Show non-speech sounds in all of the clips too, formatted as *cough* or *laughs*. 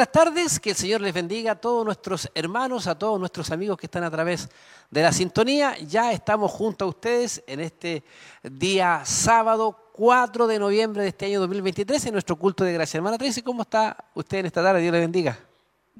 buenas tardes, que el Señor les bendiga a todos nuestros hermanos, a todos nuestros amigos que están a través de la sintonía. Ya estamos junto a ustedes en este día sábado 4 de noviembre de este año 2023 en nuestro culto de gracia. Hermana Tracy, ¿cómo está usted en esta tarde? Dios le bendiga.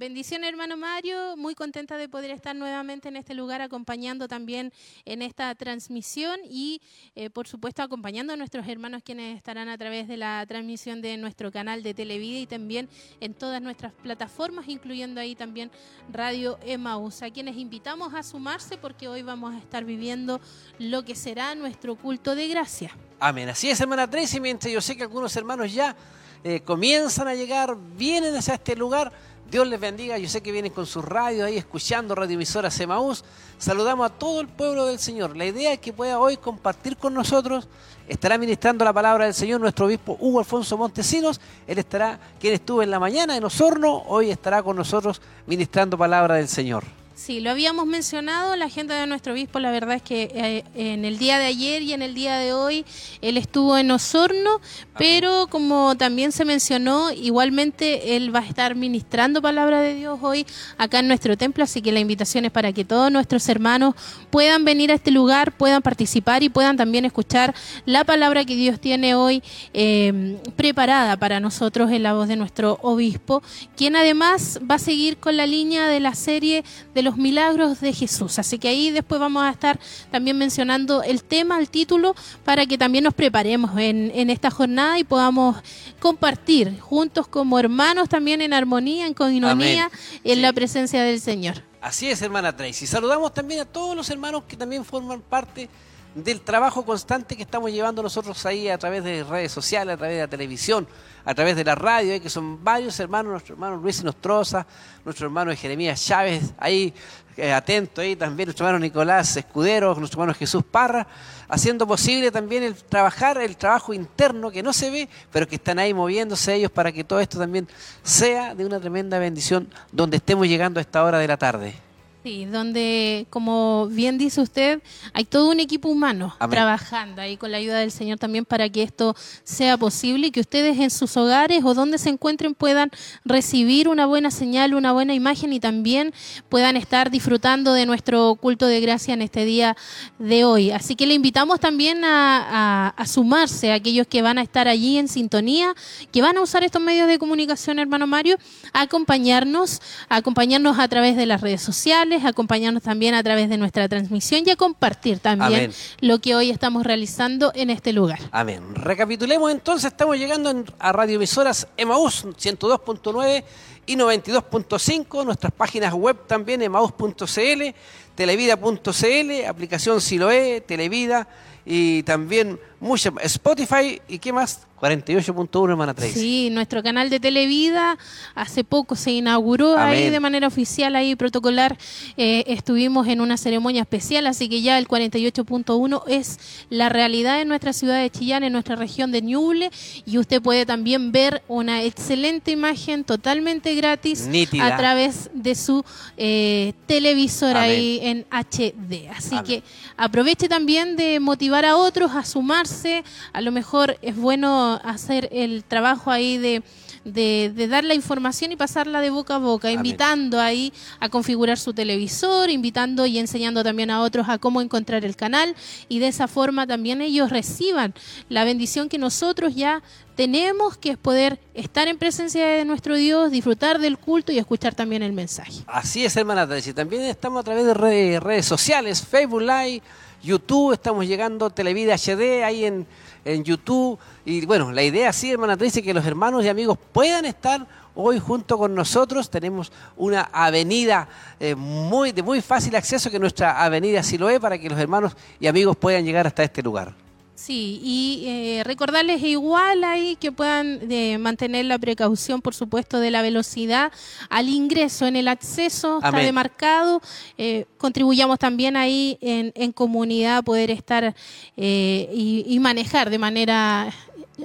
Bendición hermano Mario, muy contenta de poder estar nuevamente en este lugar acompañando también en esta transmisión y eh, por supuesto acompañando a nuestros hermanos quienes estarán a través de la transmisión de nuestro canal de Televida y también en todas nuestras plataformas, incluyendo ahí también Radio Emaús, a quienes invitamos a sumarse porque hoy vamos a estar viviendo lo que será nuestro culto de gracia. Amén, así es hermana Tracy, mientras yo sé que algunos hermanos ya eh, comienzan a llegar, vienen hacia este lugar Dios les bendiga. Yo sé que vienen con sus radios ahí escuchando radioemisoras Semaús. Saludamos a todo el pueblo del Señor. La idea es que pueda hoy compartir con nosotros. Estará ministrando la palabra del Señor nuestro obispo Hugo Alfonso Montesinos. Él estará, quien estuvo en la mañana en Osorno, hoy estará con nosotros ministrando palabra del Señor. Sí, lo habíamos mencionado, la agenda de nuestro obispo, la verdad es que eh, en el día de ayer y en el día de hoy él estuvo en Osorno, pero como también se mencionó, igualmente él va a estar ministrando palabra de Dios hoy acá en nuestro templo, así que la invitación es para que todos nuestros hermanos puedan venir a este lugar, puedan participar y puedan también escuchar la palabra que Dios tiene hoy eh, preparada para nosotros en la voz de nuestro obispo, quien además va a seguir con la línea de la serie de los milagros de Jesús. Así que ahí después vamos a estar también mencionando el tema, el título, para que también nos preparemos en, en esta jornada y podamos compartir juntos como hermanos también en armonía, en coinonía, en la presencia del Señor. Así es, hermana Tracy. Saludamos también a todos los hermanos que también forman parte del trabajo constante que estamos llevando nosotros ahí a través de redes sociales, a través de la televisión, a través de la radio, eh, que son varios hermanos, nuestro hermano Luis Nostroza, nuestro hermano Jeremías Chávez, ahí eh, atento ahí también nuestro hermano Nicolás Escudero, nuestro hermano Jesús Parra, haciendo posible también el trabajar, el trabajo interno que no se ve, pero que están ahí moviéndose ellos para que todo esto también sea de una tremenda bendición donde estemos llegando a esta hora de la tarde. Sí, donde, como bien dice usted, hay todo un equipo humano trabajando ahí con la ayuda del Señor también para que esto sea posible y que ustedes en sus hogares o donde se encuentren puedan recibir una buena señal, una buena imagen y también puedan estar disfrutando de nuestro culto de gracia en este día de hoy. Así que le invitamos también a, a sumarse a aquellos que van a estar allí en sintonía, que van a usar estos medios de comunicación, hermano Mario, a acompañarnos, a acompañarnos a través de las redes sociales acompañarnos también a través de nuestra transmisión y a compartir también lo que hoy estamos realizando en este lugar. Amén. Recapitulemos entonces, estamos llegando a radioemisoras Emaús 102.9 y 92.5, nuestras páginas web también emaús.cl, televida.cl, aplicación Siloe, Televida y también mucha Spotify y qué más 48.1 hermana Tracy. Sí, nuestro canal de Televida hace poco se inauguró ahí de manera oficial, ahí protocolar. Eh, estuvimos en una ceremonia especial, así que ya el 48.1 es la realidad en nuestra ciudad de Chillán, en nuestra región de Ñuble. Y usted puede también ver una excelente imagen totalmente gratis a través de su eh, televisor ahí en HD. Así que aproveche también de motivar a otros a sumarse a lo mejor es bueno hacer el trabajo ahí de, de, dar la información y pasarla de boca a boca, invitando ahí a configurar su televisor, invitando y enseñando también a otros a cómo encontrar el canal y de esa forma también ellos reciban la bendición que nosotros ya tenemos, que es poder estar en presencia de nuestro Dios, disfrutar del culto y escuchar también el mensaje. Así es, hermana Tracy. También estamos a través de redes, redes sociales, Facebook Live YouTube, estamos llegando Televida HD ahí en, en YouTube. Y bueno, la idea sí, hermana Tracy, que los hermanos y amigos puedan estar hoy junto con nosotros. Tenemos una avenida eh, muy, de muy fácil acceso, que nuestra avenida Siloé, para que los hermanos y amigos puedan llegar hasta este lugar. Sí, y eh, recordarles igual ahí que puedan eh, mantener la precaución, por supuesto, de la velocidad al ingreso en el acceso, está demarcado. Eh, contribuyamos también ahí en, en comunidad poder estar y, y, manejar de manera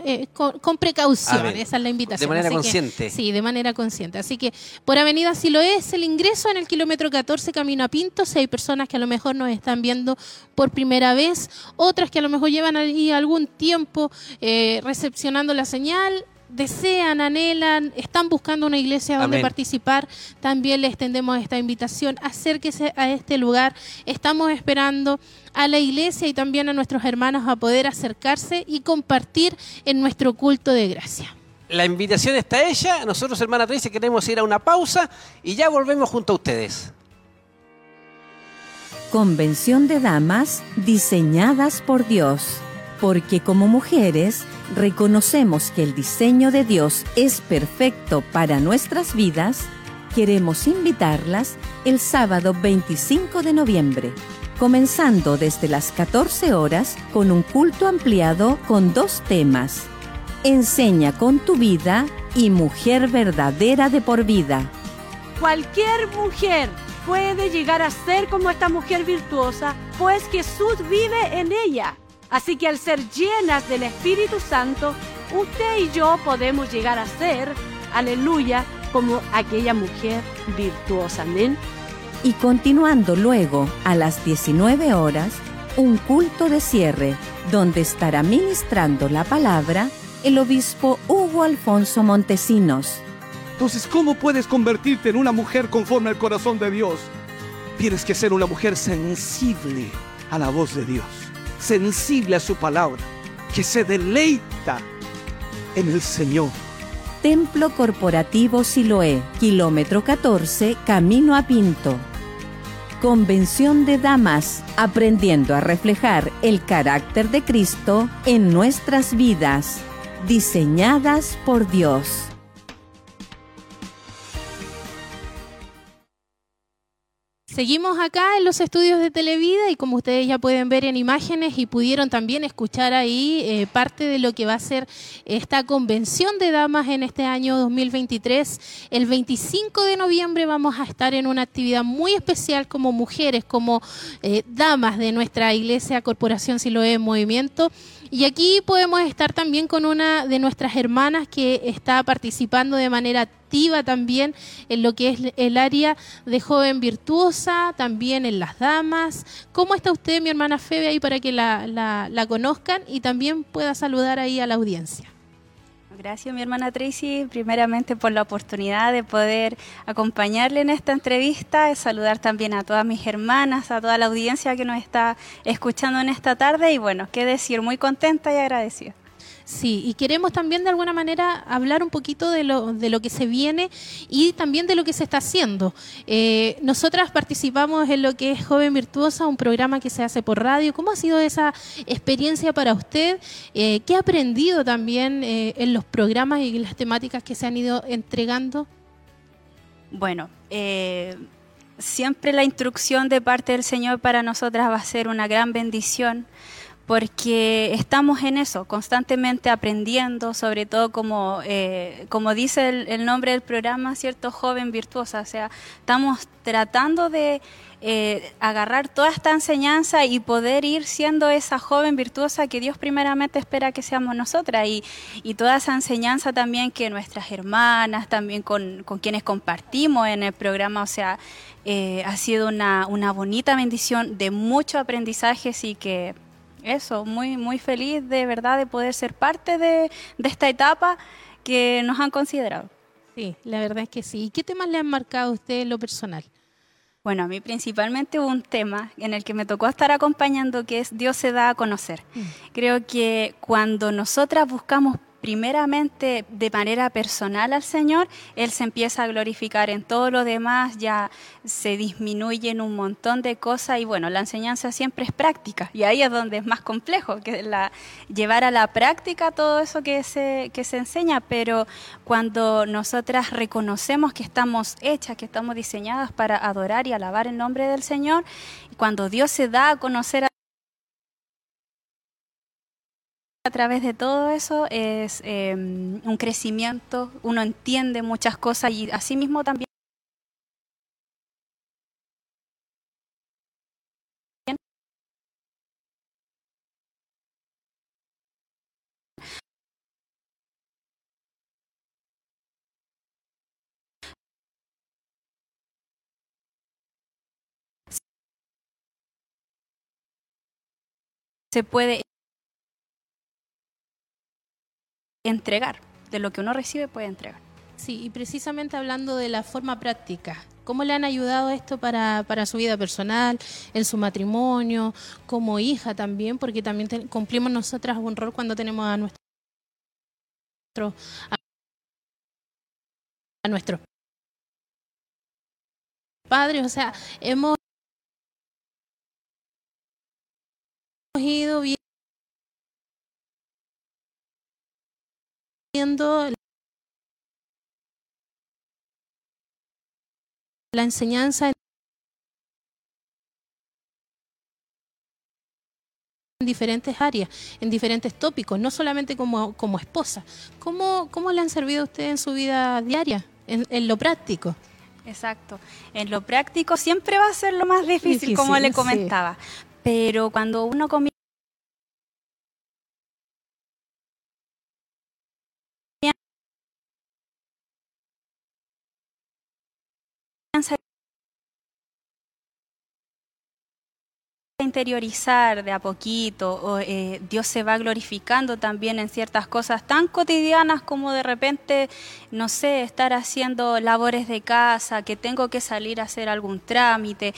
eh, con, precaución, esa es la invitación. De manera consciente. sí, de manera consciente. Así que por Avenida si lo es el ingreso en el kilómetro 14 camino a Pinto, si hay personas que a lo mejor nos están viendo por primera vez, otras que a lo mejor llevan ahí algún tiempo eh, recepcionando la señal, desean, anhelan, están buscando una iglesia donde participar, también les extendemos esta invitación. Acérquese a este lugar. Estamos esperando a la iglesia y también a nuestros hermanos a poder acercarse y compartir en nuestro culto de gracia. La invitación está hecha. Nosotros, hermana Tracy, queremos ir a una pausa y ya volvemos junto a ustedes. Convención de Damas diseñadas por Dios. Porque como mujeres reconocemos que el diseño de Dios es perfecto para nuestras vidas, queremos invitarlas el sábado 25 de noviembre, comenzando desde las 14 horas con un culto ampliado con dos temas Enseña con tu vida y mujer verdadera de por vida. Cualquier mujer puede llegar a ser como esta mujer virtuosa, pues Jesús vive en ella. Así que al ser llenas del Espíritu Santo, usted y yo podemos llegar a ser, aleluya, como aquella mujer virtuosa. Amén. Y continuando luego a las 19 horas, un culto de cierre, donde estará ministrando la palabra el obispo Hugo Alfonso Montesinos. Entonces, ¿cómo puedes convertirte en una mujer conforme al corazón de Dios? Tienes que ser una mujer sensible a la voz de Dios, sensible a su palabra, que se deleita en el Señor. Templo Corporativo Siloé, kilómetro 14, camino a Pinto. Convención de Damas, aprendiendo a reflejar el carácter de Cristo en nuestras vidas diseñadas por Dios. Seguimos acá en los estudios de Televida y como ustedes ya pueden ver en imágenes y pudieron también escuchar ahí eh, parte de lo que va a ser esta convención de damas en este año 2023. El 25 de noviembre vamos a estar en una actividad muy especial como mujeres, como eh, damas de nuestra iglesia Corporación Siloé Movimiento y aquí podemos estar también con una de nuestras hermanas que está participando de manera activa también en lo que es el área de joven virtuosa, también en las damas. ¿Cómo está usted, mi hermana Febe, ahí para que la, la conozcan y también pueda saludar ahí a la audiencia? Gracias, mi hermana Tracy, primeramente por la oportunidad de poder acompañarle en esta entrevista, saludar también a todas mis hermanas, a toda la audiencia que nos está escuchando en esta tarde y bueno, qué decir, muy contenta y agradecida. Sí, y queremos también de alguna manera hablar un poquito de lo, de lo que se viene y también de lo que se está haciendo. Eh, nosotras participamos en lo que es Joven Virtuosa, un programa que se hace por radio. ¿Cómo ha sido esa experiencia para usted? Eh, ¿Qué ha aprendido también eh, en los programas y las temáticas que se han ido entregando? Bueno, siempre la instrucción de parte del Señor para nosotras va a ser una gran bendición porque estamos en eso, constantemente aprendiendo, sobre todo como, eh, como dice el, nombre del programa, ¿cierto? Joven virtuosa, o sea, estamos tratando de eh, agarrar toda esta enseñanza y poder ir siendo esa joven virtuosa que Dios primeramente espera que seamos nosotras y, y toda esa enseñanza también que nuestras hermanas, también con, con quienes compartimos en el programa, o sea, eh, ha sido una, una bonita bendición de mucho aprendizaje y que eso, muy, muy feliz de verdad de poder ser parte de, esta etapa que nos han considerado. Sí, la verdad es que sí. ¿Y qué temas le han marcado a usted en lo personal? Bueno, a mí principalmente un tema en el que me tocó estar acompañando, que es Dios se da a conocer. Mm. Creo que cuando nosotras buscamos primeramente de manera personal al Señor, Él se empieza a glorificar en todo lo demás, ya se disminuyen un montón de cosas y bueno, la enseñanza siempre es práctica y ahí es donde es más complejo, que la, llevar a la práctica todo eso que se, que se enseña, pero cuando nosotras reconocemos que estamos hechas, que estamos diseñadas para adorar y alabar el nombre del Señor, cuando Dios se da a conocer a a través de todo eso es em, un crecimiento, uno entiende muchas cosas y asimismo también se puede entregar. de lo que uno recibe puede entregar. Sí, y precisamente hablando de la forma práctica, ¿cómo le han ayudado esto para, para su vida personal, en su matrimonio, como hija también? Porque también cumplimos nosotras un rol cuando tenemos a nuestro a nuestros padres, o sea, hemos ido viendo la enseñanza en diferentes áreas, en diferentes tópicos, no solamente como, como esposa. ¿Cómo, ¿Cómo le han servido a usted en su vida diaria, en, lo práctico? Exacto. En lo práctico siempre va a ser lo más difícil, como le comentaba. Pero cuando uno comienza interiorizar de a poquito, o, eh, Dios se va glorificando también en ciertas cosas tan cotidianas como de repente, no sé, estar haciendo labores de casa, que tengo que salir a hacer algún trámite.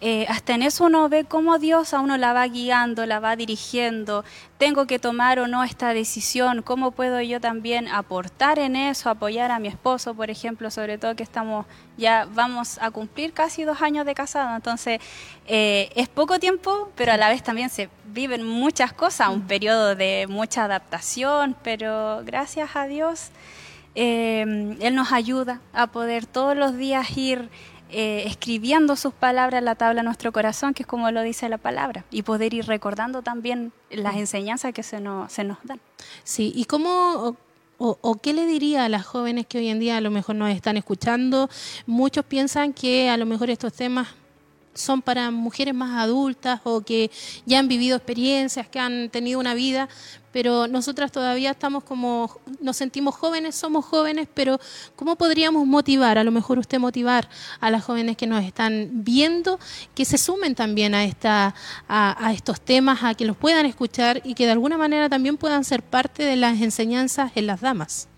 Eh, hasta en eso uno ve cómo Dios a uno la va guiando, la va dirigiendo. Tengo que tomar o no esta decisión, cómo puedo yo también aportar en eso, apoyar a mi esposo, por ejemplo, sobre todo que estamos ya vamos a cumplir casi dos años de casado, entonces eh, es poco tiempo, pero a la vez también se viven muchas cosas, un periodo de mucha adaptación, pero gracias a Dios eh, Él nos ayuda a poder todos los días ir eh, escribiendo sus palabras en la tabla de nuestro corazón, que es como lo dice la palabra, y poder ir recordando también las enseñanzas que se nos, se nos dan. Sí, ¿y cómo o, qué le diría a las jóvenes que hoy en día a lo mejor nos están escuchando? Muchos piensan que a lo mejor estos temas son para mujeres más adultas o que ya han vivido experiencias, que han tenido una vida, pero nosotras todavía estamos como, nos sentimos jóvenes, somos jóvenes, pero ¿cómo podríamos motivar, a lo mejor usted motivar a las jóvenes que nos están viendo, que se sumen también a, esta, a, a estos temas, a que los puedan escuchar y que de alguna manera también puedan ser parte de las enseñanzas en las damas?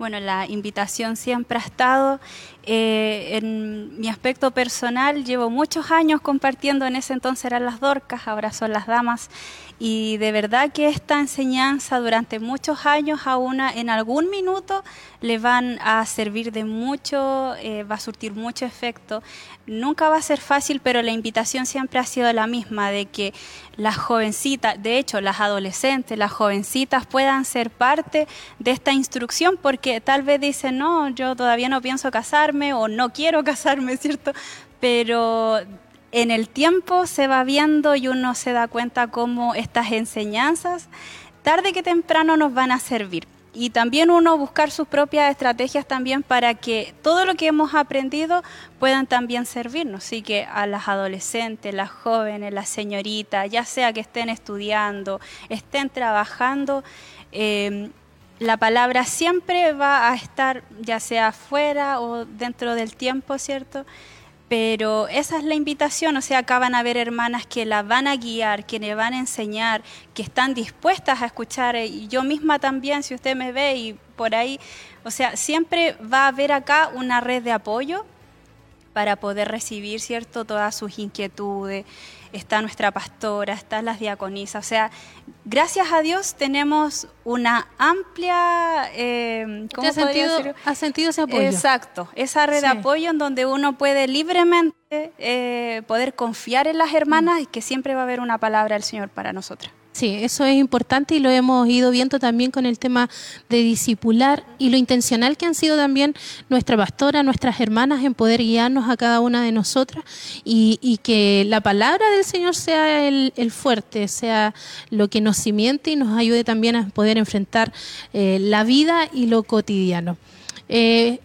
Bueno, la invitación siempre ha estado. Eh, en mi aspecto personal, llevo muchos años compartiendo, en ese entonces eran las dorcas, ahora son las damas, y de verdad que esta enseñanza durante muchos años a una en algún minuto le van a servir de mucho, eh, va a surtir mucho efecto. Nunca va a ser fácil, pero la invitación siempre ha sido la misma, de que las jovencitas, de hecho las adolescentes, las jovencitas puedan ser parte de esta instrucción, porque tal vez dicen, no, yo todavía no pienso o no quiero *laughs* casarme, ¿cierto? Pero en el tiempo se va viendo y uno se da cuenta cómo estas enseñanzas, tarde que temprano, nos van a servir. Y también uno buscar sus propias estrategias también para que todo lo que hemos aprendido puedan también servirnos. Así que a las adolescentes, las jóvenes, las señoritas, ya sea que estén estudiando, estén trabajando, eh, la palabra siempre va a estar ya sea fuera o dentro del tiempo, ¿cierto? pero esa es la invitación, o sea, acá van a haber hermanas que la van a guiar, que le van a enseñar, que están dispuestas a escuchar, y yo misma también, si usted me ve y por ahí, o sea, siempre va a haber acá una red de apoyo para poder recibir, ¿cierto?, todas sus inquietudes está nuestra pastora, están las diaconisas. O sea, gracias a Dios tenemos una amplia... Eh, ¿cómo ¿Ha, sentido, ¿Ha sentido ese apoyo? Exacto, esa red de apoyo en donde uno puede libremente eh, poder confiar en las hermanas y que siempre va a haber una palabra del Señor para nosotras. Sí, eso es importante y lo hemos ido viendo también con el tema de discipular y lo intencional que han sido también nuestra pastora, nuestras hermanas en poder guiarnos a cada una de nosotras y, que la palabra del Señor sea el, fuerte, sea lo que nos simiente y nos ayude también a poder enfrentar eh, la vida y lo cotidiano. Eh,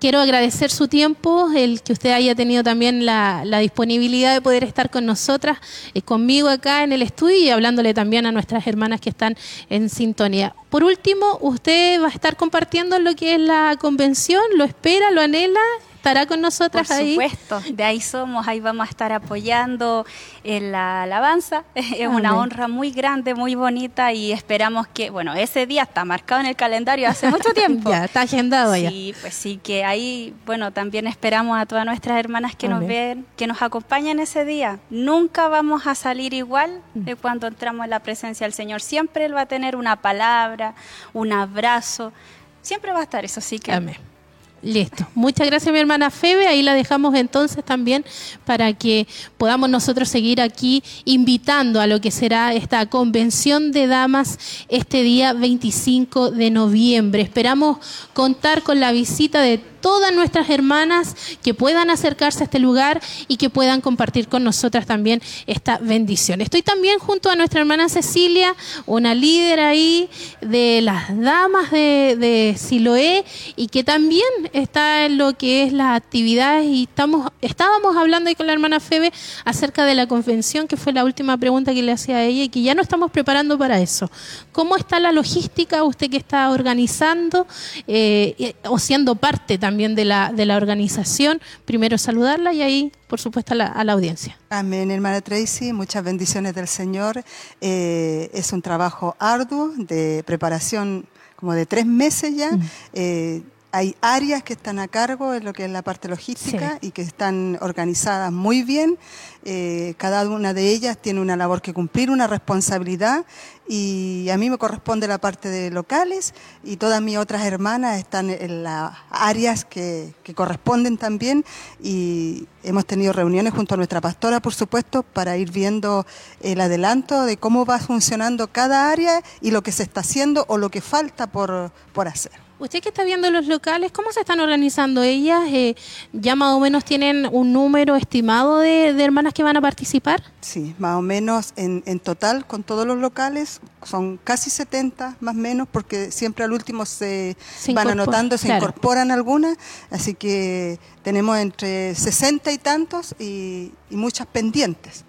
Quiero agradecer su tiempo, el que usted haya tenido también la, disponibilidad de poder estar con nosotras, eh, conmigo acá en el estudio y hablándole también a nuestras hermanas que están en sintonía. Por último, usted va a estar compartiendo lo que es la convención, lo espera, lo anhela. Estará con nosotras ahí. Por supuesto, de ahí somos, ahí vamos a estar apoyando en la alabanza. *laughs* Es una honra muy grande, muy bonita y esperamos que, bueno, ese día está marcado en el calendario hace mucho *laughs* tiempo. ya, está agendado sí, ya. Sí, pues sí, que ahí, bueno, también esperamos a todas nuestras hermanas que nos ven, que nos acompañen ese día. Nunca vamos a salir igual mm. de cuando entramos en la presencia del Señor. Siempre Él va a tener una palabra, un abrazo. Siempre va a estar eso, sí que. Amén. Listo. Muchas gracias, mi hermana Febe. Ahí la dejamos entonces también para que podamos nosotros seguir aquí invitando a lo que será esta convención de damas este día 25 de noviembre. Esperamos contar con la visita de todas nuestras hermanas que puedan acercarse a este lugar y que puedan compartir con nosotras también esta bendición. Estoy también junto a nuestra hermana Cecilia, una líder ahí de las damas de, Siloé y que también está en lo que es las actividades y estamos, estábamos hablando ahí con la hermana Febe acerca de la convención, que fue la última pregunta que le hacía a ella y que ya no estamos preparando para eso. ¿Cómo está la logística usted que está organizando eh, o siendo parte también? También de la, de la organización. Primero saludarla y ahí, por supuesto, a la, a la audiencia. Amén, hermana Tracy, muchas bendiciones del Señor. Eh, es un trabajo arduo de preparación como de tres meses ya. Mm. Eh, hay áreas que están a cargo en lo que es la parte logística y que están organizadas muy bien. Eh, cada una de ellas tiene una labor que cumplir, una responsabilidad y a mí me corresponde la parte de locales y todas mis otras hermanas están en las áreas que, corresponden también y hemos tenido reuniones junto a nuestra pastora, por supuesto, para ir viendo el adelanto de cómo va funcionando cada área y lo que se está haciendo o lo que falta por, por hacer. Usted que está viendo los locales, ¿cómo se están organizando ellas? Eh, ¿Ya más o menos tienen un número estimado de, hermanas que van a participar? Sí, más o menos en, total con todos los locales son casi 70 más o menos porque siempre al último se, van anotando, se incorporan algunas, así que tenemos entre 60 y tantos y, muchas pendientes.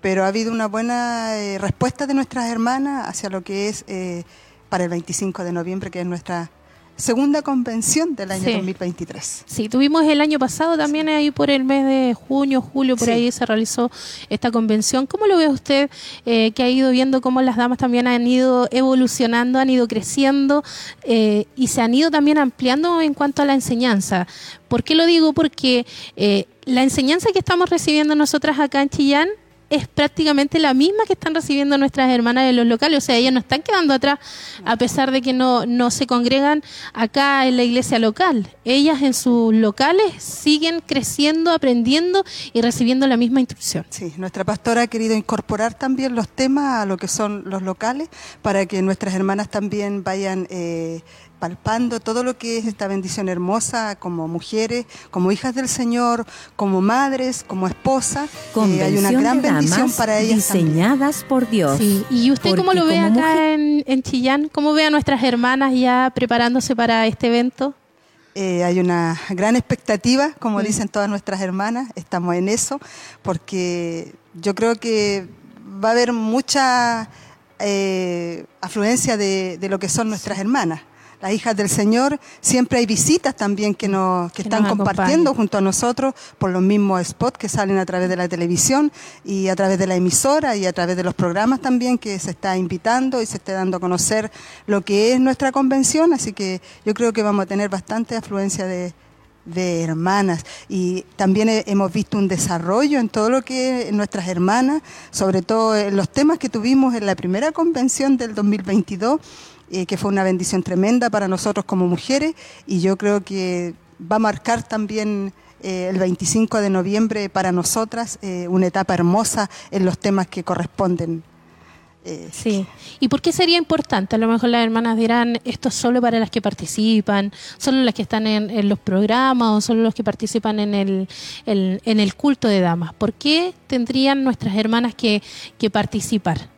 Pero ha habido una buena eh, respuesta de nuestras hermanas hacia lo que es eh, para el 25 de noviembre, que es nuestra segunda convención del año 2023. Sí, tuvimos el año pasado también ahí por el mes de junio, julio, por ahí se realizó esta convención. ¿Cómo lo ve usted eh, que ha ido viendo cómo las damas también han ido evolucionando, han ido creciendo eh, y se han ido también ampliando en cuanto a la enseñanza? ¿Por qué lo digo? Porque eh, la enseñanza que estamos recibiendo nosotras acá en Chillán es prácticamente la misma que están recibiendo nuestras hermanas de los locales. O sea, ellas no están quedando atrás a pesar de que no, no se congregan acá en la iglesia local. Ellas en sus locales siguen creciendo, aprendiendo y recibiendo la misma instrucción. Sí, nuestra pastora ha querido incorporar también los temas a lo que son los locales para que nuestras hermanas también vayan... Eh, palpando todo lo que es esta bendición hermosa como mujeres, como hijas del Señor, como madres, como esposas. Eh, hay una gran bendición para ellas. Diseñadas por Dios. ¿Y usted cómo lo ve acá en, Chillán? ¿Cómo ve a nuestras hermanas ya preparándose para este evento? Eh, hay una gran expectativa, como dicen todas nuestras hermanas, estamos en eso, porque yo creo que va a haber mucha eh, afluencia de, lo que son nuestras hermanas las hijas del Señor, siempre hay visitas también que, nos, que, están compartiendo junto a nosotros por los mismos spots que salen a través de la televisión y a través de la emisora y a través de los programas también que se está invitando y se está dando a conocer lo que es nuestra convención, así que yo creo que vamos a tener bastante afluencia de, de hermanas. Y también hemos visto un desarrollo en todo lo que nuestras hermanas, sobre todo en los temas que tuvimos en la primera convención del 2022 eh, que fue una bendición tremenda para nosotros como mujeres y yo creo que va a marcar también eh, el 25 de noviembre para nosotras eh, una etapa hermosa en los temas que corresponden. sí. ¿Y por qué sería importante? A lo mejor las hermanas dirán, esto es solo para las que participan, solo las que están en, los programas o solo los que participan en el, en el culto de damas. ¿Por qué tendrían nuestras hermanas que, que participar?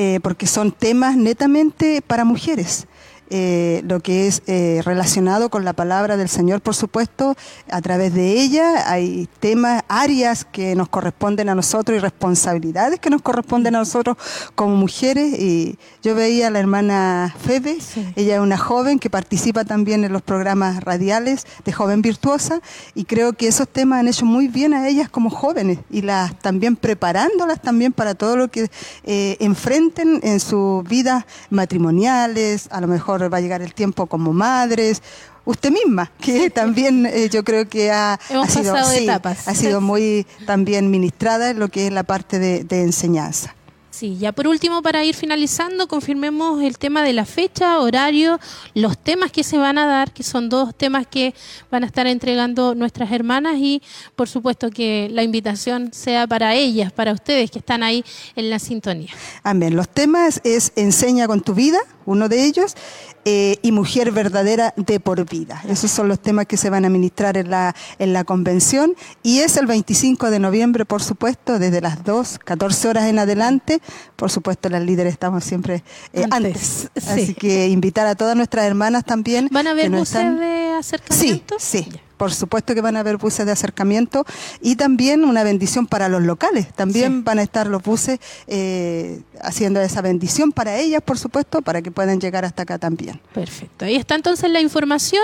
Eh, porque son temas netamente para mujeres. Eh, lo que es eh, relacionado con la palabra del Señor, por supuesto, a través de ella hay temas, áreas que nos corresponden a nosotros y responsabilidades que nos corresponden a nosotros como mujeres. Y yo veía a la hermana Febe, ella es una joven que participa también en los programas radiales de Joven Virtuosa y creo que esos temas han hecho muy bien a ellas como jóvenes y las también preparándolas también para todo lo que eh, enfrenten en sus vidas matrimoniales, a lo mejor va a llegar el tiempo como madres usted misma, que también eh, yo creo que ha, sido, ha sido muy también ministrada en lo que es la parte de enseñanza. Sí, ya por último, para ir finalizando, confirmemos el tema de la fecha, horario, los temas que se van a dar, que son dos temas que van a estar entregando nuestras hermanas y por supuesto que la invitación sea para ellas, para ustedes que están ahí en la sintonía. Amén. Los temas es Enseña con tu vida, uno de ellos, eh, y Mujer Verdadera de por vida. Esos son los temas que se van a ministrar en la, en la convención y es el 25 de noviembre, por supuesto, desde las 2, 14 horas en adelante. Por supuesto, las líderes estamos siempre eh, antes. Así que invitar a todas nuestras hermanas también. ¿Van a ver buses de acercamiento? Sí, sí por supuesto que van a haber buses de acercamiento y también una bendición para los locales. También van a estar los buses eh, haciendo esa bendición para ellas, por supuesto, para que puedan llegar hasta acá también. Perfecto. Ahí está entonces la información.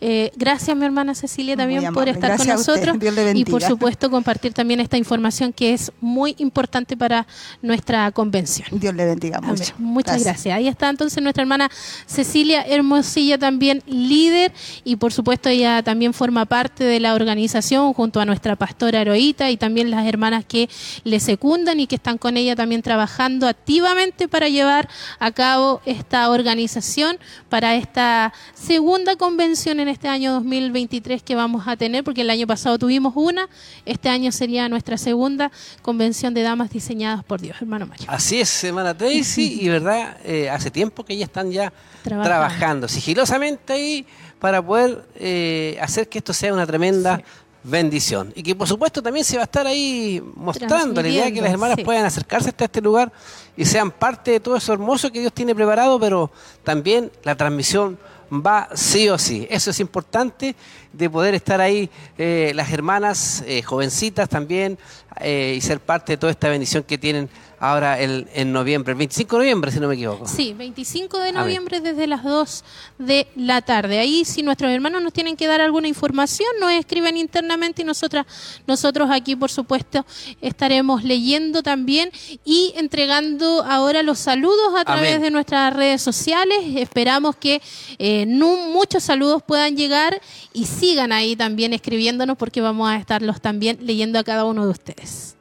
Eh, gracias, mi hermana Cecilia, también por estar con nosotros y por supuesto compartir también esta información que es muy importante para nuestra convención. Dios le bendiga mucho. Muchas gracias. Ahí está entonces nuestra hermana Cecilia Hermosilla, también líder y por supuesto ella también forma forma parte de la organización junto a nuestra pastora Heroíta y también las hermanas que le secundan y que están con ella también trabajando activamente para llevar a cabo esta organización para esta segunda convención en este año 2023 que vamos a tener, porque el año pasado tuvimos una, este año sería nuestra segunda convención de damas diseñadas por Dios, hermano Mario. Así es, hermana Tracy, y verdad, eh, hace tiempo que ya están ya trabajando, trabajando sigilosamente ahí para poder eh, hacer que esto sea una tremenda bendición. Y que por supuesto también se va a estar ahí mostrando la idea de que las hermanas puedan acercarse hasta este lugar y sean parte de todo eso hermoso que Dios tiene preparado, pero también la transmisión va sí o sí. Eso es importante de poder estar ahí eh, las hermanas eh, jovencitas también y ser parte de toda esta bendición que tienen ahora el, en noviembre, el 25 de noviembre, si no me equivoco. Sí, 25 de noviembre desde las 2 de la tarde. Ahí, si nuestros hermanos nos tienen que dar alguna información, nos escriben internamente y nosotras, nosotros aquí, por supuesto, estaremos leyendo también y entregando ahora los saludos a través de nuestras redes sociales. Esperamos que eh, muchos saludos puedan llegar y sigan ahí también escribiéndonos porque vamos a estarlos también leyendo a cada uno de ustedes.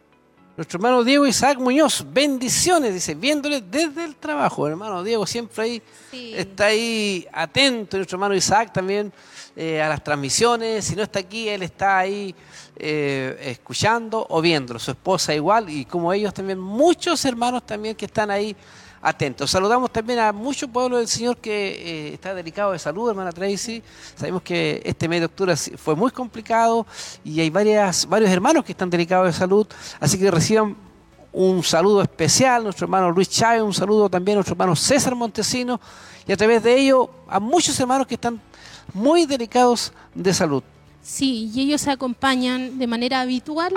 Nuestro hermano Diego Isaac Muñoz, bendiciones, dice, viéndole desde el trabajo. hermano Diego siempre ahí está ahí atento. Nuestro hermano Isaac también eh, a las transmisiones. Si no está aquí, él está ahí eh, escuchando o viéndolo. Su esposa igual y como ellos también, muchos hermanos también que están ahí atentos. Saludamos también a mucho pueblo del Señor que eh, está delicado de salud, hermana Tracy. Sabemos que este mes de octubre fue muy complicado y hay varias, varios hermanos que están delicados de salud, así que reciban un saludo especial, nuestro hermano Luis Chávez, un saludo también a nuestro hermano César Montesino y a través de ello a muchos hermanos que están muy delicados de salud. Sí, y ellos se acompañan de manera habitual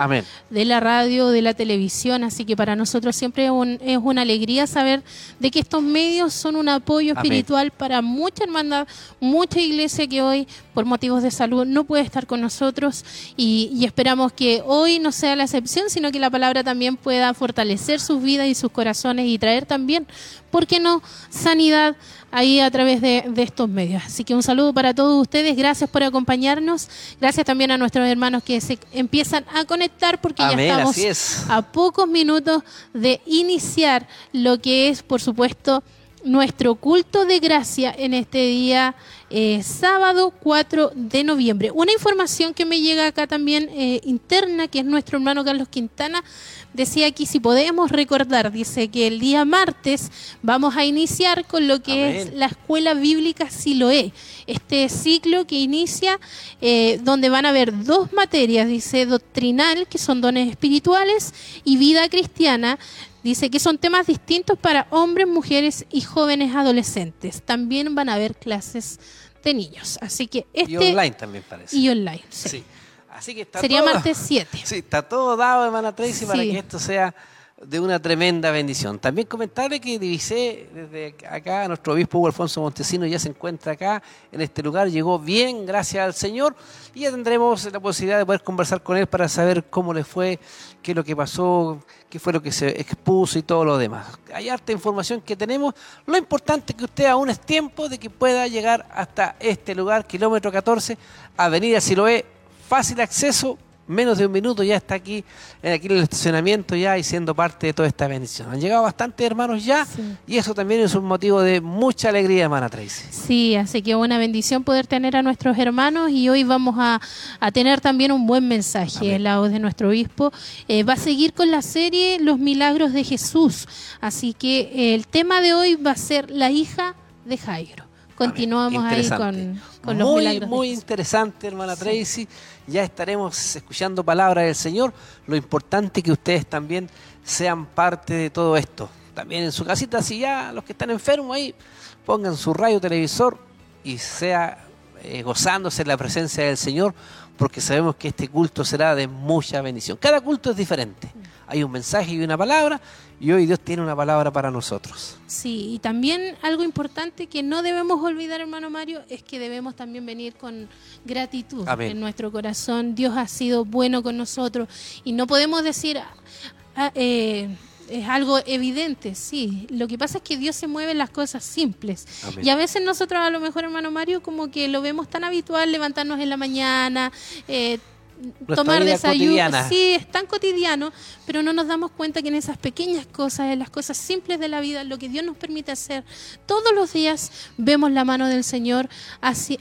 de la radio, de la televisión, así que para nosotros siempre es, una alegría saber de que estos medios son un apoyo espiritual para mucha hermandad, mucha iglesia que hoy por motivos de salud no puede estar con nosotros y, y esperamos que hoy no sea la excepción, sino que la palabra también pueda fortalecer sus vidas y sus corazones y traer también, ¿por qué no?, sanidad ahí a través de, estos medios. Así que un saludo para todos ustedes, gracias por acompañarnos, gracias también a nuestros hermanos que se empiezan a conectar porque ya estamos a pocos minutos de iniciar lo que es, por supuesto, nuestro culto de gracia en este día eh, sábado 4 de noviembre. Una información que me llega acá también eh, interna, que es nuestro hermano Carlos Quintana, decía aquí, si podemos recordar, dice que el día martes vamos a iniciar con lo que es la escuela bíblica Siloé, este ciclo que inicia eh, donde van a haber dos materias, dice doctrinal, que son dones espirituales, y vida cristiana, Dice que son temas distintos para hombres, mujeres y jóvenes adolescentes. También van a haber clases de niños. Así que este... Y online también parece. Y online, sí. Así que está Sería martes *laughs* 7. Sí, está todo dado, hermana Tracy, para que esto sea de una tremenda bendición. También comentarle que divisé desde acá, nuestro obispo Hugo Alfonso Montesino ya se encuentra acá, en este lugar, llegó bien, gracias al Señor, y ya tendremos la posibilidad de poder conversar con él para saber cómo le fue, qué es lo que pasó, qué fue lo que se expuso y todo lo demás. Hay harta información que tenemos. Lo importante es que usted aún es tiempo de que pueda llegar hasta este lugar, kilómetro 14, Avenida Siloé, fácil acceso, menos de un minuto ya está aquí, eh, aquí en el estacionamiento ya y siendo parte de toda esta bendición. Han llegado bastantes hermanos ya y eso también es un motivo de mucha alegría, hermana Tracy. Sí, así que una bendición poder tener a nuestros hermanos y hoy vamos a, tener también un buen mensaje, el lado de nuestro obispo. Eh, va a seguir con la serie Los Milagros de Jesús, así que eh, el tema de hoy va a ser la hija de Jairo. Continuamos ahí con, con los muy, Muy interesante, hermana Tracy ya estaremos escuchando palabras del Señor. Lo importante es que ustedes también sean parte de todo esto. También en su casita, si ya los que están enfermos ahí, pongan su radio televisor y sea eh, gozándose en la presencia del Señor, porque sabemos que este culto será de mucha bendición. Cada culto es diferente. Hay un mensaje y una palabra, y hoy Dios tiene una palabra para nosotros. Sí, y también algo importante que no debemos olvidar, hermano Mario, es que debemos también venir con gratitud en nuestro corazón. Dios ha sido bueno con nosotros y no podemos decir... Ah, eh, es algo evidente, sí. Lo que pasa es que Dios se mueve en las cosas simples. Y a veces nosotros, a lo mejor, hermano Mario, como que lo vemos tan habitual, levantarnos en la mañana, eh, tomar desayuno. Sí, es tan cotidiano, pero no nos damos cuenta que en esas pequeñas cosas, en las cosas simples de la vida, lo que Dios nos permite hacer, todos los días vemos la mano del Señor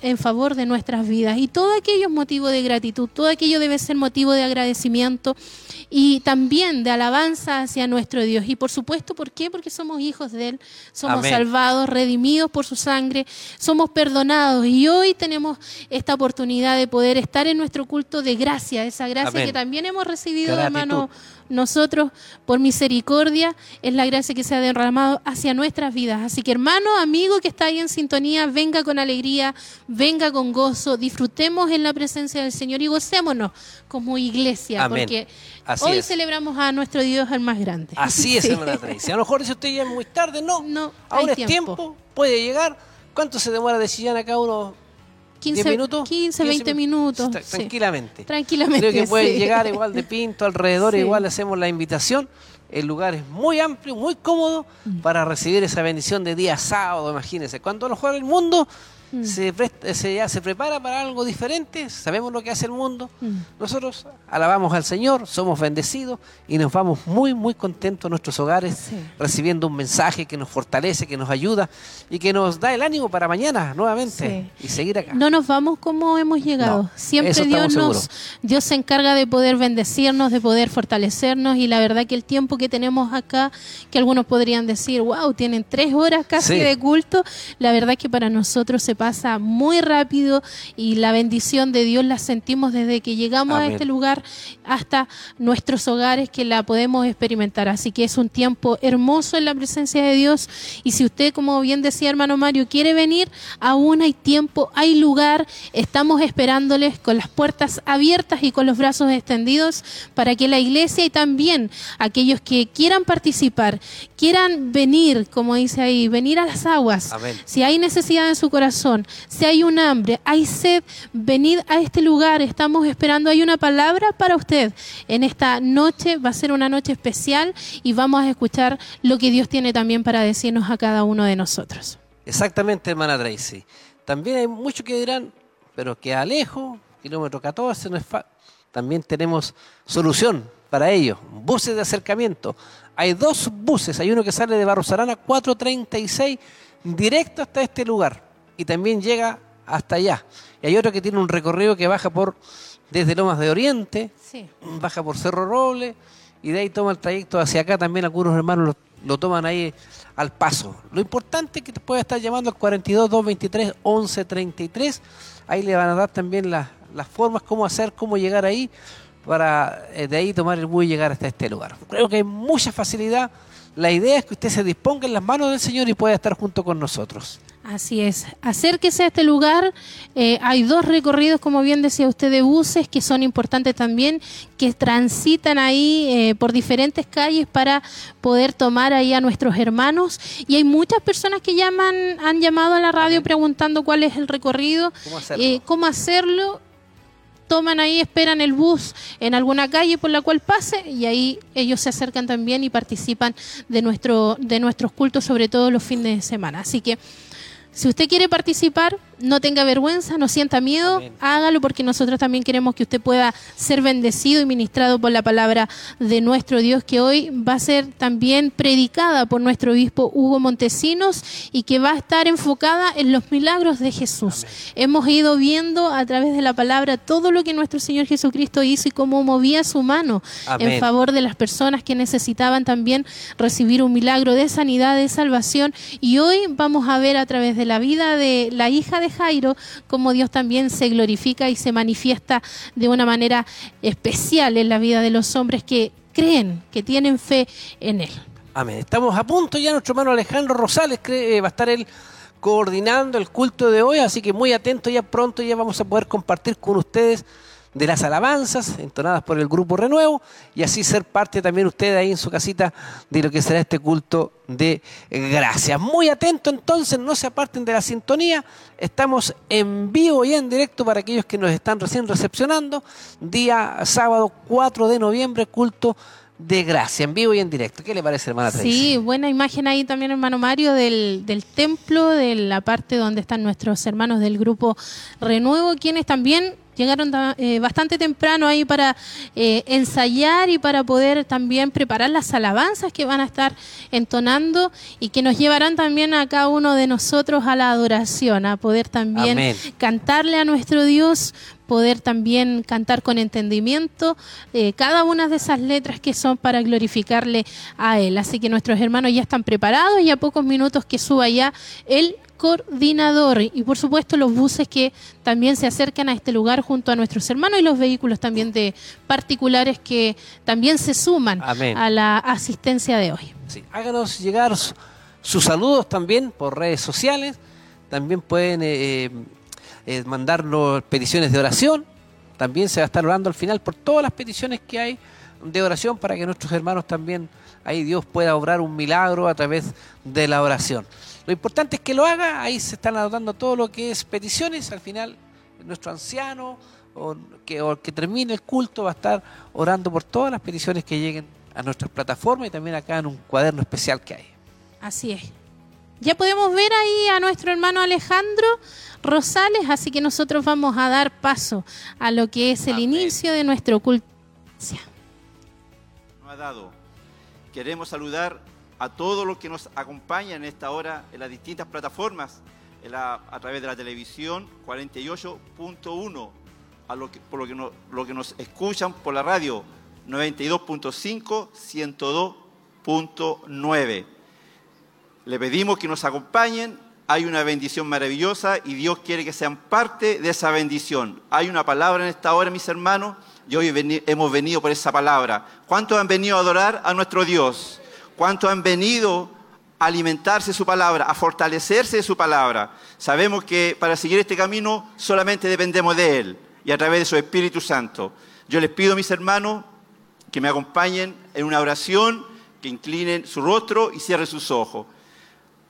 en favor de nuestras vidas. Y todo aquello es motivo de gratitud, todo aquello debe ser motivo de agradecimiento y también de alabanza hacia nuestro Dios. Y por supuesto, ¿por qué? Porque somos hijos de Él, somos salvados, redimidos por su sangre, somos perdonados. Y hoy tenemos esta oportunidad de poder estar en nuestro culto de gracia gracia, esa gracia que también hemos recibido, hermano, nosotros por misericordia, es la gracia que se ha derramado hacia nuestras vidas. Así que hermano, amigo que está ahí en sintonía, venga con alegría, venga con gozo, disfrutemos en la presencia del Señor y gocémonos como iglesia, porque hoy celebramos a nuestro Dios el más grande. Así *laughs* es, hermana Tracy. A lo mejor si usted ya es muy tarde, no, no ahora es tiempo. puede llegar. ¿Cuánto se demora de Chillán acá uno? 15 minutos. 15, 20 minutos. Tranquilamente. Tranquilamente. Creo que puede llegar igual de pinto alrededor, *laughs* igual hacemos la invitación. El lugar es muy amplio, muy cómodo mm. para recibir esa bendición de día sábado, imagínense. Cuando lo juega el mundo, Mm. se, ya se prepara para algo diferente, sabemos lo que hace el mundo. Mm. Nosotros alabamos al Señor, somos bendecidos y nos vamos muy, muy contentos a nuestros hogares, recibiendo un mensaje que nos fortalece, que nos ayuda y que nos da el ánimo para mañana nuevamente y seguir acá. No nos vamos como hemos llegado. Siempre Dios nos, Dios se encarga de poder bendecirnos, de poder fortalecernos y la verdad que el tiempo que tenemos acá, que algunos podrían decir, wow, tienen tres horas casi de culto, la verdad que para nosotros se pasa muy rápido y la bendición de Dios la sentimos desde que llegamos a este lugar hasta nuestros hogares que la podemos experimentar. Así que es un tiempo hermoso en la presencia de Dios y si usted, como bien decía hermano Mario, quiere venir, aún hay tiempo, hay lugar, estamos esperándoles con las puertas abiertas y con los brazos extendidos para que la iglesia y también aquellos que quieran participar, quieran venir, como dice ahí, venir a las aguas. Si hay necesidad en su corazón, si hay un hambre, hay sed, venid a este lugar, estamos esperando, hay una palabra para usted. En esta noche va a ser una noche especial y vamos a escuchar lo que Dios tiene también para decirnos a cada uno de nosotros. Exactamente, hermana Tracy. También hay muchos que dirán, pero que alejo, kilómetro 14, no es También tenemos solución para ello, buses de acercamiento. Hay dos buses, hay uno que sale de Barros Arana 436 directo hasta este lugar y también llega hasta allá. Y hay otro que tiene un recorrido que baja por desde Lomas de Oriente, baja por Cerro Roble y de ahí toma el trayecto hacia acá. También algunos hermanos lo, toman ahí al paso. Lo importante es que te pueda estar llamando al 42 223 1133. Ahí le van a dar también las formas, cómo hacer, cómo llegar ahí. para eh, de ahí tomar el bus y llegar hasta este lugar. Creo que hay mucha facilidad. La idea es que usted se disponga en las manos del Señor y pueda estar junto con nosotros. Así es. Acérquese a este lugar. Eh, hay dos recorridos, como bien decía usted, de buses que son importantes también, que transitan ahí eh, por diferentes calles para poder tomar ahí a nuestros hermanos. Y hay muchas personas que llaman, han llamado a la radio preguntando cuál es el recorrido, ¿Cómo hacerlo? eh, cómo hacerlo. Toman ahí, esperan el bus en alguna calle por la cual pase y ahí ellos se acercan también y participan de nuestro de nuestros cultos, sobre todo los fines de semana. Así que si usted quiere participar, no tenga vergüenza, no sienta miedo, Amén. hágalo porque nosotros también queremos que usted pueda ser bendecido y ministrado por la palabra de nuestro Dios que hoy va a ser también predicada por nuestro obispo Hugo Montesinos y que va a estar enfocada en los milagros de Jesús. Hemos ido viendo a través de la palabra todo lo que nuestro Señor Jesucristo hizo y cómo movía su mano Amén. en favor de las personas que necesitaban también recibir un milagro de sanidad, de salvación. Y hoy vamos a ver a través de la vida de la hija de Jairo cómo Dios también se glorifica y se manifiesta de una manera especial en la vida de los hombres que creen, que tienen fe en Él. Amén. Estamos a punto ya, nuestro hermano Alejandro Rosales eh, va a estar él coordinando el culto de hoy, así que muy atento, ya pronto ya vamos a poder compartir con ustedes de las alabanzas entonadas por el grupo Renuevo y así ser parte también ustedes ahí en su casita de lo que será este culto de gracias. Muy atento entonces, no se aparten de la sintonía, estamos en vivo y en directo para aquellos que nos están recién recepcionando, día sábado 4 de noviembre, culto de gracia, en vivo y en directo. ¿Qué le parece, hermana Tracy? Sí, buena imagen ahí también, hermano Mario, del, del templo, de la parte donde están nuestros hermanos del grupo Renuevo, quienes también llegaron eh, bastante temprano ahí para eh, ensayar y para poder también preparar las alabanzas que van a estar entonando y que nos llevarán también a cada uno de nosotros a la adoración, a poder también Amén. cantarle a nuestro Dios, poder también cantar con entendimiento eh, cada una de esas letras que son para glorificarle a Él. Así que nuestros hermanos ya están preparados y a pocos minutos que suba ya el coordinador y por supuesto los buses que también se acercan a este lugar junto a nuestros hermanos y los vehículos también de particulares que también se suman Amén. a la asistencia de hoy. Sí, háganos llegar su- sus saludos también por redes sociales. También pueden eh, eh, eh, mandarnos peticiones de oración. También se va a estar orando al final por todas las peticiones que hay de oración para que nuestros hermanos también, ahí Dios pueda obrar un milagro a través de la oración. Lo importante es que lo haga, ahí se están anotando todo lo que es peticiones. Al final, nuestro anciano o que, o que termine el culto va a estar orando por todas las peticiones que lleguen a nuestras plataformas y también acá en un cuaderno especial que hay. Así es. Ya podemos ver ahí a nuestro hermano Alejandro Rosales, así que nosotros vamos a dar paso a lo que es el Amén. inicio de nuestro culto. nos ha dado. Queremos saludar a todos los que nos acompañan en esta hora en las distintas plataformas, a través de la televisión 48.1, a lo que, por lo que, nos escuchan por la radio 92.5, 102.9. Le pedimos que nos acompañen. Hay una bendición maravillosa y Dios quiere que sean parte de esa bendición. Hay una palabra en esta hora, mis hermanos, y hoy hemos venido por esa palabra. ¿Cuántos han venido a adorar a nuestro Dios? ¿Cuántos han venido a alimentarse de su palabra, a fortalecerse de su palabra? Sabemos que para seguir este camino solamente dependemos de Él y a través de su Espíritu Santo. Yo les pido, mis hermanos, que me acompañen en una oración, que inclinen su rostro y cierren sus ojos.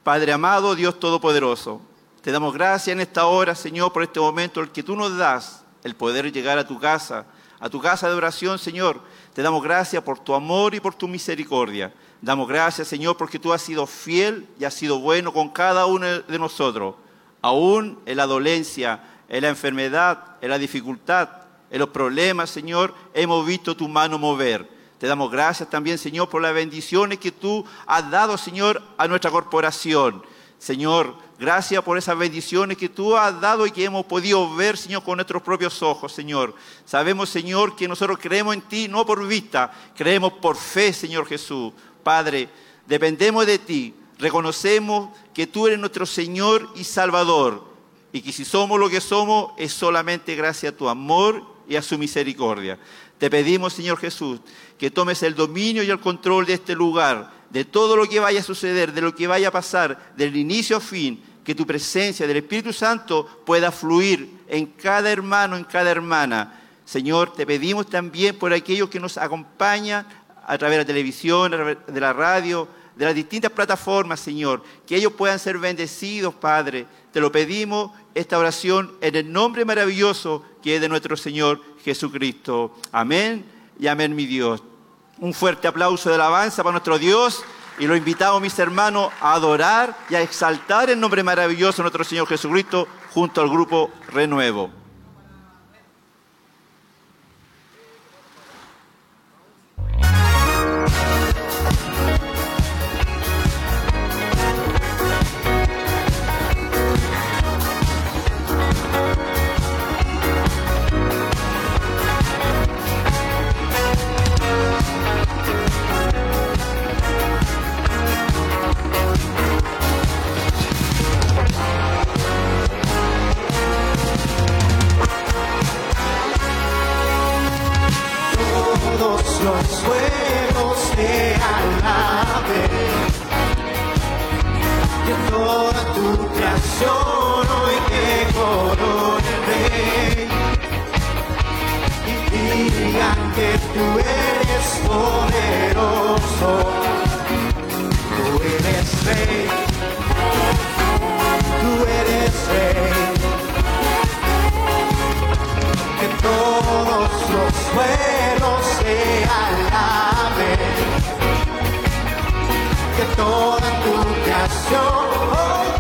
Padre amado, Dios Todopoderoso, te damos gracias en esta hora, Señor, por este momento, el que tú nos das, el poder llegar a tu casa, a tu casa de oración, Señor. Te damos gracias por tu amor y por tu misericordia. Damos gracias, Señor, porque tú has sido fiel y has sido bueno con cada uno de nosotros, aún en la dolencia, en la enfermedad, en la dificultad, en los problemas, Señor, hemos visto tu mano mover. Te damos gracias también, Señor, por las bendiciones que tú has dado, Señor, a nuestra corporación. Señor, gracias por esas bendiciones que tú has dado y que hemos podido ver, Señor, con nuestros propios ojos, Señor. Sabemos, Señor, que nosotros creemos en ti, no por vista, creemos por fe, Señor Jesús. Padre, dependemos de ti, reconocemos que tú eres nuestro Señor y Salvador y que si somos lo que somos es solamente gracias a tu amor y a su misericordia. Te pedimos, Señor Jesús, que tomes el dominio y el control de este lugar, de todo lo que vaya a suceder, de lo que vaya a pasar, del inicio a fin, que tu presencia del Espíritu Santo pueda fluir en cada hermano, en cada hermana. Señor, te pedimos también por aquellos que nos acompañan a través de la televisión, a través de la radio, de las distintas plataformas, Señor, que ellos puedan ser bendecidos, Padre. Te lo pedimos esta oración en el nombre maravilloso que es de nuestro Señor Jesucristo. Amén y amén, mi Dios. Un fuerte aplauso de alabanza para nuestro Dios y lo invitamos, mis hermanos, a adorar y a exaltar el nombre maravilloso de nuestro Señor Jesucristo junto al grupo Renuevo. canción hoy que corona el rey y digan que tú eres poderoso, tú eres rey, tú eres rey. Que todos los suelos se alaben, que toda tu creación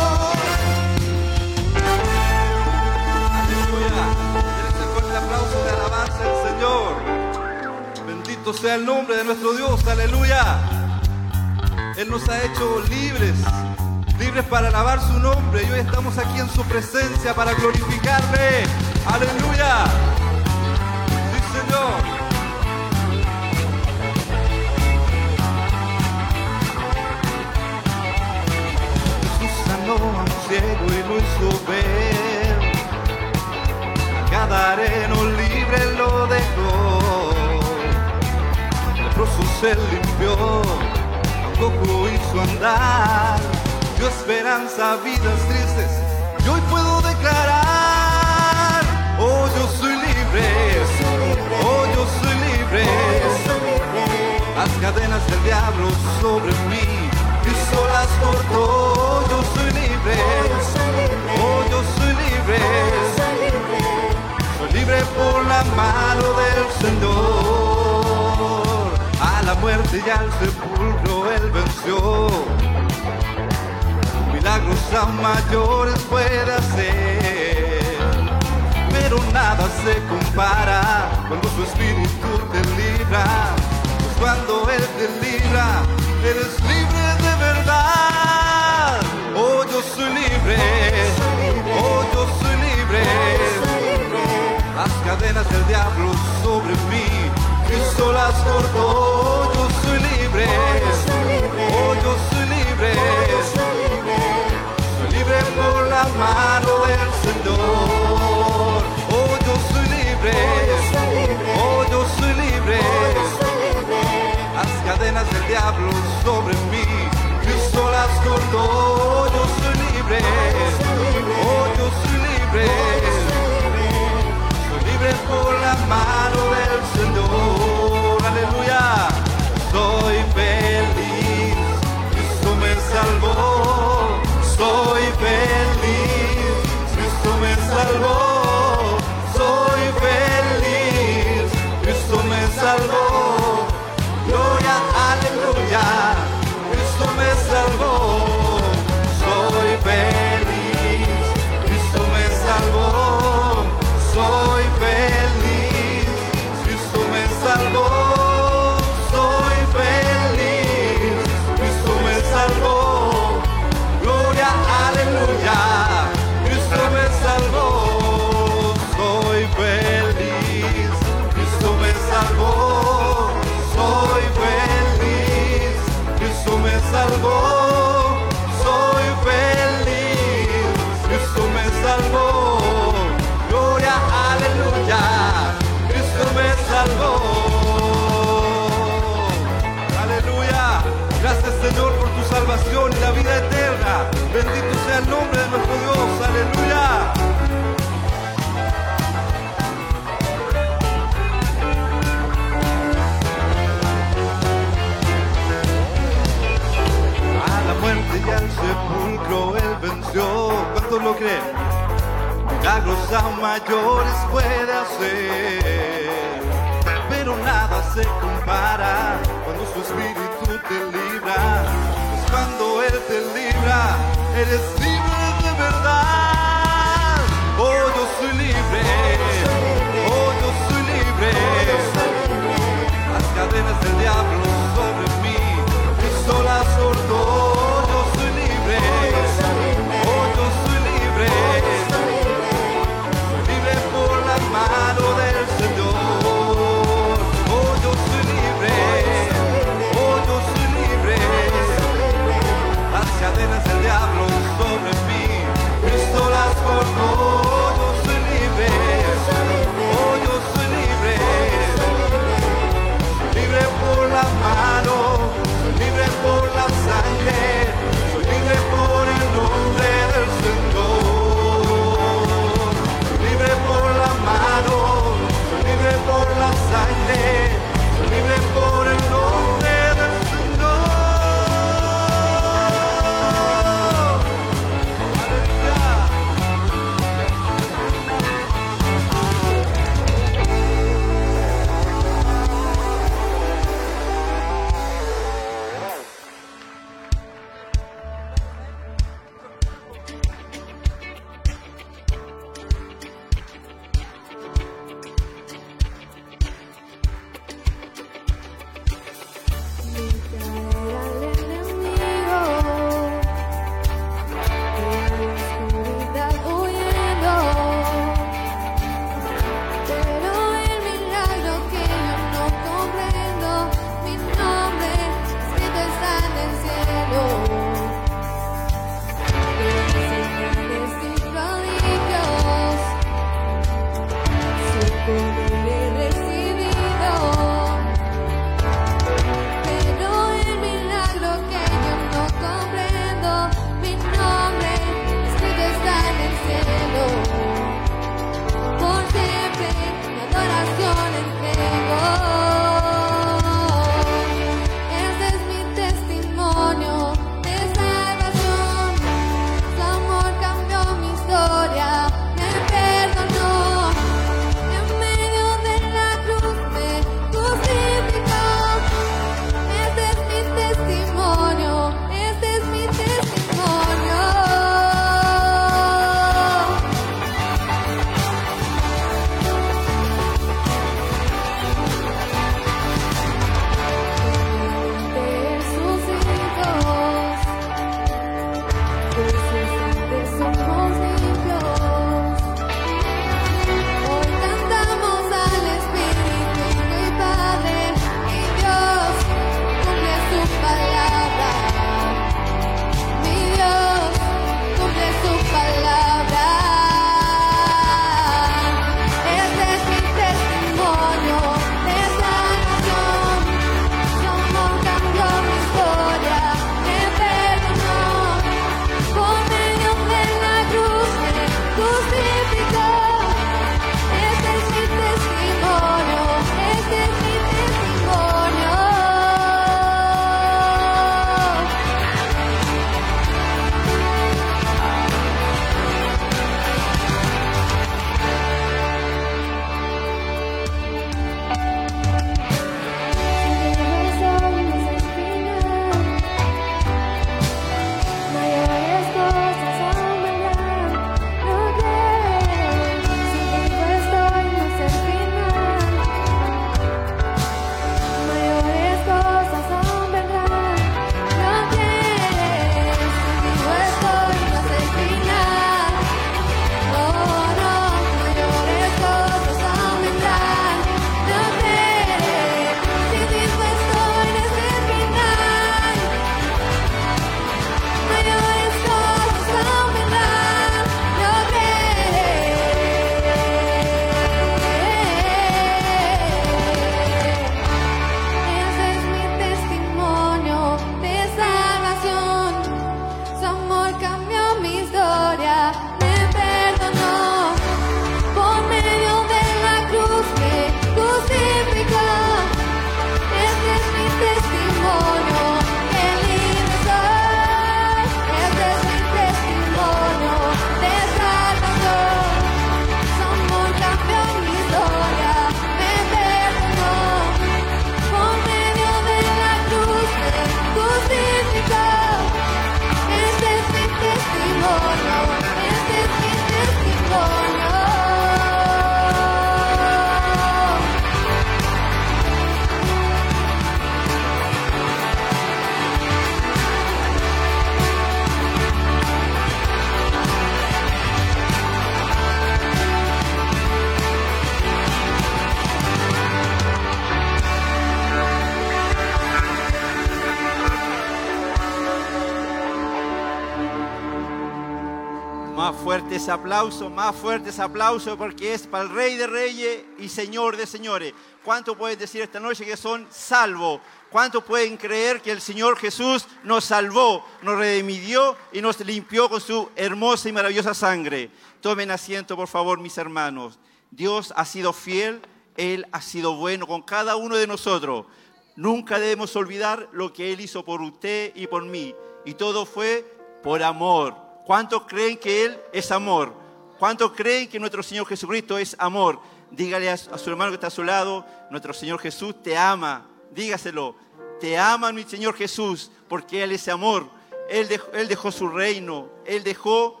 fuerte aplauso, más fuerte ese porque es para el Rey de Reyes y Señor de Señores. ¿Cuántos pueden decir esta noche que son salvos? ¿Cuántos pueden creer que el Señor Jesús nos salvó, nos redimió y nos limpió con su hermosa y maravillosa sangre? Tomen asiento, por favor, mis hermanos. Dios ha sido fiel, Él ha sido bueno con cada uno de nosotros. Nunca debemos olvidar lo que Él hizo por usted y por mí. Y todo fue por amor. ¿Cuántos creen que Él es amor? ¿Cuántos creen que nuestro Señor Jesucristo es amor? Dígale a su hermano que está a su lado, nuestro Señor Jesús te ama. Dígaselo, te ama mi Señor Jesús porque Él es amor. Él dejó, él dejó su reino, Él dejó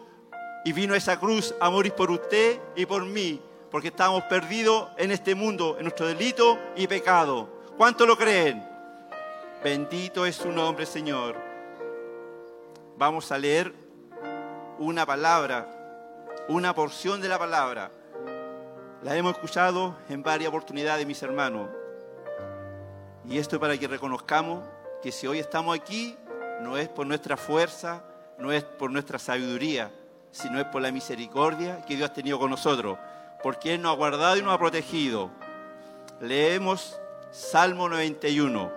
y vino a esa cruz a morir por usted y por mí, porque estábamos perdidos en este mundo, en nuestro delito y pecado. ¿Cuánto lo creen? Bendito es su nombre, Señor. Vamos a leer una palabra, una porción de la palabra. La hemos escuchado en varias oportunidades, mis hermanos. Y esto es para que reconozcamos que si hoy estamos aquí, no es por nuestra fuerza, no es por nuestra sabiduría, sino es por la misericordia que Dios ha tenido con nosotros, porque Él nos ha guardado y nos ha protegido. Leemos Salmo 91,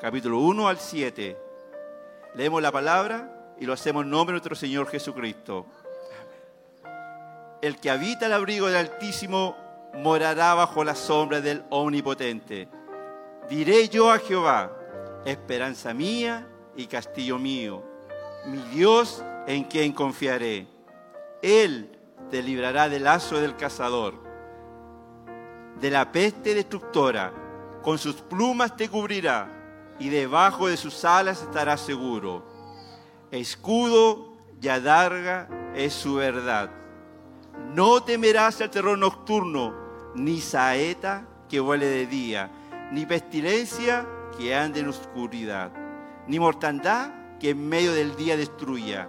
capítulo 1 al 7. Leemos la palabra y lo hacemos en nombre de nuestro Señor Jesucristo. El que habita el abrigo del Altísimo morará bajo la sombra del Omnipotente. Diré yo a Jehová, esperanza mía y castillo mío, mi Dios en quien confiaré. Él te librará del lazo del cazador, de la peste destructora, con sus plumas te cubrirá y debajo de sus alas estarás seguro. Escudo y adarga es su verdad. No temerás el terror nocturno, ni saeta que vuele de día ni pestilencia que ande en oscuridad, ni mortandad que en medio del día destruya.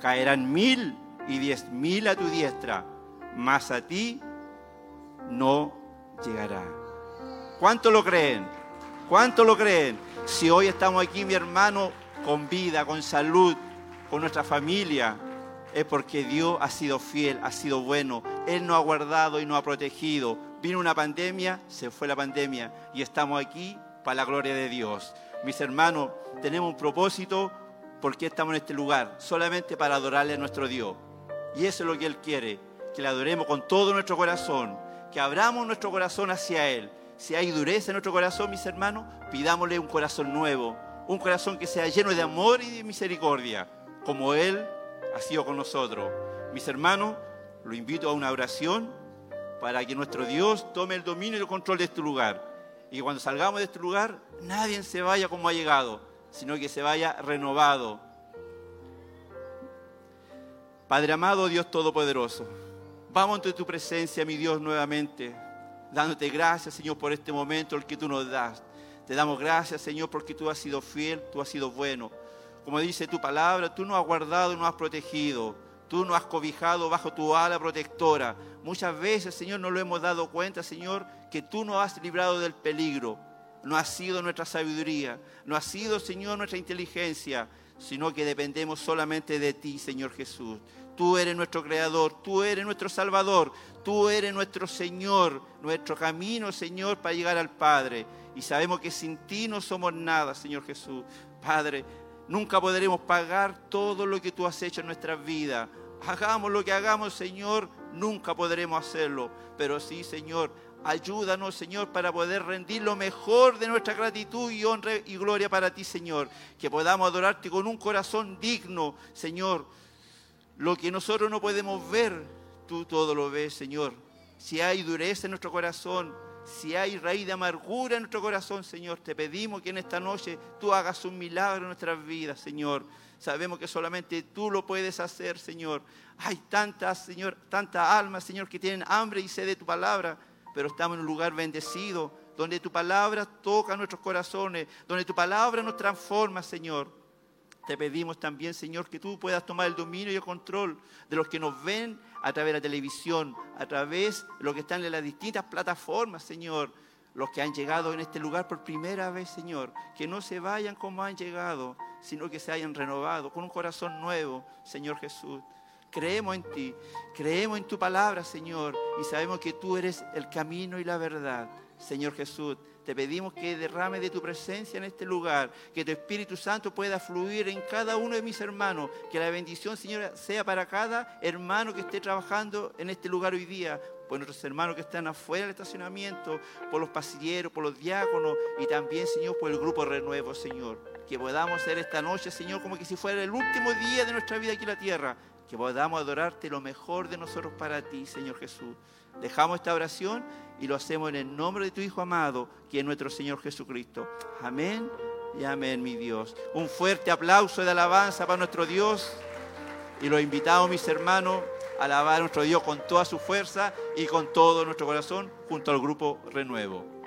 Caerán mil y diez mil a tu diestra, mas a ti no llegará. ¿Cuánto lo creen? ¿Cuánto lo creen? Si hoy estamos aquí, mi hermano, con vida, con salud, con nuestra familia, es porque Dios ha sido fiel, ha sido bueno. Él nos ha guardado y nos ha protegido vino una pandemia, se fue la pandemia y estamos aquí para la gloria de Dios. Mis hermanos, tenemos un propósito porque estamos en este lugar, solamente para adorarle a nuestro Dios. Y eso es lo que Él quiere, que le adoremos con todo nuestro corazón, que abramos nuestro corazón hacia Él. Si hay dureza en nuestro corazón, mis hermanos, pidámosle un corazón nuevo, un corazón que sea lleno de amor y de misericordia, como Él ha sido con nosotros. Mis hermanos, lo invito a una oración para que nuestro Dios tome el dominio y el control de este lugar. Y cuando salgamos de este lugar, nadie se vaya como ha llegado, sino que se vaya renovado. Padre amado, Dios Todopoderoso, vamos ante tu presencia, mi Dios, nuevamente, dándote gracias, Señor, por este momento el que tú nos das. Te damos gracias, Señor, porque tú has sido fiel, tú has sido bueno. Como dice tu palabra, tú nos has guardado y nos has protegido. Tú nos has cobijado bajo tu ala protectora. Muchas veces, Señor, no lo hemos dado cuenta, Señor, que tú nos has librado del peligro. No ha sido nuestra sabiduría, no ha sido, Señor, nuestra inteligencia, sino que dependemos solamente de ti, Señor Jesús. Tú eres nuestro creador, tú eres nuestro salvador, tú eres nuestro Señor, nuestro camino, Señor, para llegar al Padre. Y sabemos que sin ti no somos nada, Señor Jesús. Padre, nunca podremos pagar todo lo que tú has hecho en nuestras vidas. Hagamos lo que hagamos, Señor, nunca podremos hacerlo. Pero sí, Señor, ayúdanos, Señor, para poder rendir lo mejor de nuestra gratitud y honra y gloria para ti, Señor. Que podamos adorarte con un corazón digno, Señor. Lo que nosotros no podemos ver, tú todo lo ves, Señor. Si hay dureza en nuestro corazón, si hay raíz de amargura en nuestro corazón, Señor, te pedimos que en esta noche tú hagas un milagro en nuestras vidas, Señor. Sabemos que solamente tú lo puedes hacer, Señor. Hay tantas, Señor, tantas almas, Señor, que tienen hambre y sed de tu palabra, pero estamos en un lugar bendecido, donde tu palabra toca nuestros corazones, donde tu palabra nos transforma, Señor. Te pedimos también, Señor, que tú puedas tomar el dominio y el control de los que nos ven a través de la televisión, a través de los que están en las distintas plataformas, Señor los que han llegado en este lugar por primera vez, Señor, que no se vayan como han llegado, sino que se hayan renovado con un corazón nuevo, Señor Jesús. Creemos en ti, creemos en tu palabra, Señor, y sabemos que tú eres el camino y la verdad. Señor Jesús, te pedimos que derrame de tu presencia en este lugar, que tu Espíritu Santo pueda fluir en cada uno de mis hermanos, que la bendición, Señor, sea para cada hermano que esté trabajando en este lugar hoy día, por nuestros hermanos que están afuera del estacionamiento, por los pasilleros, por los diáconos y también, Señor, por el grupo Renuevo, Señor. Que podamos ser esta noche, Señor, como que si fuera el último día de nuestra vida aquí en la tierra. Que podamos adorarte lo mejor de nosotros para ti, Señor Jesús. Dejamos esta oración y lo hacemos en el nombre de tu Hijo amado, que es nuestro Señor Jesucristo. Amén y amén, mi Dios. Un fuerte aplauso de alabanza para nuestro Dios. Y los invitamos, mis hermanos, a alabar a nuestro Dios con toda su fuerza y con todo nuestro corazón, junto al grupo Renuevo.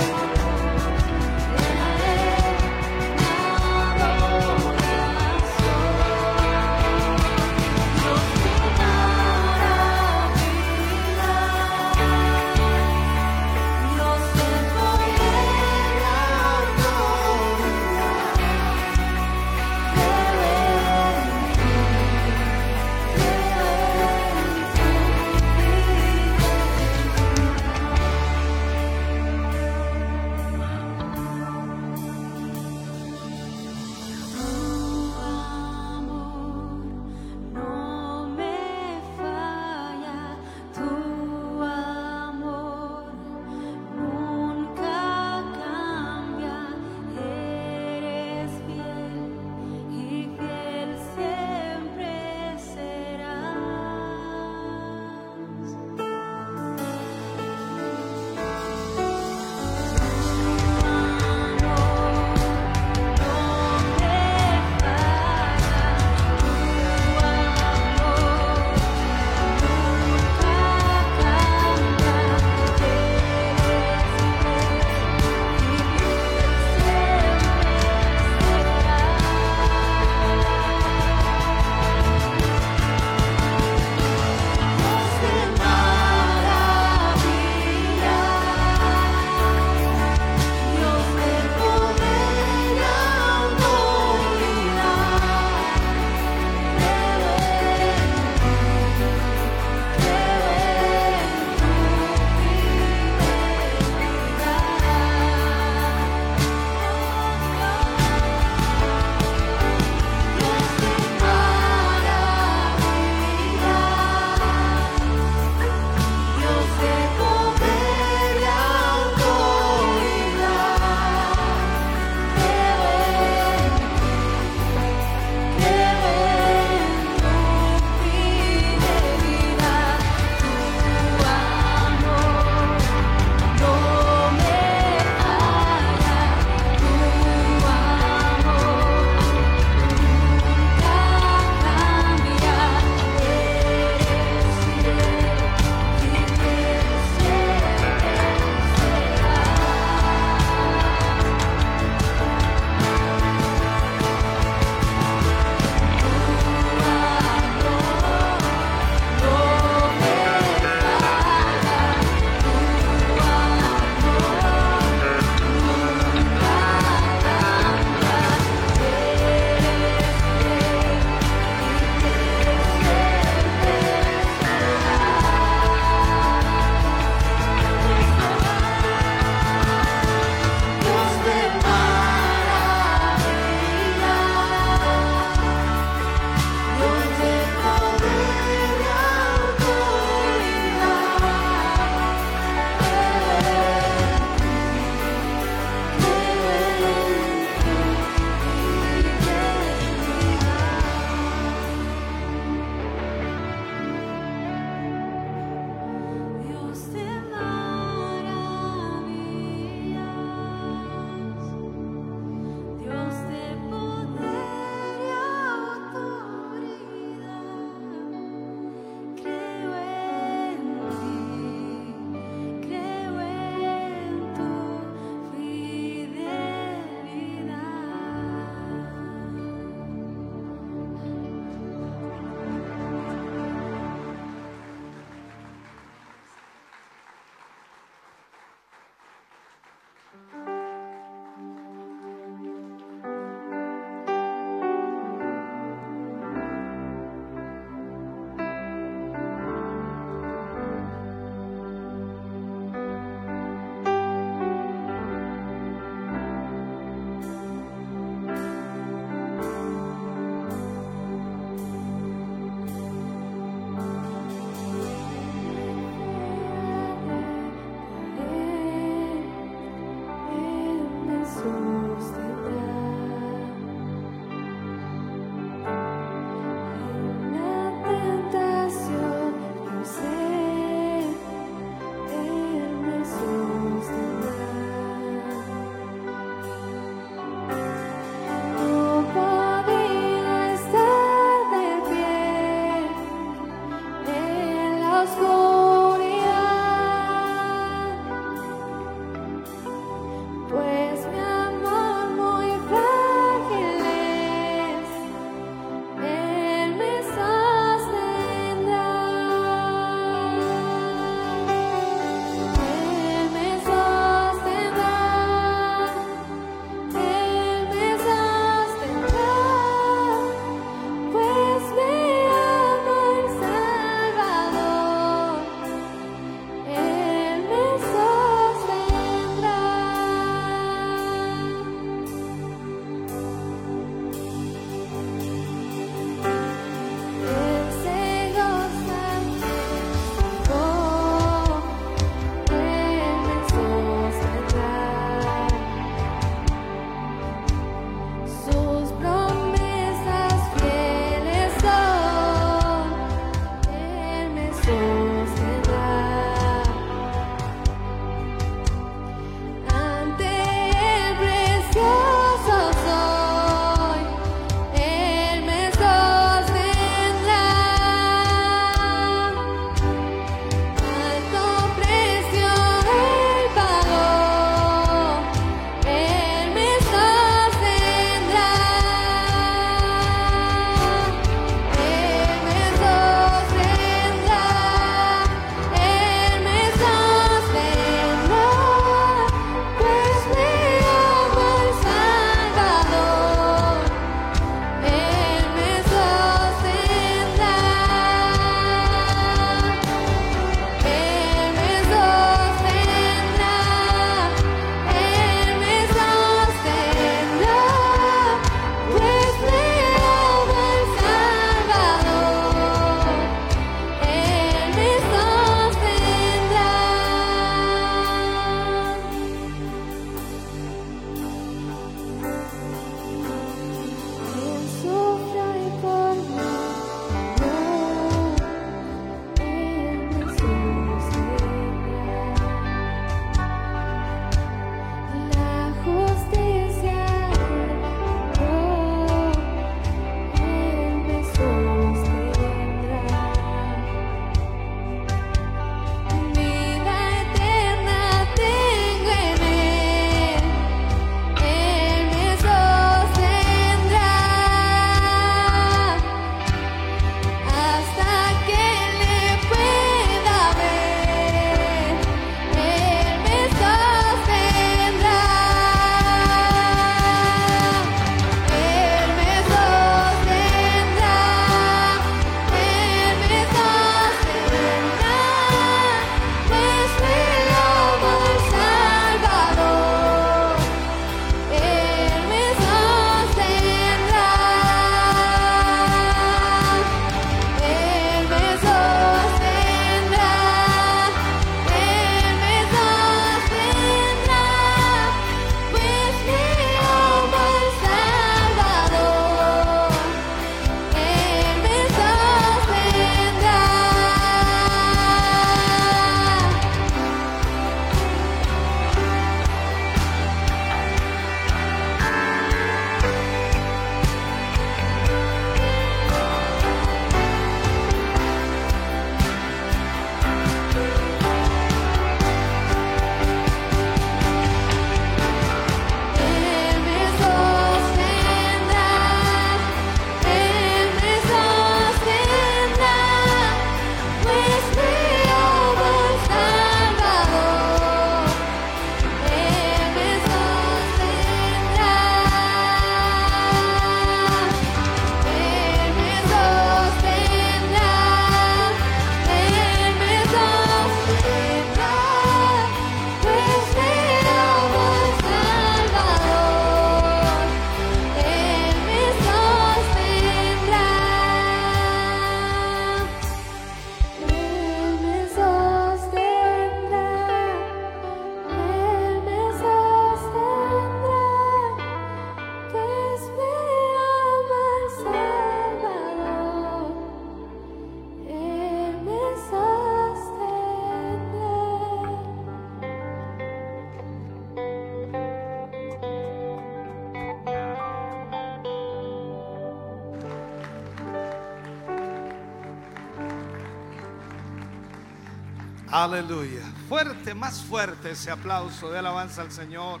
Aleluya. Fuerte, más fuerte ese aplauso de alabanza al Señor.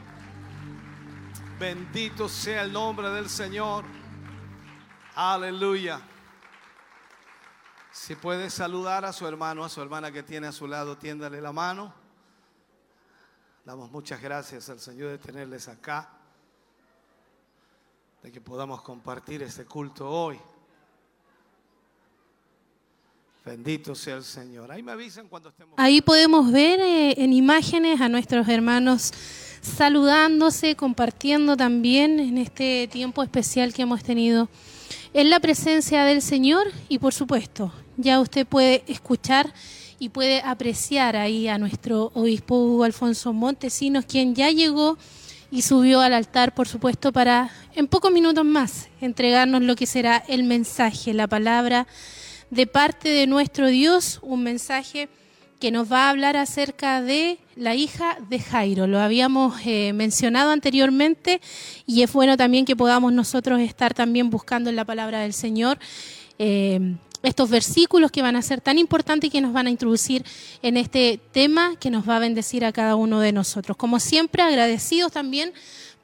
Bendito sea el nombre del Señor. Aleluya. Si puede saludar a su hermano, a su hermana que tiene a su lado, tiéndale la mano. Damos muchas gracias al Señor de tenerles acá, de que podamos compartir este culto hoy. Bendito sea el Señor. Ahí me avisan cuando estemos. Ahí podemos ver eh, en imágenes a nuestros hermanos saludándose, compartiendo también en este tiempo especial que hemos tenido en la presencia del Señor y por supuesto, ya usted puede escuchar y puede apreciar ahí a nuestro obispo Hugo Alfonso Montesinos, quien ya llegó y subió al altar, por supuesto, para en pocos minutos más entregarnos lo que será el mensaje, la palabra de parte de nuestro Dios, un mensaje que nos va a hablar acerca de la hija de Jairo. Lo habíamos eh, mencionado anteriormente y es bueno también que podamos nosotros estar también buscando en la palabra del Señor. Eh, estos versículos que van a ser tan importantes y que nos van a introducir en este tema que nos va a bendecir a cada uno de nosotros. Como siempre, agradecidos también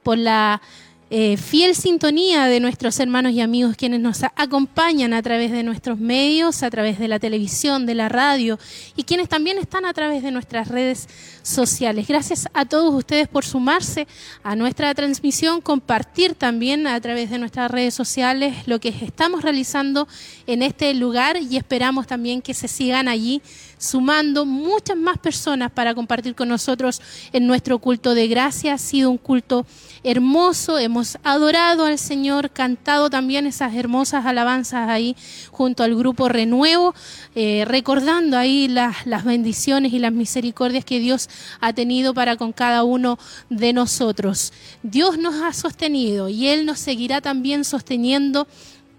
por la eh, fiel sintonía de nuestros hermanos y amigos quienes nos acompañan a través de nuestros medios, a través de la televisión, de la radio y quienes también están a través de nuestras redes sociales. Gracias a todos ustedes por sumarse a nuestra transmisión, compartir también a través de nuestras redes sociales lo que estamos realizando en este lugar y esperamos también que se sigan allí sumando muchas más personas para compartir con nosotros en nuestro culto de gracia. Ha sido un culto hermoso, hemos adorado al Señor, cantado también esas hermosas alabanzas ahí junto al grupo Renuevo, eh, recordando ahí las, las bendiciones y las misericordias que Dios ha tenido para con cada uno de nosotros. Dios nos ha sostenido y Él nos seguirá también sosteniendo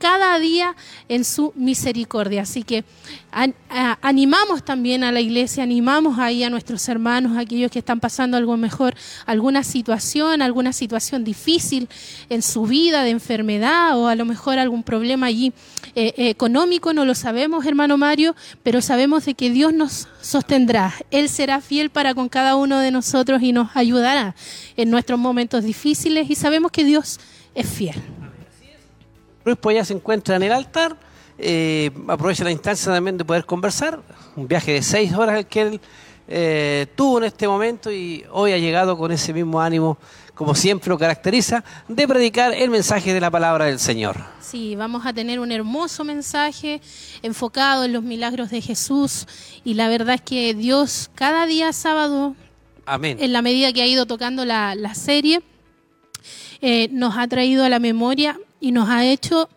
cada día en su misericordia. Así que animamos también a la iglesia, animamos ahí a nuestros hermanos, aquellos que están pasando algo mejor, alguna situación, alguna situación difícil en su vida de enfermedad o a lo mejor algún problema allí eh, económico, no lo sabemos, hermano Mario, pero sabemos de que Dios nos sostendrá. Él será fiel para con cada uno de nosotros y nos ayudará en nuestros momentos difíciles y sabemos que Dios es fiel. Luis pues ya se encuentra en el altar, eh, aprovecha la instancia también de poder conversar, un viaje de seis horas el que él eh, tuvo en este momento y hoy ha llegado con ese mismo ánimo, como siempre lo caracteriza, de predicar el mensaje de la palabra del Señor. Sí, vamos a tener un hermoso mensaje enfocado en los milagros de Jesús y la verdad es que Dios cada día sábado, Amén. en la medida que ha ido tocando la, la serie, eh, nos ha traído a la memoria y nos ha hecho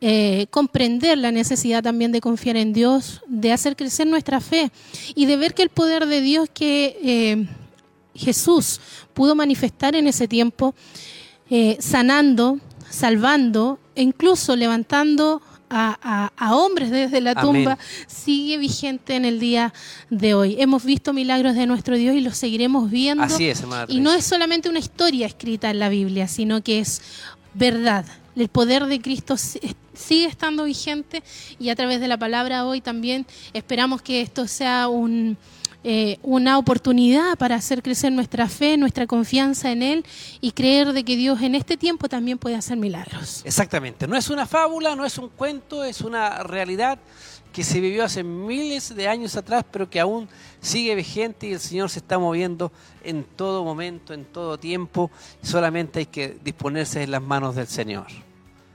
eh, comprender la necesidad también de confiar en Dios, de hacer crecer nuestra fe y de ver que el poder de Dios que eh, Jesús pudo manifestar en ese tiempo, eh, sanando, salvando e incluso levantando a, hombres desde la tumba sigue vigente en el día de hoy. Hemos visto milagros de nuestro Dios y los seguiremos viendo. Así es, Y no es solamente una historia escrita en la Biblia, sino que es verdad. El poder de Cristo sigue estando vigente y a través de la palabra hoy también esperamos que esto sea un, eh, una oportunidad para hacer crecer nuestra fe, nuestra confianza en Él y creer de que Dios en este tiempo también puede hacer milagros. Exactamente, no es una fábula, no es un cuento, es una realidad que se vivió hace miles de años atrás, pero que aún sigue vigente y el Señor se está moviendo en todo momento, en todo tiempo. Solamente hay que disponerse en las manos del Señor.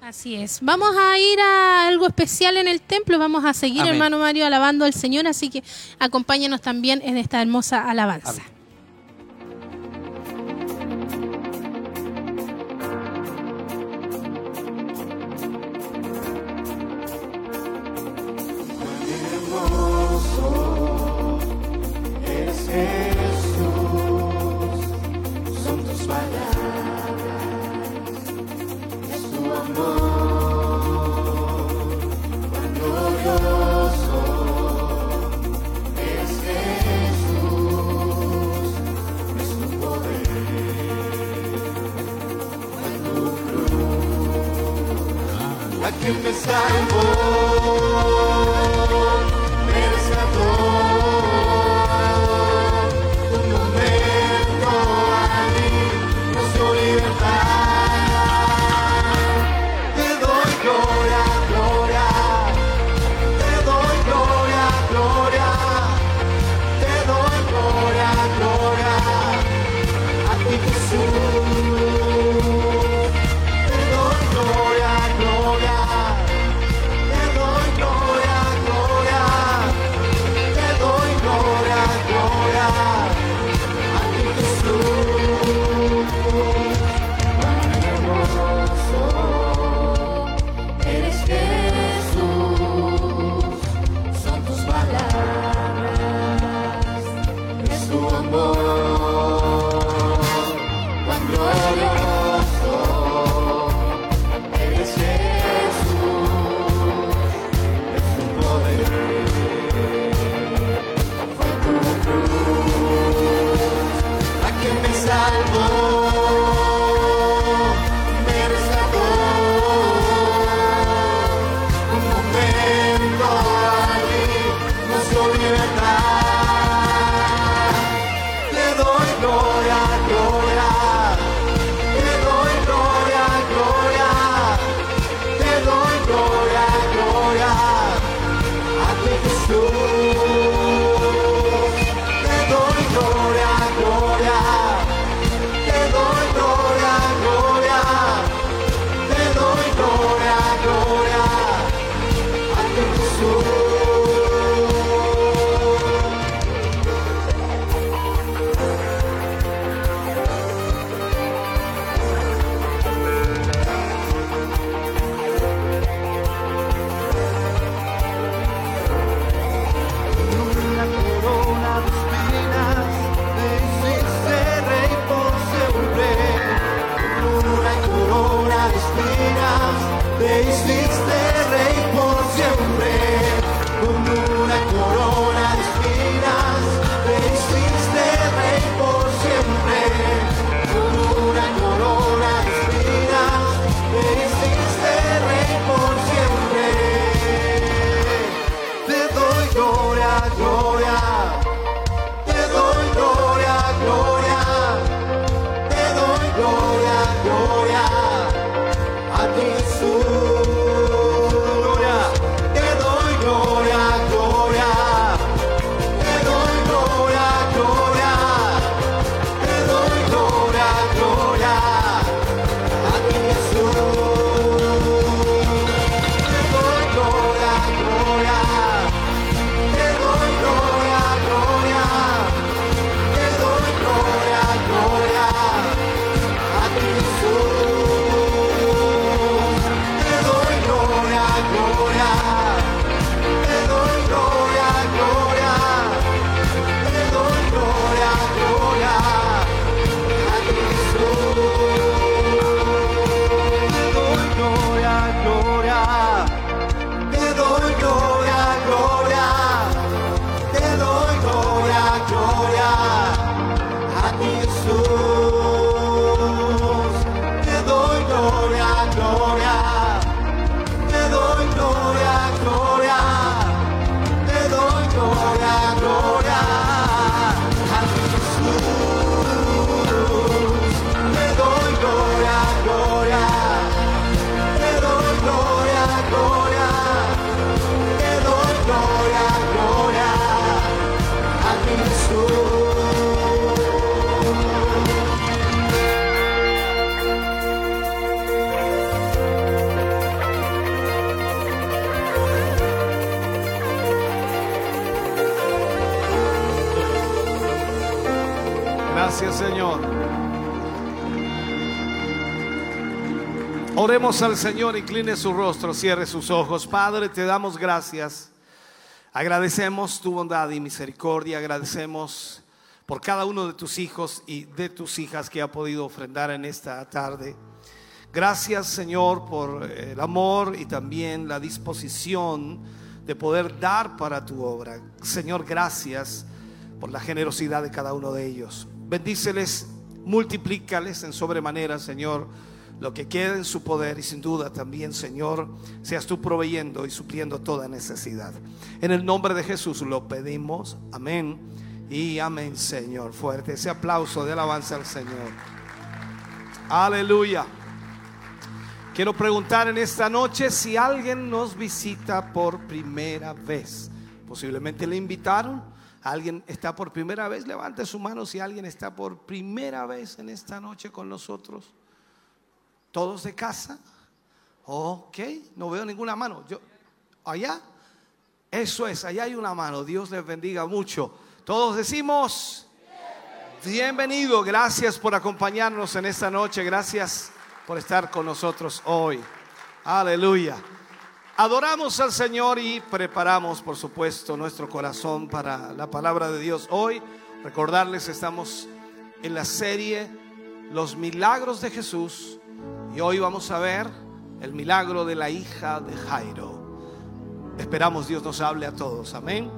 Así es. Vamos a ir a algo especial en el templo. Vamos a seguir, hermano Mario, alabando al Señor. Así que acompáñanos también en esta hermosa alabanza. Oremos al Señor, incline su rostro, cierre sus ojos. Padre, te damos gracias. Agradecemos tu bondad y misericordia. Agradecemos por cada uno de tus hijos y de tus hijas que ha podido ofrendar en esta tarde. Gracias, Señor, por el amor y también la disposición de poder dar para tu obra. Señor, gracias por la generosidad de cada uno de ellos. Bendíceles, multiplícales en sobremanera, Señor lo que queda en su poder y sin duda también, Señor, seas tú proveyendo y supliendo toda necesidad. En el nombre de Jesús lo pedimos. Amén. Y amén, Señor. Fuerte ese aplauso de alabanza al Señor. Aleluya. Quiero preguntar en esta noche si alguien nos visita por primera vez. Posiblemente le invitaron, ¿Alguien está por primera vez? Levante su mano si alguien está por primera vez en esta noche con nosotros. ¿Todos de casa? Ok, no veo ninguna mano. Yo, allá, eso es, allá hay una mano. Dios les bendiga mucho. Todos decimos, bienvenido, gracias por acompañarnos en esta noche, gracias por estar con nosotros hoy. Aleluya. Adoramos al Señor y preparamos, por supuesto, nuestro corazón para la palabra de Dios. Hoy, recordarles, estamos en la serie Los Milagros de Jesús y hoy vamos a ver el milagro de la hija de Jairo. Esperamos Dios nos hable a todos. Amén.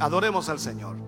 Adoremos al Señor.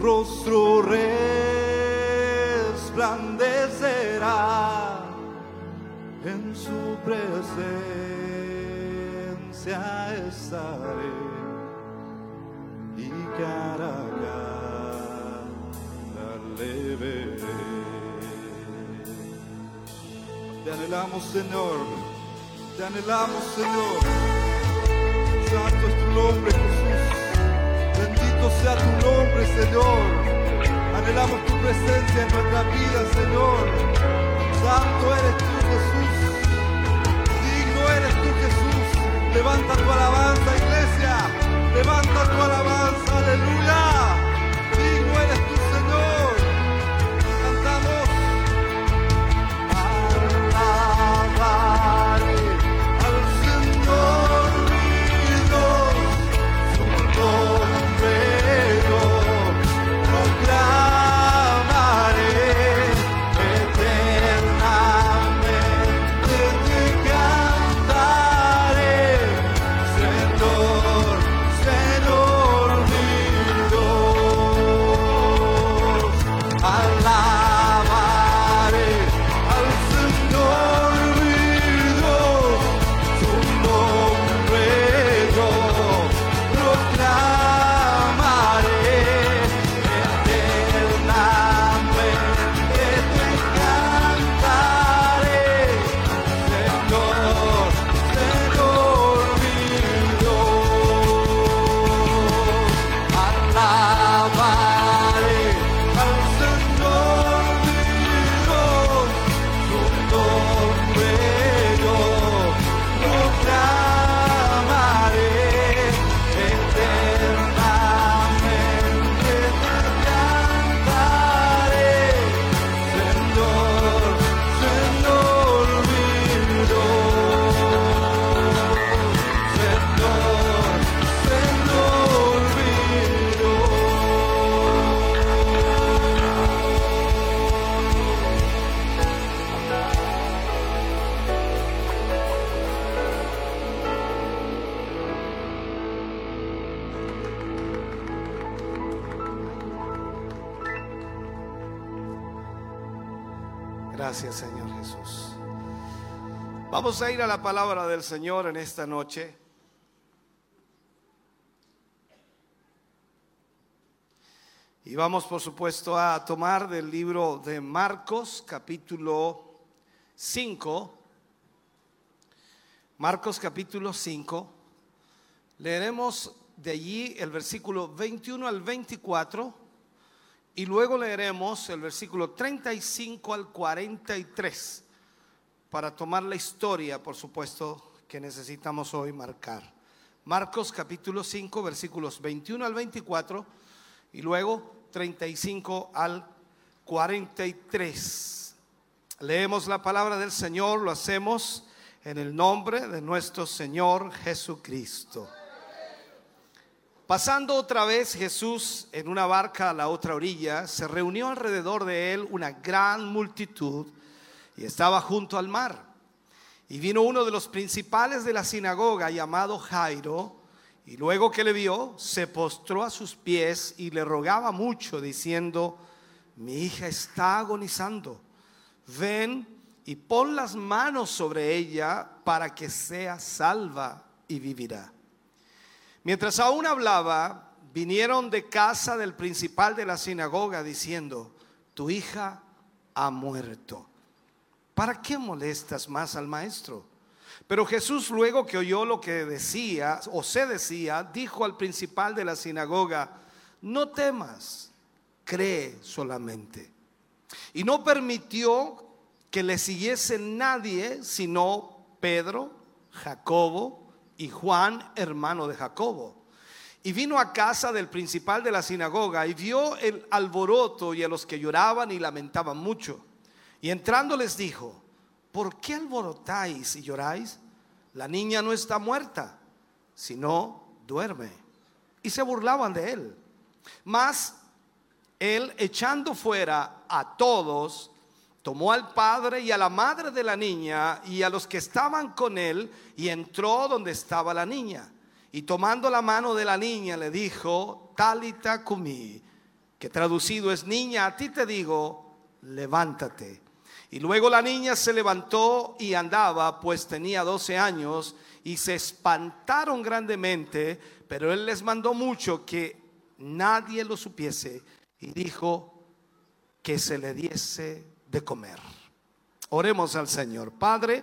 rostro resplandecerá en su presencia estaré y cara a cara le veré. Te anhelamos, Señor, te anhelamos, Señor. Santo es tu nombre, Jesús sea tu nombre, Señor. Anhelamos tu presencia en nuestra vida, Señor. Santo eres tú, Jesús. Digno eres tú, Jesús. Levanta tu alabanza, iglesia. Levanta tu alabanza, aleluya. Vamos a ir a la palabra del Señor en esta noche. Y vamos, por supuesto, a tomar del libro de Marcos, capítulo 5. Marcos, capítulo 5. Leeremos de allí el versículo 21 al 24 y luego leeremos el versículo 35 al 43 para tomar la historia, por supuesto, que necesitamos hoy marcar. Marcos capítulo 5, versículos 21 al 24 y luego 35 al 43. Leemos la palabra del Señor, lo hacemos en el nombre de nuestro Señor Jesucristo. Pasando otra vez Jesús en una barca a la otra orilla, se reunió alrededor de él una gran multitud y estaba junto al mar. Y vino uno de los principales de la sinagoga llamado Jairo, y luego que le vio, se postró a sus pies y le rogaba mucho, diciendo, mi hija está agonizando, ven y pon las manos sobre ella para que sea salva y vivirá. Mientras aún hablaba, vinieron de casa del principal de la sinagoga diciendo, tu hija ha muerto. ¿Para qué molestas más al maestro? Pero Jesús luego que oyó lo que decía o se decía, dijo al principal de la sinagoga, no temas, cree solamente. Y no permitió que le siguiese nadie sino Pedro, Jacobo y Juan, hermano de Jacobo. Y vino a casa del principal de la sinagoga y vio el alboroto y a los que lloraban y lamentaban mucho. Y entrando les dijo, ¿por qué alborotáis y lloráis? La niña no está muerta, sino duerme. Y se burlaban de él. Mas él, echando fuera a todos, tomó al padre y a la madre de la niña y a los que estaban con él y entró donde estaba la niña. Y tomando la mano de la niña le dijo, Talita cumi, que traducido es niña, a ti te digo, levántate. Y luego la niña se levantó y andaba, pues tenía 12 años, y se espantaron grandemente, pero él les mandó mucho que nadie lo supiese y dijo que se le diese de comer. Oremos al Señor. Padre,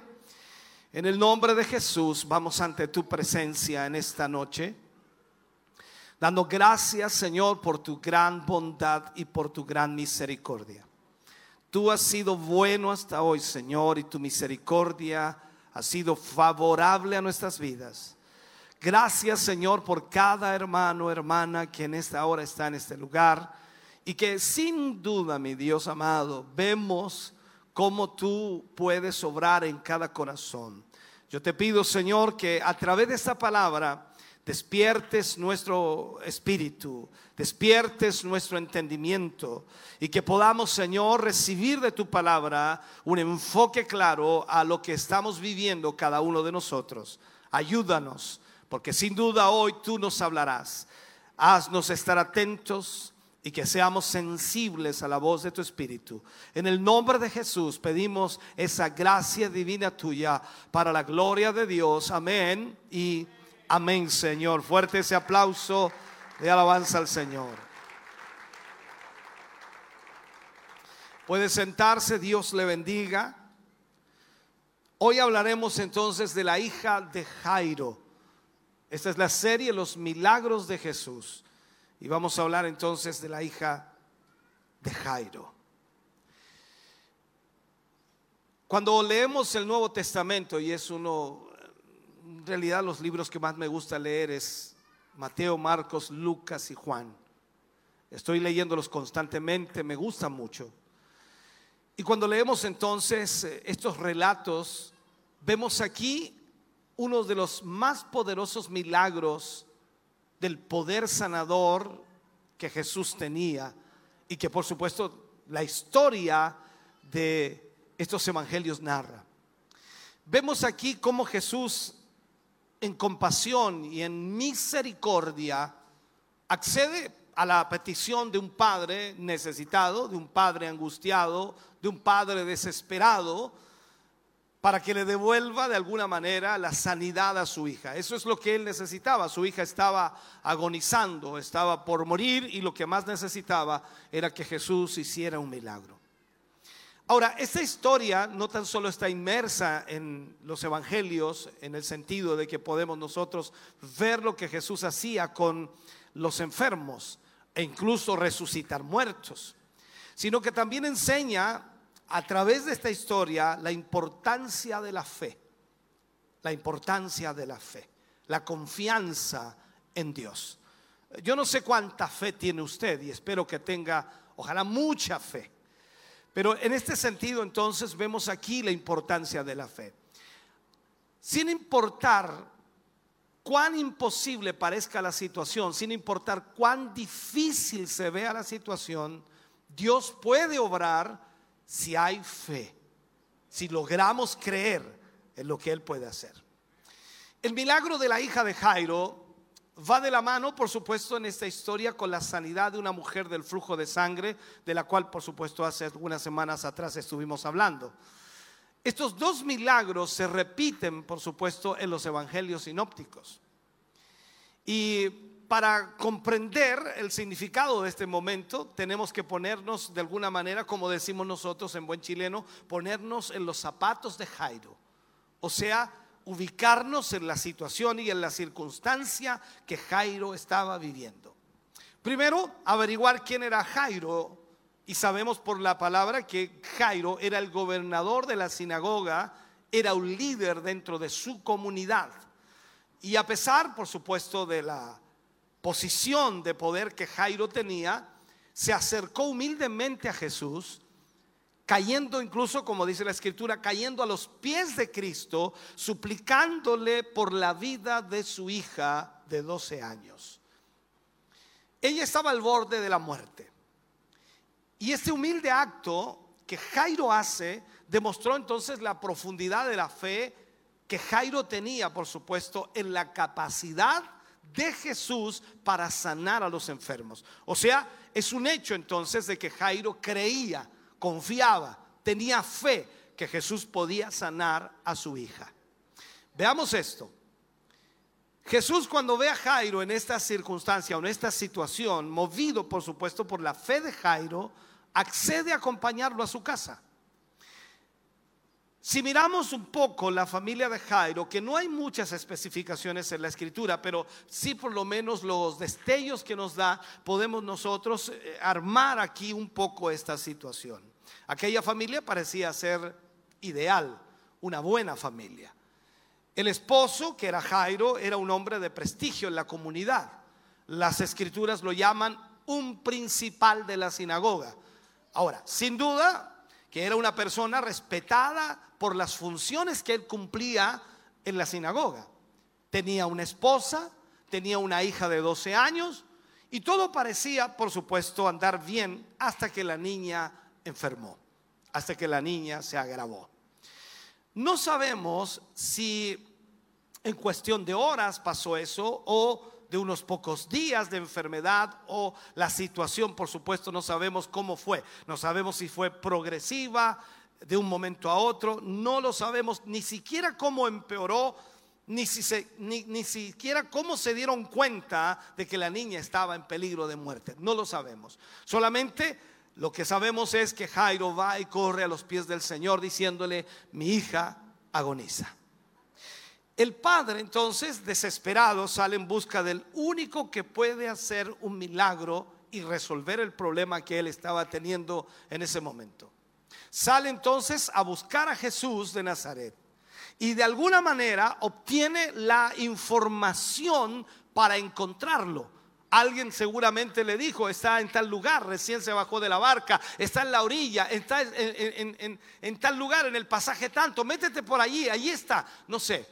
en el nombre de Jesús vamos ante tu presencia en esta noche, dando gracias Señor por tu gran bondad y por tu gran misericordia. Tú has sido bueno hasta hoy, Señor, y tu misericordia ha sido favorable a nuestras vidas. Gracias, Señor, por cada hermano, hermana que en esta hora está en este lugar y que sin duda, mi Dios amado, vemos cómo tú puedes obrar en cada corazón. Yo te pido, Señor, que a través de esta palabra despiertes nuestro espíritu, despiertes nuestro entendimiento y que podamos, Señor, recibir de tu palabra un enfoque claro a lo que estamos viviendo cada uno de nosotros. Ayúdanos, porque sin duda hoy tú nos hablarás. Haznos estar atentos y que seamos sensibles a la voz de tu Espíritu. En el nombre de Jesús pedimos esa gracia divina tuya para la gloria de Dios. Amén y Amén, Señor. Fuerte ese aplauso de alabanza al Señor. Puede sentarse, Dios le bendiga. Hoy hablaremos entonces de la hija de Jairo. Esta es la serie Los Milagros de Jesús. Y vamos a hablar entonces de la hija de Jairo. Cuando leemos el Nuevo Testamento, y es uno en realidad los libros que más me gusta leer es Mateo, Marcos, Lucas y Juan. Estoy leyéndolos constantemente, me gustan mucho. Y cuando leemos entonces eh, estos relatos, vemos aquí uno de los más poderosos milagros del poder sanador que Jesús tenía y que por supuesto la historia de estos evangelios narra. Vemos aquí cómo Jesús en compasión y en misericordia, accede a la petición de un padre necesitado, de un padre angustiado, de un padre desesperado, para que le devuelva de alguna manera la sanidad a su hija. Eso es lo que él necesitaba. Su hija estaba agonizando, estaba por morir y lo que más necesitaba era que Jesús hiciera un milagro. Ahora, esta historia no tan solo está inmersa en los evangelios, en el sentido de que podemos nosotros ver lo que Jesús hacía con los enfermos e incluso resucitar muertos, sino que también enseña a través de esta historia la importancia de la fe, la importancia de la fe, la confianza en Dios. Yo no sé cuánta fe tiene usted y espero que tenga, ojalá, mucha fe. Pero en este sentido entonces vemos aquí la importancia de la fe. Sin importar cuán imposible parezca la situación, sin importar cuán difícil se vea la situación, Dios puede obrar si hay fe, si logramos creer en lo que Él puede hacer. El milagro de la hija de Jairo va de la mano, por supuesto, en esta historia con la sanidad de una mujer del flujo de sangre, de la cual, por supuesto, hace algunas semanas atrás estuvimos hablando. Estos dos milagros se repiten, por supuesto, en los evangelios sinópticos. Y para comprender el significado de este momento, tenemos que ponernos de alguna manera, como decimos nosotros en buen chileno, ponernos en los zapatos de Jairo. O sea, ubicarnos en la situación y en la circunstancia que Jairo estaba viviendo. Primero, averiguar quién era Jairo. Y sabemos por la palabra que Jairo era el gobernador de la sinagoga, era un líder dentro de su comunidad. Y a pesar, por supuesto, de la posición de poder que Jairo tenía, se acercó humildemente a Jesús, cayendo incluso, como dice la escritura, cayendo a los pies de Cristo, suplicándole por la vida de su hija de 12 años. Ella estaba al borde de la muerte. Y este humilde acto que Jairo hace demostró entonces la profundidad de la fe que Jairo tenía, por supuesto, en la capacidad de Jesús para sanar a los enfermos. O sea, es un hecho entonces de que Jairo creía, confiaba, tenía fe que Jesús podía sanar a su hija. Veamos esto. Jesús cuando ve a Jairo en esta circunstancia o en esta situación, movido por supuesto por la fe de Jairo, accede a acompañarlo a su casa. Si miramos un poco la familia de Jairo, que no hay muchas especificaciones en la escritura, pero sí por lo menos los destellos que nos da, podemos nosotros eh, armar aquí un poco esta situación. Aquella familia parecía ser ideal, una buena familia. El esposo, que era Jairo, era un hombre de prestigio en la comunidad. Las escrituras lo llaman un principal de la sinagoga. Ahora, sin duda, que era una persona respetada por las funciones que él cumplía en la sinagoga. Tenía una esposa, tenía una hija de 12 años y todo parecía, por supuesto, andar bien hasta que la niña enfermó, hasta que la niña se agravó. No sabemos si en cuestión de horas pasó eso o de unos pocos días de enfermedad o la situación, por supuesto, no sabemos cómo fue. No sabemos si fue progresiva de un momento a otro. No lo sabemos ni siquiera cómo empeoró, ni, si ni, ni siquiera cómo se dieron cuenta de que la niña estaba en peligro de muerte. No lo sabemos. Solamente lo que sabemos es que Jairo va y corre a los pies del Señor diciéndole, mi hija agoniza. El padre entonces, desesperado, sale en busca del único que puede hacer un milagro y resolver el problema que él estaba teniendo en ese momento. Sale entonces a buscar a Jesús de Nazaret y de alguna manera obtiene la información para encontrarlo. Alguien seguramente le dijo, está en tal lugar, recién se bajó de la barca, está en la orilla, está en, tal lugar, en el pasaje tanto, métete por allí, allí está, no sé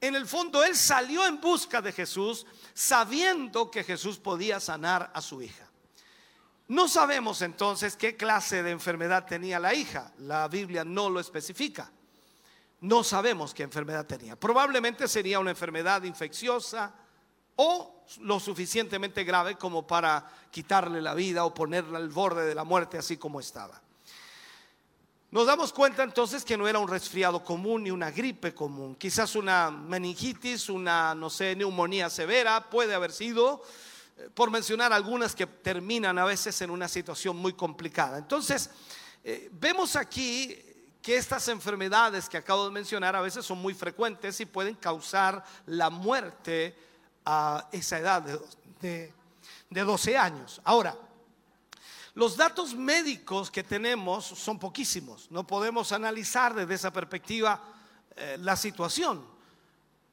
en el fondo él salió en busca de Jesús sabiendo que Jesús podía sanar a su hija. No sabemos entonces qué clase de enfermedad tenía la hija. La Biblia no lo especifica. No sabemos qué enfermedad tenía. Probablemente sería una enfermedad infecciosa o lo suficientemente grave como para quitarle la vida o ponerla al borde de la muerte así como estaba. Nos damos cuenta entonces que no era un resfriado común ni una gripe común, quizás una meningitis, una, no sé, neumonía severa, puede haber sido, eh, por mencionar algunas que terminan a veces en una situación muy complicada. Entonces, eh, vemos aquí que estas enfermedades que acabo de mencionar a veces son muy frecuentes y pueden causar la muerte a esa edad de, de 12 años. Ahora, los datos médicos que tenemos son poquísimos. No podemos analizar desde esa perspectiva eh, la situación.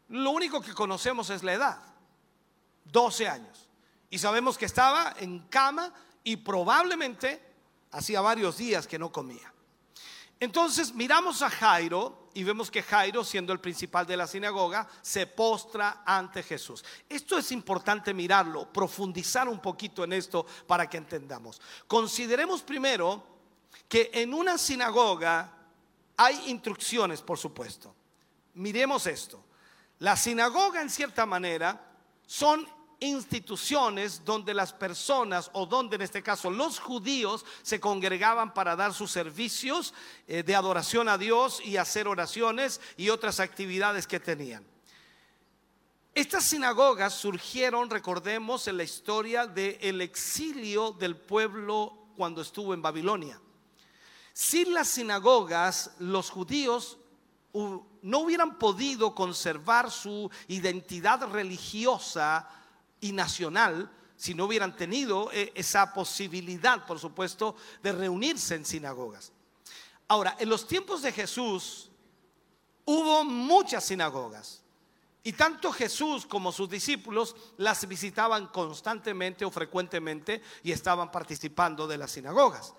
Lo único que conocemos es la edad, 12 años. Y sabemos que estaba en cama y probablemente hacía varios días que no comía. Entonces miramos a Jairo y vemos que Jairo, siendo el principal de la sinagoga, se postra ante Jesús. Esto es importante mirarlo, profundizar un poquito en esto para que entendamos. Consideremos primero que en una sinagoga hay instrucciones, por supuesto. Miremos esto. La sinagoga, en cierta manera, son instituciones donde las personas o donde en este caso los judíos se congregaban para dar sus servicios eh, de adoración a Dios y hacer oraciones y otras actividades que tenían. Estas sinagogas surgieron, recordemos, en la historia del exilio del pueblo cuando estuvo en Babilonia. Sin las sinagogas, los judíos no hubieran podido conservar su identidad religiosa y nacional si no hubieran tenido eh, esa posibilidad, por supuesto, de reunirse en sinagogas. Ahora, en los tiempos de Jesús hubo muchas sinagogas. Y tanto Jesús como sus discípulos las visitaban constantemente o frecuentemente y estaban participando de las sinagogas.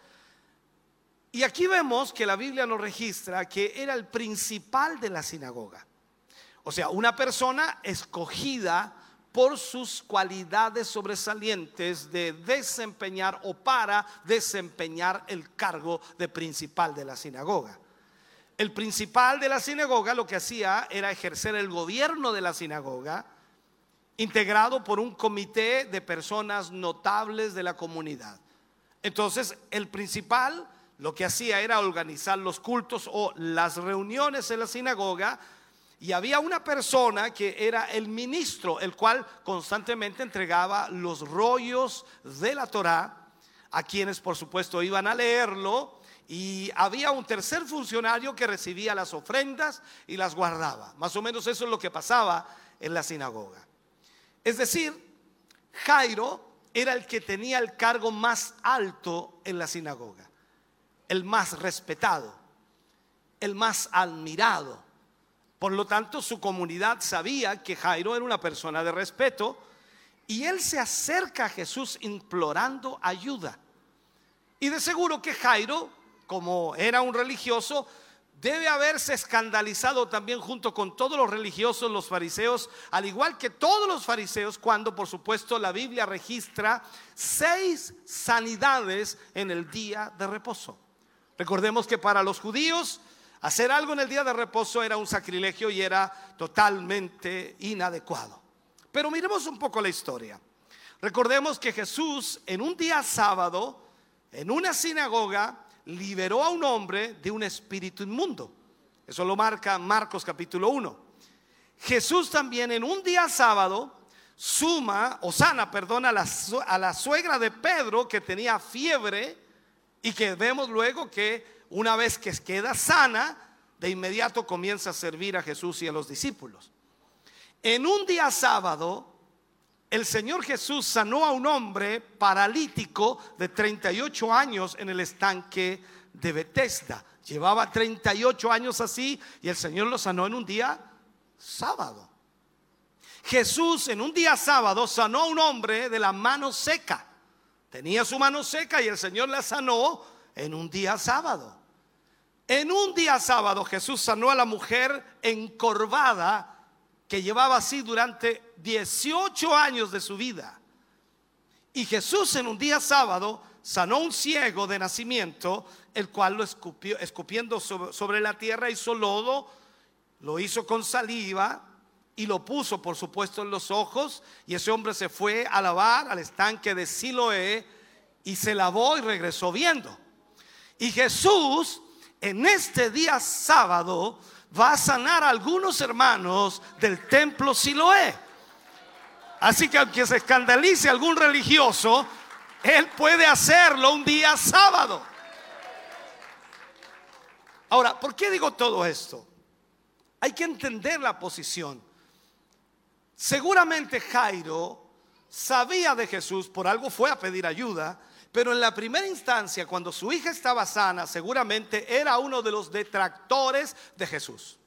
Y aquí vemos que la Biblia nos registra que era el principal de la sinagoga. O sea, una persona escogida por sus cualidades sobresalientes de desempeñar o para desempeñar el cargo de principal de la sinagoga. El principal de la sinagoga lo que hacía era ejercer el gobierno de la sinagoga, integrado por un comité de personas notables de la comunidad. Entonces, el principal lo que hacía era organizar los cultos o las reuniones en la sinagoga, y había una persona que era el ministro, el cual constantemente entregaba los rollos de la Torá a quienes por supuesto iban a leerlo. Y había un tercer funcionario que recibía las ofrendas y las guardaba. Más o menos eso es lo que pasaba en la sinagoga. Es decir, Jairo era el que tenía el cargo más alto en la sinagoga, el más respetado, el más admirado por lo tanto, su comunidad sabía que Jairo era una persona de respeto y él se acerca a Jesús implorando ayuda. Y de seguro que Jairo, como era un religioso, debe haberse escandalizado también junto con todos los religiosos, los fariseos, al igual que todos los fariseos, cuando por supuesto la Biblia registra seis sanidades en el día de reposo. Recordemos que para los judíos Hacer algo en el día de reposo era un sacrilegio y era totalmente inadecuado. Pero miremos un poco la historia. Recordemos que Jesús en un día sábado, en una sinagoga, liberó a un hombre de un espíritu inmundo. Eso lo marca Marcos capítulo 1. Jesús también en un día sábado suma o sana, perdón, a la, a la suegra de Pedro que tenía fiebre y que vemos luego que una vez que queda sana, de inmediato comienza a servir a Jesús y a los discípulos. En un día sábado, el Señor Jesús sanó a un hombre paralítico de 38 años en el estanque de Bethesda. Llevaba 38 años así y el Señor lo sanó en un día sábado. Jesús en un día sábado sanó a un hombre de la mano seca. Tenía su mano seca y el Señor la sanó en un día sábado. En un día sábado Jesús sanó a la mujer encorvada que llevaba así durante 18 años de su vida. Y Jesús en un día sábado sanó un ciego de nacimiento, el cual lo escupiendo sobre, sobre la tierra hizo lodo, lo hizo con saliva y lo puso, por supuesto, en los ojos. Y ese hombre se fue a lavar al estanque de Siloé y se lavó y regresó viendo. Y Jesús en este día sábado va a sanar a algunos hermanos del templo Siloé. Así que aunque se escandalice algún religioso, él puede hacerlo un día sábado. Ahora, ¿por qué digo todo esto? Hay que entender la posición. Seguramente Jairo sabía de Jesús, por algo fue a pedir ayuda, pero en la primera instancia, cuando su hija estaba sana, seguramente era uno de los detractores de Jesús.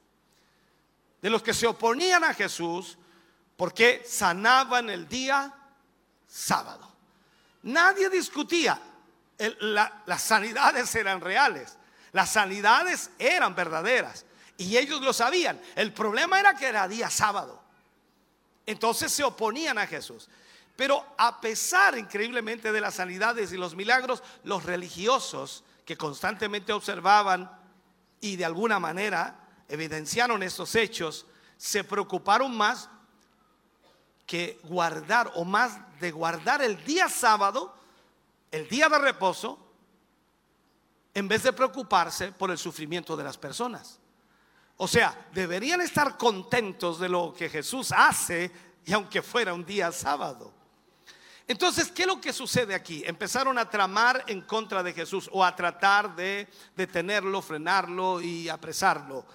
De los que se oponían a Jesús porque sanaban el día sábado. Nadie discutía. las sanidades eran reales. Las sanidades eran verdaderas. Y ellos lo sabían. El problema era que era día sábado. Entonces se oponían a Jesús. Pero a pesar increíblemente de las sanidades y los milagros, los religiosos que constantemente observaban y de alguna manera evidenciaron estos hechos, se preocuparon más que guardar o más de guardar el día sábado, el día de reposo, en vez de preocuparse por el sufrimiento de las personas. O sea, deberían estar contentos de lo que Jesús hace y aunque fuera un día sábado. Entonces, ¿qué es lo que sucede aquí? Empezaron a tramar en contra de Jesús o a tratar de detenerlo, frenarlo y apresarlo.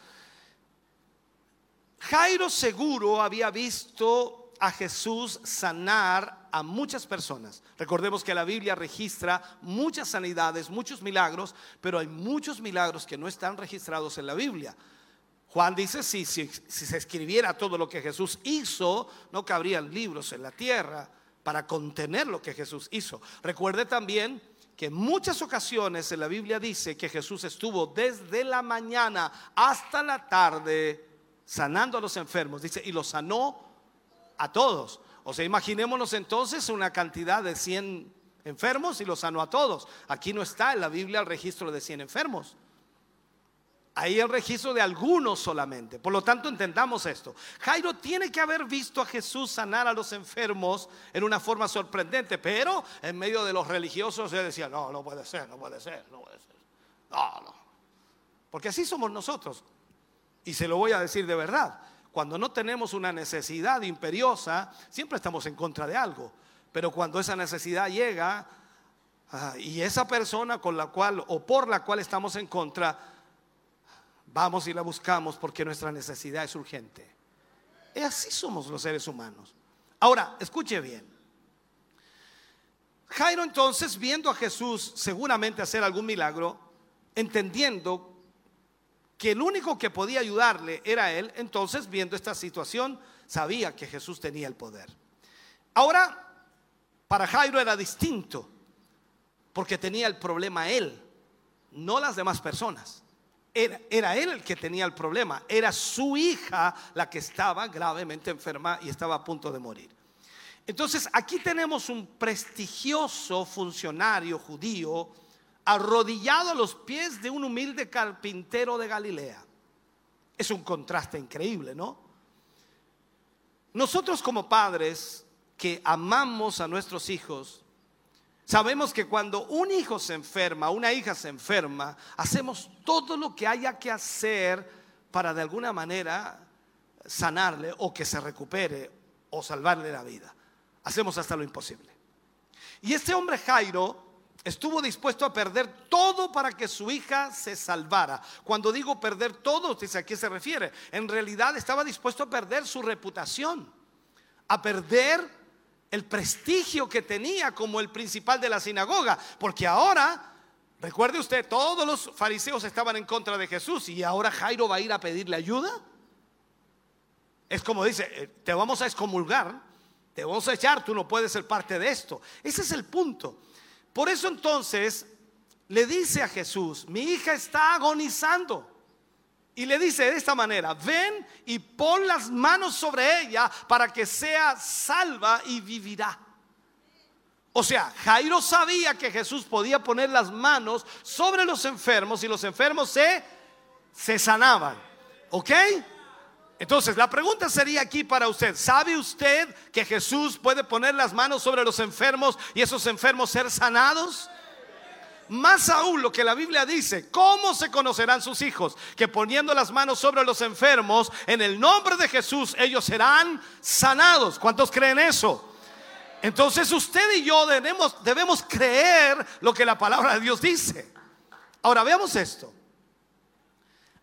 Jairo seguro había visto a Jesús sanar a muchas personas. Recordemos que la Biblia registra muchas sanidades, muchos milagros, pero hay muchos milagros que no están registrados en la Biblia. Juan dice, si, si, se escribiera todo lo que Jesús hizo, no cabrían libros en la tierra para contener lo que Jesús hizo. Recuerde también que en muchas ocasiones en la Biblia dice que Jesús estuvo desde la mañana hasta la tarde sanando a los enfermos. Dice, y los sanó a todos. O sea, imaginémonos entonces una cantidad de 100 enfermos y los sanó a todos. Aquí no está en la Biblia el registro de 100 enfermos. Ahí el registro de algunos solamente. Por lo tanto, entendamos esto. Jairo tiene que haber visto a Jesús sanar a los enfermos en una forma sorprendente, pero en medio de los religiosos se decía, no, no puede ser, no puede ser, no puede ser. No, no. Porque así somos nosotros. Y se lo voy a decir de verdad. Cuando no tenemos una necesidad imperiosa, siempre estamos en contra de algo. Pero cuando esa necesidad llega ah, y esa persona con la cual o por la cual estamos en contra, Vamos y la buscamos porque nuestra necesidad es urgente. Y así somos los seres humanos. Ahora, escuche bien. Jairo entonces, viendo a Jesús seguramente hacer algún milagro, entendiendo que el único que podía ayudarle era él, entonces viendo esta situación, sabía que Jesús tenía el poder. Ahora, para Jairo era distinto, porque tenía el problema él, no las demás personas. Era, él el que tenía el problema, era su hija la que estaba gravemente enferma y estaba a punto de morir. Entonces aquí tenemos un prestigioso funcionario judío arrodillado a los pies de un humilde carpintero de Galilea. Es un contraste increíble, ¿no? Nosotros como padres que amamos a nuestros hijos, Sabemos que cuando un hijo se enferma, una hija se enferma, hacemos todo lo que haya que hacer para de alguna manera sanarle o que se recupere o salvarle la vida. Hacemos hasta lo imposible. Y este hombre Jairo estuvo dispuesto a perder todo para que su hija se salvara. Cuando digo perder todo, a qué se refiere. En realidad estaba dispuesto a perder su reputación, a perder el prestigio que tenía como el principal de la sinagoga, porque ahora, recuerde usted, todos los fariseos estaban en contra de Jesús y ahora Jairo va a ir a pedirle ayuda. Es como dice, eh, te vamos a excomulgar, te vamos a echar, tú no puedes ser parte de esto. Ese es el punto. Por eso entonces le dice a Jesús, mi hija está agonizando. Y le dice de esta manera, ven y pon las manos sobre ella para que sea salva y vivirá. O sea, Jairo sabía que Jesús podía poner las manos sobre los enfermos y los enfermos se, se sanaban. ¿Ok? Entonces, la pregunta sería aquí para usted, ¿sabe usted que Jesús puede poner las manos sobre los enfermos y esos enfermos ser sanados? Más aún lo que la Biblia dice, ¿cómo se conocerán sus hijos? Que poniendo las manos sobre los enfermos, en el nombre de Jesús, ellos serán sanados. ¿Cuántos creen eso? Entonces usted y yo debemos, creer lo que la palabra de Dios dice. Ahora veamos esto.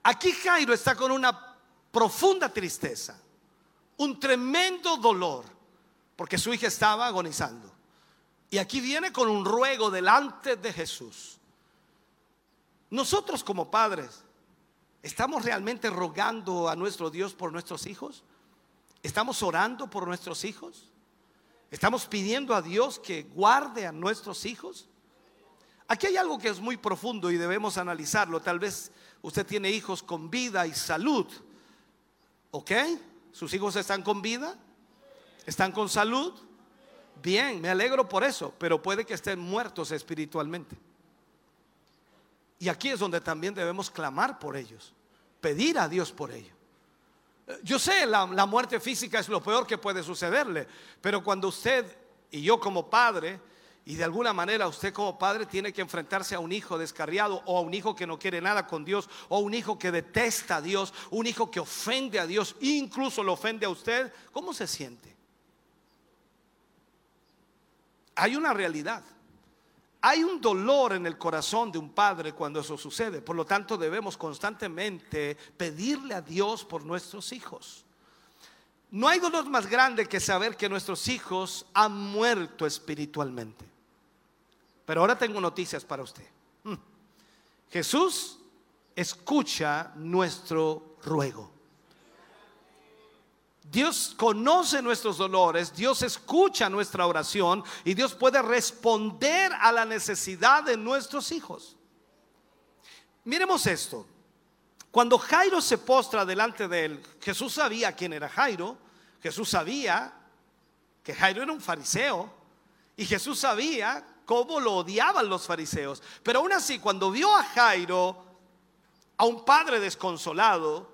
Aquí Jairo está con una profunda tristeza, un tremendo dolor, porque su hija estaba agonizando. Y aquí viene con un ruego delante de Jesús. Nosotros como padres, ¿estamos realmente rogando a nuestro Dios por nuestros hijos? ¿Estamos orando por nuestros hijos? ¿Estamos pidiendo a Dios que guarde a nuestros hijos? Aquí hay algo que es muy profundo y debemos analizarlo. Tal vez usted tiene hijos con vida y salud ¿Ok? ¿Sus hijos están con vida? ¿Están con salud? Bien, me alegro por eso, pero puede que estén muertos espiritualmente. Y aquí es donde también debemos clamar por ellos, pedir a Dios por ellos. Yo sé, la, la, muerte física es lo peor que puede sucederle, pero cuando usted y yo como padre y de alguna manera usted como padre tiene que enfrentarse a un hijo descarriado o a un hijo que no quiere nada con Dios o un hijo que detesta a Dios, un hijo que ofende a Dios, incluso lo ofende a usted. ¿Cómo se siente? Hay una realidad. Hay un dolor en el corazón de un padre cuando eso sucede. Por lo tanto, debemos constantemente pedirle a Dios por nuestros hijos. No hay dolor más grande que saber que nuestros hijos han muerto espiritualmente. Pero ahora tengo noticias para usted. Mm. Jesús escucha nuestro ruego. Dios conoce nuestros dolores, Dios escucha nuestra oración y Dios puede responder a la necesidad de nuestros hijos. Miremos esto. Cuando Jairo se postra delante de él, Jesús sabía quién era Jairo, Jesús sabía que Jairo era un fariseo y Jesús sabía cómo lo odiaban los fariseos. Pero aún así, cuando vio a Jairo, a un padre desconsolado,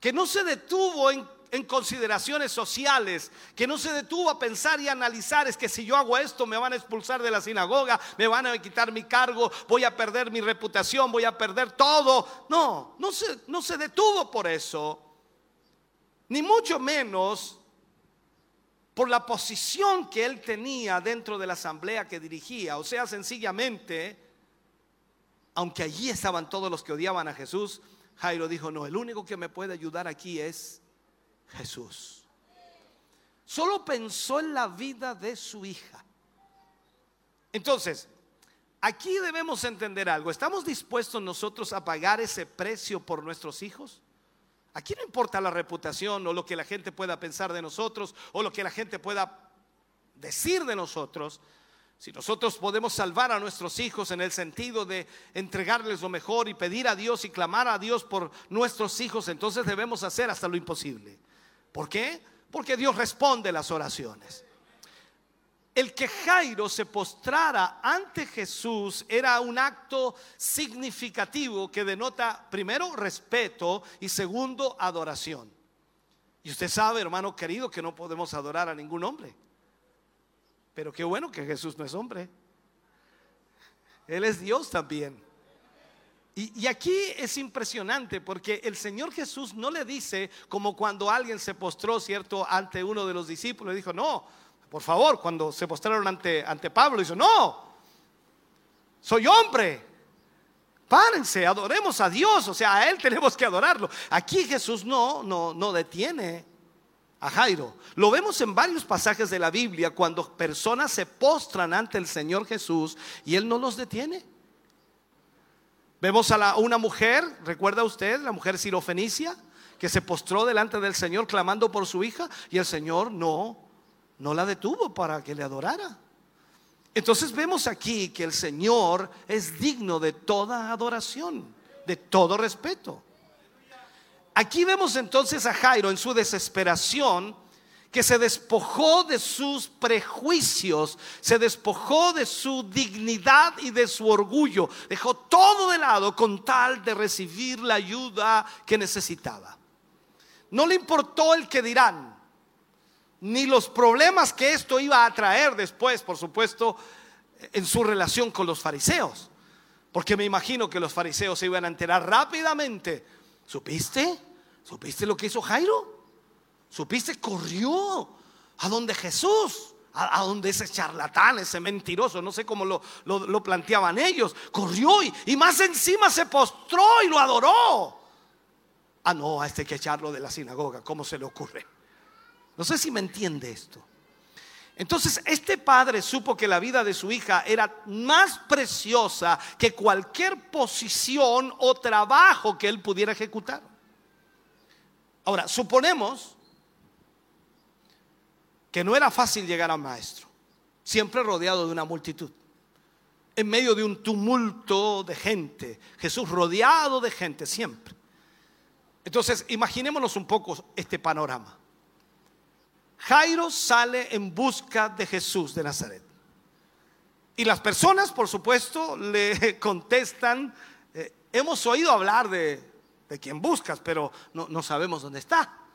que no se detuvo en, consideraciones sociales, que no se detuvo a pensar y analizar, es que si yo hago esto me van a expulsar de la sinagoga, me van a quitar mi cargo, voy a perder mi reputación, voy a perder todo. No, no se, no se detuvo por eso, ni mucho menos por la posición que él tenía dentro de la asamblea que dirigía. O sea, sencillamente, aunque allí estaban todos los que odiaban a Jesús, Jairo dijo, no, el único que me puede ayudar aquí es Jesús. Solo pensó en la vida de su hija. Entonces, aquí debemos entender algo. ¿Estamos dispuestos nosotros a pagar ese precio por nuestros hijos? Aquí no importa la reputación o lo que la gente pueda pensar de nosotros o lo que la gente pueda decir de nosotros. Si nosotros podemos salvar a nuestros hijos en el sentido de entregarles lo mejor y pedir a Dios y clamar a Dios por nuestros hijos, entonces debemos hacer hasta lo imposible. ¿Por qué? Porque Dios responde las oraciones. El que Jairo se postrara ante Jesús era un acto significativo que denota primero respeto y segundo adoración. Y usted sabe, hermano querido, que no podemos adorar a ningún hombre. Pero qué bueno que Jesús no es hombre. Él es Dios también. Y, aquí es impresionante porque el Señor Jesús no le dice como cuando alguien se postró, ¿cierto?, ante uno de los discípulos. Le dijo, no, por favor, cuando se postraron ante, ante Pablo, dijo, no, soy hombre. Párense, adoremos a Dios, o sea, a Él tenemos que adorarlo. Aquí Jesús no, no, no detiene a Jairo. Lo vemos en varios pasajes de la Biblia cuando personas se postran ante el Señor Jesús y Él no los detiene. Vemos a una mujer, ¿recuerda usted? La mujer sirofenicia, que se postró delante del Señor clamando por su hija y el Señor no no la detuvo para que le adorara. Entonces vemos aquí que el Señor es digno de toda adoración, de todo respeto. Aquí vemos entonces a Jairo en su desesperación que se despojó de sus prejuicios, se despojó de su dignidad y de su orgullo, dejó todo de lado con tal de recibir la ayuda que necesitaba. no le importó el que dirán, ni los problemas que esto iba a traer después, por supuesto, en su relación con los fariseos. Porque me imagino que los fariseos se iban a enterar rápidamente. ¿Supiste? ¿Supiste lo que hizo Jairo? ¿Supiste? Corrió a donde Jesús, a, donde ese charlatán, ese mentiroso, no sé cómo lo, lo, planteaban ellos. Corrió y, y más encima se postró y lo adoró. Ah, no, a este hay que echarlo de la sinagoga. ¿Cómo se le ocurre? No sé si me entiende esto. Entonces, este padre supo que la vida de su hija era más preciosa que cualquier posición o trabajo que él pudiera ejecutar. Ahora, suponemos que no era fácil llegar a maestro, siempre rodeado de una multitud, en medio de un tumulto de gente, Jesús rodeado de gente siempre. Entonces, imaginémonos un poco este panorama. Jairo sale en busca de Jesús de Nazaret. Y las personas, por supuesto, *laughs* le contestan, eh, hemos oído hablar de, de quien buscas, pero no, no, sabemos dónde está.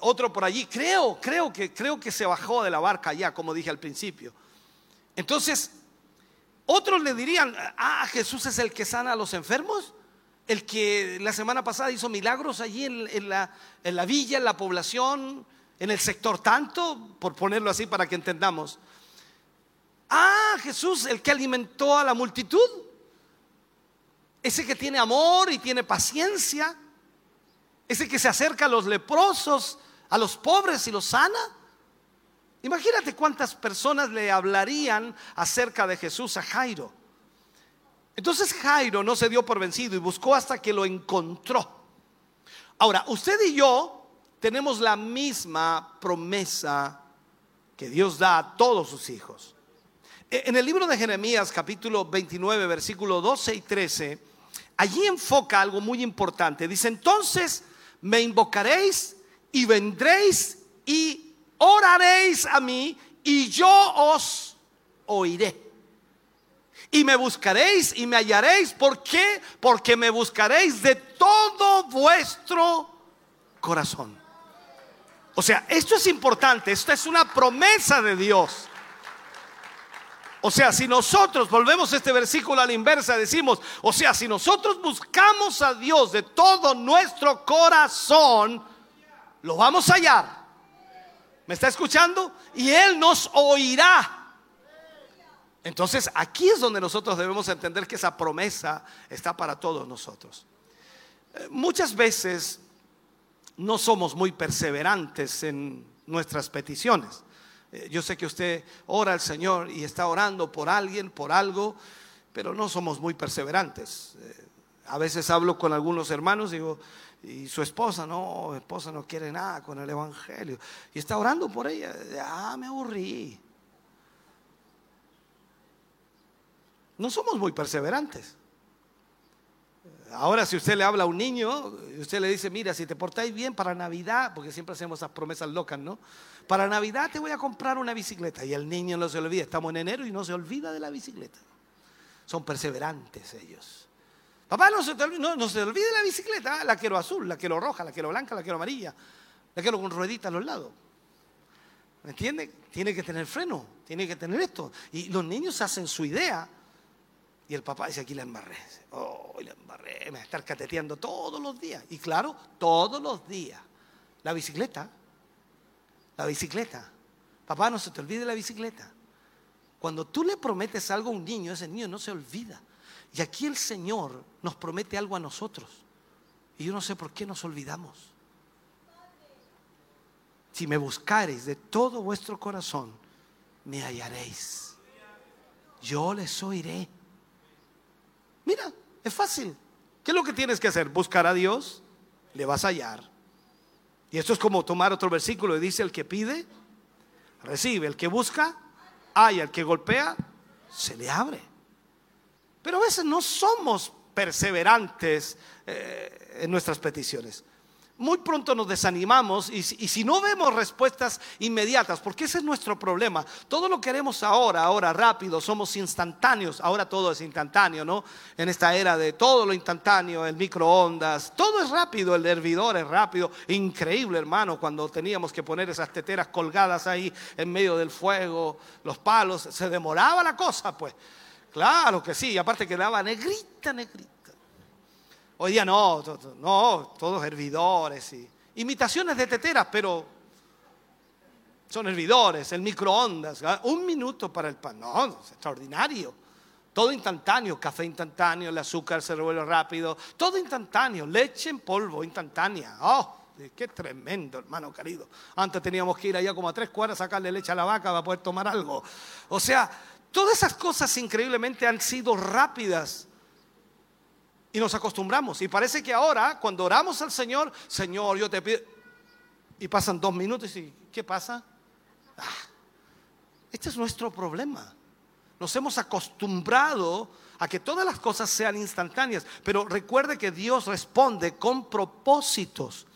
Otro por allí, creo, creo que, creo que se bajó de la barca ya, como dije al principio. Entonces, otros le dirían, ah, Jesús es el que sana a los enfermos, el que la semana pasada hizo milagros allí en, la, en la villa, en la población, en el sector tanto, por ponerlo así para que entendamos. Ah, Jesús, el que alimentó a la multitud. Ese que tiene amor y tiene paciencia. Ese que se acerca a los leprosos, a los pobres y los sana. Imagínate cuántas personas le hablarían acerca de Jesús a Jairo. Entonces Jairo no se dio por vencido y buscó hasta que lo encontró. Ahora, usted y yo tenemos la misma promesa que Dios da a todos sus hijos. E, en el libro de Jeremías capítulo 29 versículo 12 y 13, allí enfoca algo muy importante. Dice, entonces me invocaréis y vendréis y oraréis a mí y yo os oiré. Y me buscaréis y me hallaréis. ¿Por qué? Porque me buscaréis de todo vuestro corazón. O sea, esto es importante, esto es una promesa de Dios. O sea, si nosotros volvemos este versículo a la inversa, decimos, o sea, si nosotros buscamos a Dios de todo nuestro corazón, lo vamos a hallar. ¿Me está escuchando? Y Él nos oirá. Entonces, aquí es donde nosotros debemos entender que esa promesa está para todos nosotros. Eh, muchas veces no somos muy perseverantes en nuestras peticiones. Eh, yo sé que usted ora al Señor y está orando por alguien, por algo, pero no somos muy perseverantes. Eh, a veces hablo con algunos hermanos y digo, y su esposa, no, esposa no quiere nada con el Evangelio. Y está orando por ella. Ah, me aburrí. No somos muy perseverantes. Ahora si usted le habla a un niño, usted le dice, mira, si te portáis bien para Navidad, porque siempre hacemos esas promesas locas, ¿no? Para Navidad te voy a comprar una bicicleta. Y el niño no se olvida, estamos en enero y no se olvida de la bicicleta. Son perseverantes ellos. Papá, no se, se olvide la bicicleta, la quiero azul, la quiero roja, la quiero blanca, la quiero amarilla, la quiero con rueditas a los lados. ¿Me entiende? Tiene que tener freno, tiene que tener esto. Y los niños hacen su idea y el papá dice, aquí la embarré. Oh, la embarré, me va a estar cateteando todos los días. Y claro, todos los días. La bicicleta, la bicicleta. Papá, no se te olvide la bicicleta. Cuando tú le prometes algo a un niño, ese niño no se olvida. Y aquí el Señor nos promete algo a nosotros. Y yo no sé por qué nos olvidamos. Si me buscareis de todo vuestro corazón, me hallaréis. Yo les oiré. Mira, es fácil. ¿Qué es lo que tienes que hacer? Buscar a Dios, le vas a hallar. Y esto es como tomar otro versículo y dice, el que pide, recibe. El que busca, haya. El que golpea, se le abre. Pero a veces no somos perseverantes eh, en nuestras peticiones. muy pronto nos desanimamos y, si no vemos respuestas inmediatas, porque ese es nuestro problema. Todo lo queremos ahora, ahora rápido, somos instantáneos, ahora todo es instantáneo, ¿no? En esta era de todo lo instantáneo, el microondas, todo es rápido, el hervidor es rápido, increíble hermano, cuando teníamos que poner esas teteras colgadas ahí en medio del fuego, los palos, se demoraba la cosa, pues. Claro que sí, aparte quedaba negrita, negrita. Hoy día no, no, todos hervidores y imitaciones de teteras, pero son hervidores, el microondas, ¿ah? un minuto para el pan, no, es extraordinario. Todo instantáneo, café instantáneo, el azúcar se revuelve rápido, todo instantáneo, leche en polvo instantánea. Oh, qué tremendo, hermano querido. Antes teníamos que ir allá como a tres cuadras a sacarle leche a la vaca para poder tomar algo. O sea, todas esas cosas increíblemente han sido rápidas y nos acostumbramos. Y parece que ahora, cuando oramos al Señor, Señor, yo te pido. Y pasan dos minutos y ¿qué pasa? Ah, este es nuestro problema. Nos hemos acostumbrado a que todas las cosas sean instantáneas. Pero recuerde que Dios responde con propósitos.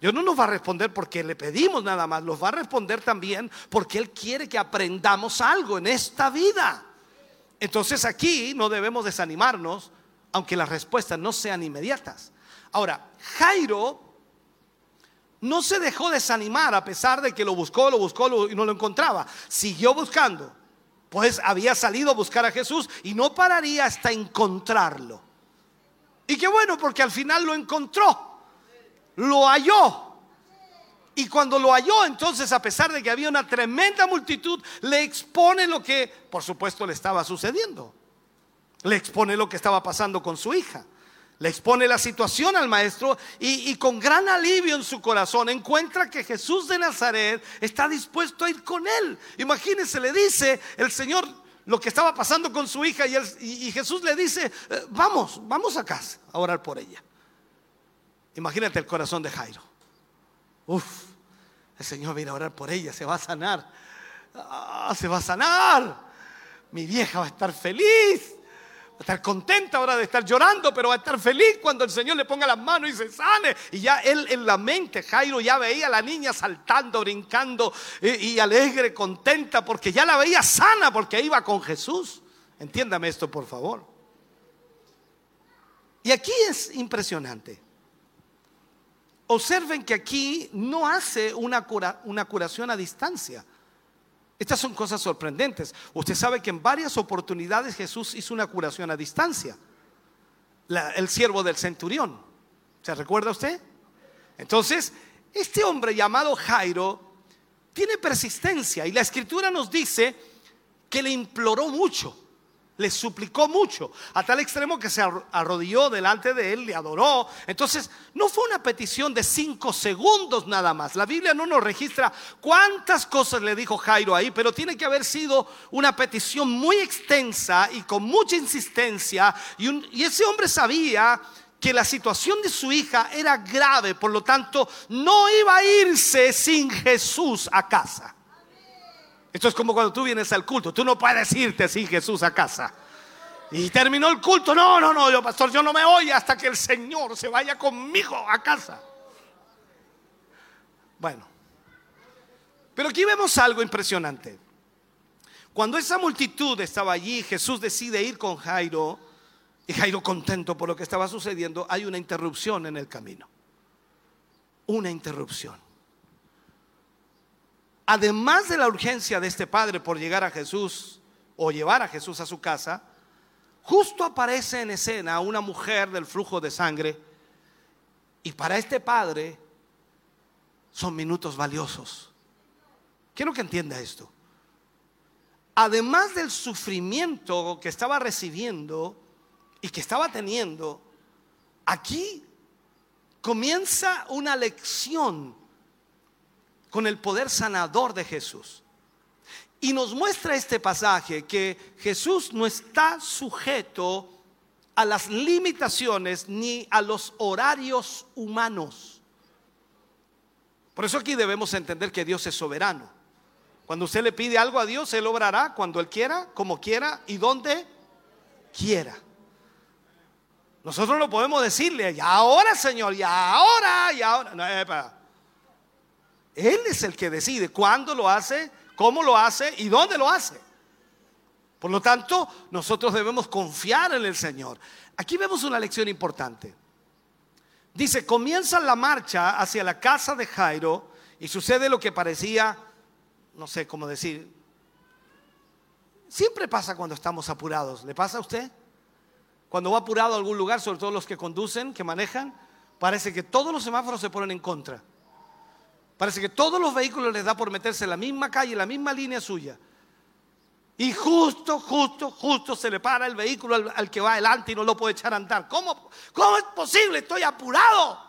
Dios no nos va a responder porque le pedimos nada más, nos va a responder también porque Él quiere que aprendamos algo en esta vida. Entonces aquí no debemos desanimarnos aunque las respuestas no sean inmediatas. Ahora, Jairo no se dejó desanimar a pesar de que lo buscó, lo buscó y no lo encontraba. Siguió buscando. Pues había salido a buscar a Jesús y no pararía hasta encontrarlo. Y qué bueno, porque al final lo encontró, lo halló. Y cuando lo halló, entonces, a pesar de que había una tremenda multitud, le expone lo que, por supuesto, le estaba sucediendo. Le expone lo que estaba pasando con su hija. Le expone la situación al maestro y, con gran alivio en su corazón encuentra que Jesús de Nazaret está dispuesto a ir con él. Imagínense, le dice el Señor lo que estaba pasando con su hija y, Jesús le dice, eh, vamos, vamos a casa a orar por ella. Imagínate el corazón de Jairo. Uf, el Señor viene a orar por ella, se va a sanar. Ah, se va a sanar. Mi vieja va a estar feliz a estar contenta ahora de estar llorando, pero va a estar feliz cuando el Señor le ponga las manos y se sane. Y ya él en la mente, Jairo ya veía a la niña saltando, brincando y, y alegre, contenta, porque ya la veía sana, porque iba con Jesús. Entiéndame esto, por favor. Y aquí es impresionante. Observen que aquí no hace una, cura, una curación a distancia. Estas son cosas sorprendentes. Usted sabe que en varias oportunidades Jesús hizo una curación a distancia. el siervo del centurión. ¿Se recuerda usted? Entonces, este hombre llamado Jairo tiene persistencia y la escritura nos dice que le imploró mucho le suplicó mucho, a tal extremo que se arrodilló delante de él, le adoró. Entonces, no fue una petición de cinco segundos nada más. La Biblia no nos registra cuántas cosas le dijo Jairo ahí, pero tiene que haber sido una petición muy extensa y con mucha insistencia. Y, y ese hombre sabía que la situación de su hija era grave, por lo tanto, no iba a irse sin Jesús a casa. Esto es como cuando tú vienes al culto. Tú no puedes irte así Jesús a casa. Y terminó el culto. No, no, no, yo pastor, yo no me voy hasta que el Señor se vaya conmigo a casa. Bueno, pero aquí vemos algo impresionante. Cuando esa multitud estaba allí, Jesús decide ir con Jairo, y Jairo contento por lo que estaba sucediendo, hay una interrupción en el camino. Una interrupción además de la urgencia de este padre por llegar a Jesús o llevar a Jesús a su casa, justo aparece en escena una mujer del flujo de sangre y para este padre son minutos valiosos. Quiero que entienda esto. Además del sufrimiento que estaba recibiendo y que estaba teniendo, aquí comienza una lección con el poder sanador de Jesús. Y nos muestra este pasaje que Jesús no está sujeto a las limitaciones ni a los horarios humanos. Por eso aquí debemos entender que Dios es soberano. Cuando usted le pide algo a Dios, Él obrará cuando Él quiera, como quiera y donde quiera. Nosotros no podemos decirle, y ahora Señor, y ahora, y ahora. No, Él es el que decide cuándo lo hace, cómo lo hace y dónde lo hace. Por lo tanto, nosotros debemos confiar en el Señor. Aquí vemos una lección importante. Dice, comienza la marcha hacia la casa de Jairo y sucede lo que parecía, no sé cómo decir, siempre pasa cuando estamos apurados. ¿Le pasa a usted? Cuando va apurado a algún lugar, sobre todo los que conducen, que manejan, parece que todos los semáforos se ponen en contra. Parece que todos los vehículos les da por meterse en la misma calle, en la misma línea suya. Y justo, justo, justo se le para el vehículo al, que va adelante y no lo puede echar a andar. ¿Cómo, ¿Cómo es posible? Estoy apurado.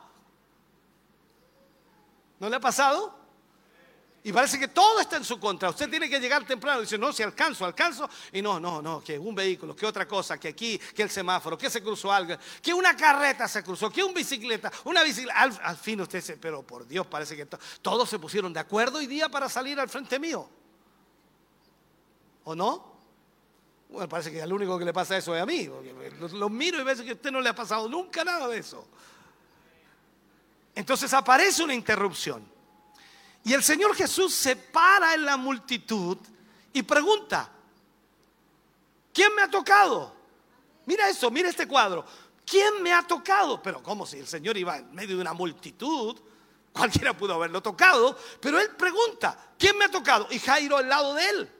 ¿No le ha pasado? Y parece que todo está en su contra. Usted tiene que llegar temprano. Dice, no, si alcanzo, alcanzo. Y no, no, no, que un vehículo, que otra cosa, que aquí, que el semáforo, que se cruzó algo, que una carreta se cruzó, que una bicicleta, una bicicleta. Al, fin usted dice, pero por Dios, parece que todos se pusieron de acuerdo hoy día para salir al frente mío. ¿O no? Bueno, parece que al único que le pasa eso es a mí. Lo, miro y veo que a usted no le ha pasado nunca nada de eso. Entonces aparece una interrupción. Y el Señor Jesús se para en la multitud y pregunta, ¿quién me ha tocado? Mira eso, mira este cuadro. ¿Quién me ha tocado? Pero ¿cómo si el Señor iba en medio de una multitud? *laughs* Cualquiera pudo haberlo tocado, pero él pregunta, ¿quién me ha tocado? Y Jairo al lado de él.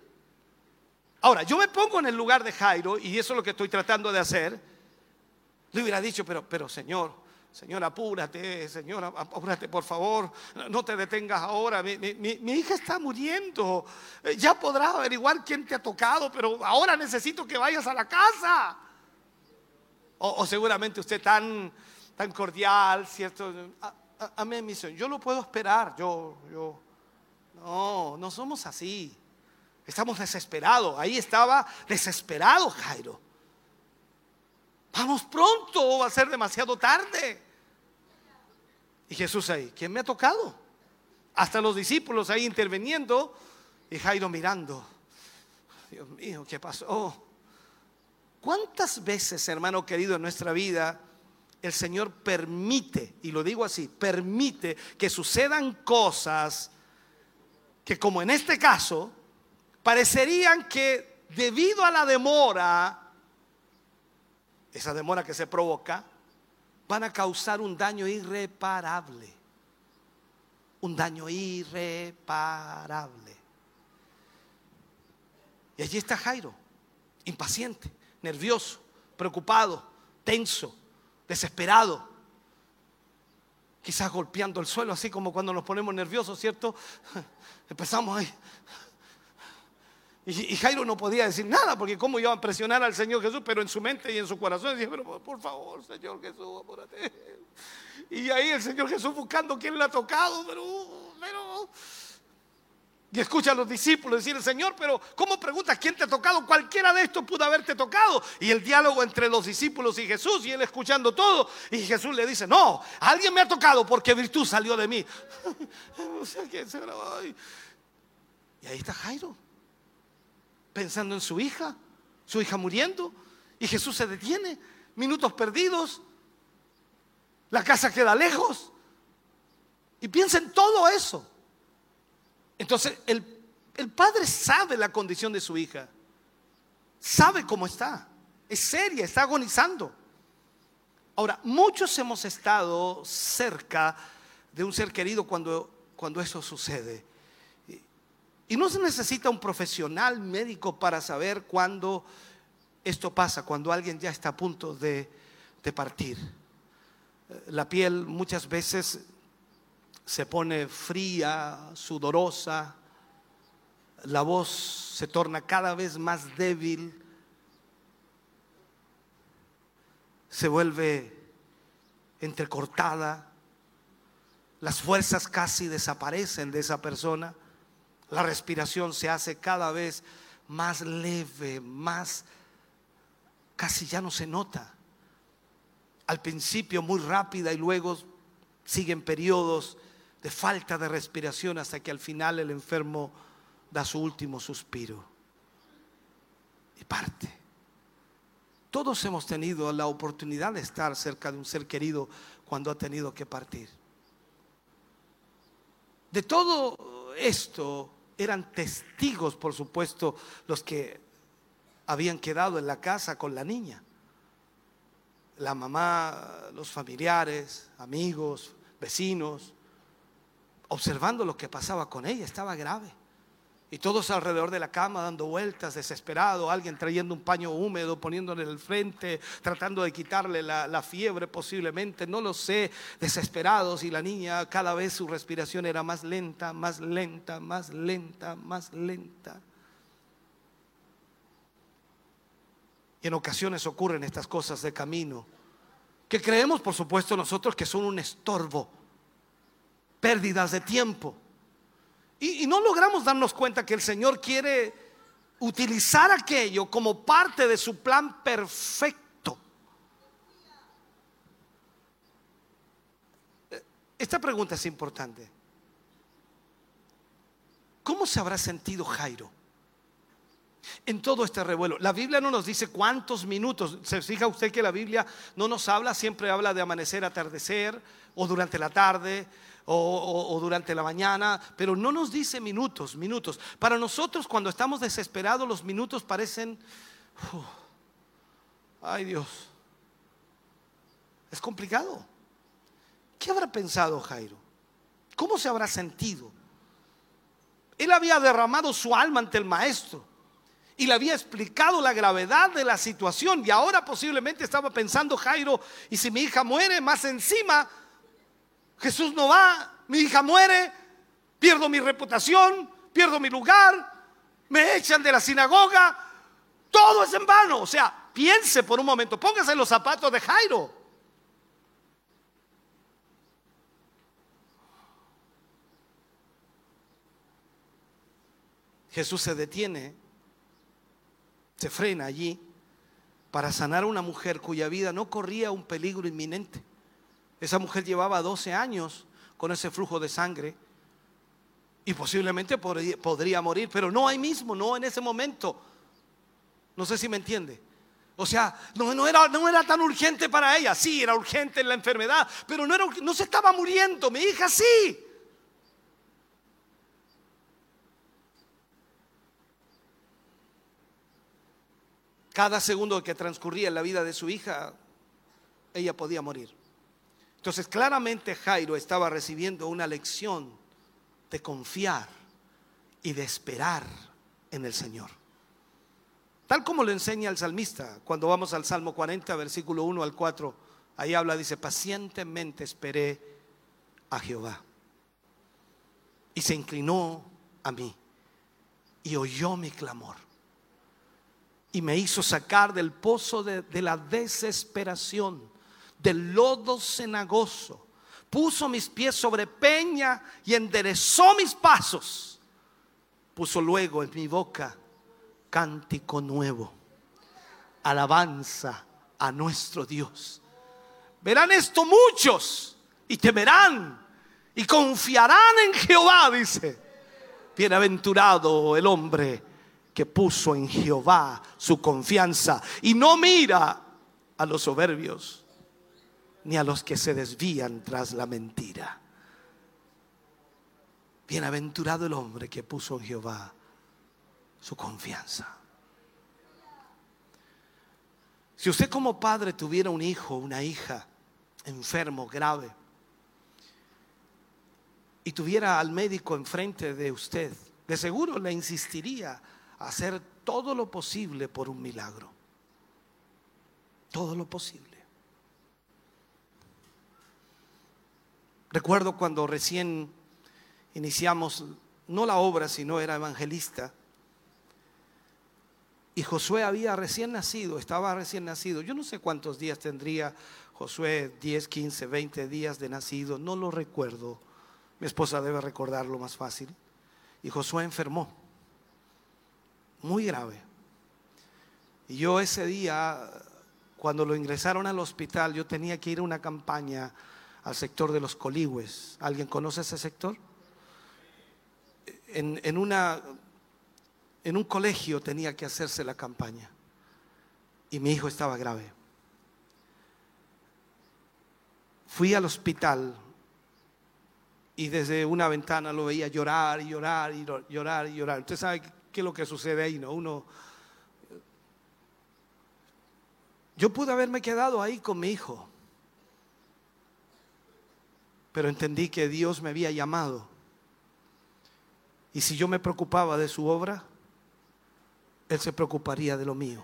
Ahora, yo me pongo en el lugar de Jairo y eso es lo que estoy tratando de hacer. Le hubiera dicho, pero, pero Señor, Señor, apúrate, Señor, apúrate, por favor, no te detengas ahora. Mi, hija está muriendo. Eh, ya podrás averiguar quién te ha tocado, pero ahora necesito que vayas a la casa. O, seguramente usted tan, tan cordial, ¿cierto? Amén, misión. Yo lo puedo esperar. Yo, yo. No, no somos así. Estamos desesperados. Ahí estaba desesperado Jairo. Vamos pronto o va a ser demasiado tarde. Y Jesús ahí, ¿quién me ha tocado? Hasta los discípulos ahí interviniendo y Jairo mirando. Dios mío, ¿qué pasó? ¿Cuántas veces, hermano querido, en nuestra vida el Señor permite, y lo digo así, permite que sucedan cosas que como en este caso, parecerían que debido a la demora, esa demora que se provoca, van a causar un daño irreparable. Un daño irreparable. Y allí está Jairo, impaciente, nervioso, preocupado, tenso, desesperado. Quizás golpeando el suelo, así como cuando nos ponemos nerviosos, ¿cierto? *laughs* Empezamos ahí. Y, Jairo no podía decir nada, porque cómo iba a presionar al Señor Jesús, pero en su mente y en su corazón decía, pero por favor, Señor Jesús, apúrate. Y ahí el Señor Jesús buscando quién le ha tocado, pero, pero... Y escucha a los discípulos decir, Señor, pero ¿cómo preguntas quién te ha tocado? Cualquiera de estos pudo haberte tocado. Y el diálogo entre los discípulos y Jesús, y él escuchando todo. Y Jesús le dice, no, alguien me ha tocado porque virtud salió de mí. *laughs* y ahí está Jairo pensando en su hija, su hija muriendo, y Jesús se detiene, minutos perdidos, la casa queda lejos, y piensa en todo eso. Entonces, el, el padre sabe la condición de su hija, sabe cómo está, es seria, está agonizando. Ahora, muchos hemos estado cerca de un ser querido cuando, cuando eso sucede. Y no se necesita un profesional médico para saber cuándo esto pasa, cuando alguien ya está a punto de, partir. La piel muchas veces se pone fría, sudorosa, la voz se torna cada vez más débil, se vuelve entrecortada, las fuerzas casi desaparecen de esa persona. La respiración se hace cada vez más leve, más casi ya no se nota. Al principio muy rápida y luego siguen periodos de falta de respiración hasta que al final el enfermo da su último suspiro y parte. Todos hemos tenido la oportunidad de estar cerca de un ser querido cuando ha tenido que partir. De todo esto eran testigos, por supuesto, los que habían quedado en la casa con la niña. La mamá, los familiares, amigos, vecinos, observando lo que pasaba con ella, estaba grave. Y todos alrededor de la cama dando vueltas, desesperado, alguien trayendo un paño húmedo, poniéndole en el frente, tratando de quitarle la, la, fiebre posiblemente, no lo sé, desesperados y la niña cada vez su respiración era más lenta, más lenta, más lenta, más lenta. Y en ocasiones ocurren estas cosas de camino, que creemos por supuesto nosotros que son un estorbo, pérdidas de tiempo. Y, no logramos darnos cuenta que el Señor quiere utilizar aquello como parte de su plan perfecto. Esta pregunta es importante. ¿Cómo se habrá sentido Jairo? en todo este revuelo. La Biblia no nos dice cuántos minutos. Se fija usted que la Biblia no nos habla, siempre habla de amanecer, atardecer, o durante la tarde, o, durante la mañana, pero no nos dice minutos, minutos. Para nosotros cuando estamos desesperados los minutos parecen, ay Dios, es complicado. ¿Qué habrá pensado Jairo? ¿Cómo se habrá sentido? Él había derramado su alma ante el maestro y le había explicado la gravedad de la situación y ahora posiblemente estaba pensando Jairo, y si mi hija muere más encima, Jesús no va, mi hija muere, pierdo mi reputación, pierdo mi lugar, me echan de la sinagoga, todo es en vano. O sea, piense por un momento, póngase en los zapatos de Jairo. Jesús se detiene se frena allí para sanar a una mujer cuya vida no corría un peligro inminente. Esa mujer llevaba 12 años con ese flujo de sangre y posiblemente podría, morir, pero no ahí mismo, no en ese momento. No sé si me entiende. O sea, no, no, era, no era tan urgente para ella. Sí, era urgente en la enfermedad, pero no, era, no se estaba muriendo. Mi hija sí. Cada segundo que transcurría en la vida de su hija, ella podía morir. Entonces claramente Jairo estaba recibiendo una lección de confiar y de esperar en el Señor. Tal como lo enseña el salmista, cuando vamos al Salmo 40, versículo 1 al 4, ahí habla, dice, pacientemente esperé a Jehová. Y se inclinó a mí y oyó mi clamor y me hizo sacar del pozo de, de, la desesperación, del lodo cenagoso. Puso mis pies sobre peña y enderezó mis pasos. Puso luego en mi boca cántico nuevo, alabanza a nuestro Dios. Verán esto muchos y temerán y confiarán en Jehová, dice. Bienaventurado el hombre que puso en Jehová su confianza y no mira a los soberbios ni a los que se desvían tras la mentira. Bienaventurado el hombre que puso en Jehová su confianza. Si usted como padre tuviera un hijo, una hija enfermo, grave, y tuviera al médico enfrente de usted, de seguro le insistiría hacer todo lo posible por un milagro. Todo lo posible. Recuerdo cuando recién iniciamos, no la obra, sino era evangelista, y Josué había recién nacido, estaba recién nacido. Yo no sé cuántos días tendría Josué, 10, 15, 20 días de nacido, no lo recuerdo. Mi esposa debe recordarlo más fácil. Y Josué enfermó muy grave. Y yo ese día, cuando lo ingresaron al hospital, yo tenía que ir a una campaña al sector de los coligües. ¿Alguien conoce ese sector? En, en, una, en un colegio tenía que hacerse la campaña. y mi hijo estaba grave. Fui al hospital y desde una ventana lo veía llorar y llorar y llorar y llorar. Usted sabe qué es lo que sucede ahí, ¿no? Uno... Yo pude haberme quedado ahí con mi hijo, pero entendí que Dios me había llamado. Y si yo me preocupaba de su obra, Él se preocuparía de lo mío.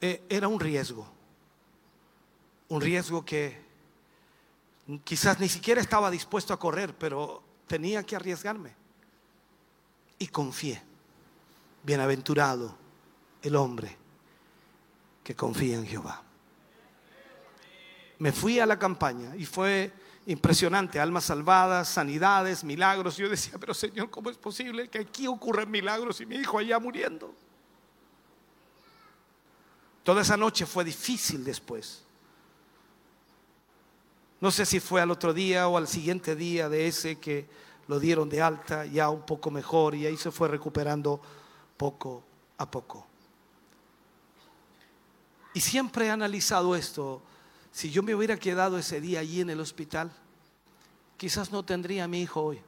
E, era un riesgo, un riesgo que quizás ni siquiera estaba dispuesto a correr, pero tenía que arriesgarme. Y confié. Bienaventurado el hombre que confía en Jehová. Me fui a la campaña y fue impresionante, almas salvadas, sanidades, milagros. Yo decía, pero Señor, ¿cómo es posible que aquí ocurran milagros y mi hijo allá muriendo? Toda esa noche fue difícil después. No sé si fue al otro día o al siguiente día de ese que lo dieron de alta, ya un poco mejor, y ahí se fue recuperando poco a poco. Y siempre he analizado esto. Si yo me hubiera quedado ese día allí en el hospital, quizás no tendría a mi hijo hoy.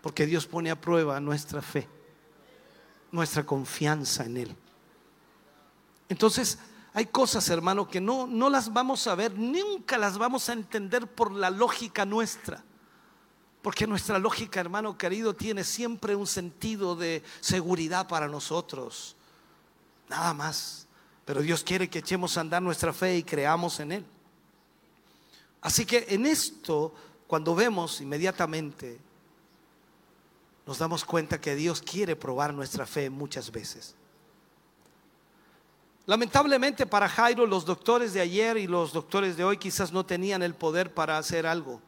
Porque Dios pone a prueba nuestra fe, nuestra confianza en Él. Entonces, hay cosas, hermano, que no, no las vamos a ver, nunca las vamos a entender por la lógica nuestra. Porque nuestra lógica, hermano querido, tiene siempre un sentido de seguridad para nosotros. Nada más. Pero Dios quiere que echemos a andar nuestra fe y creamos en Él. Así que en esto, cuando vemos inmediatamente, nos damos cuenta que Dios quiere probar nuestra fe muchas veces. Lamentablemente para Jairo los doctores de ayer y los doctores de hoy quizás no tenían el poder para hacer algo.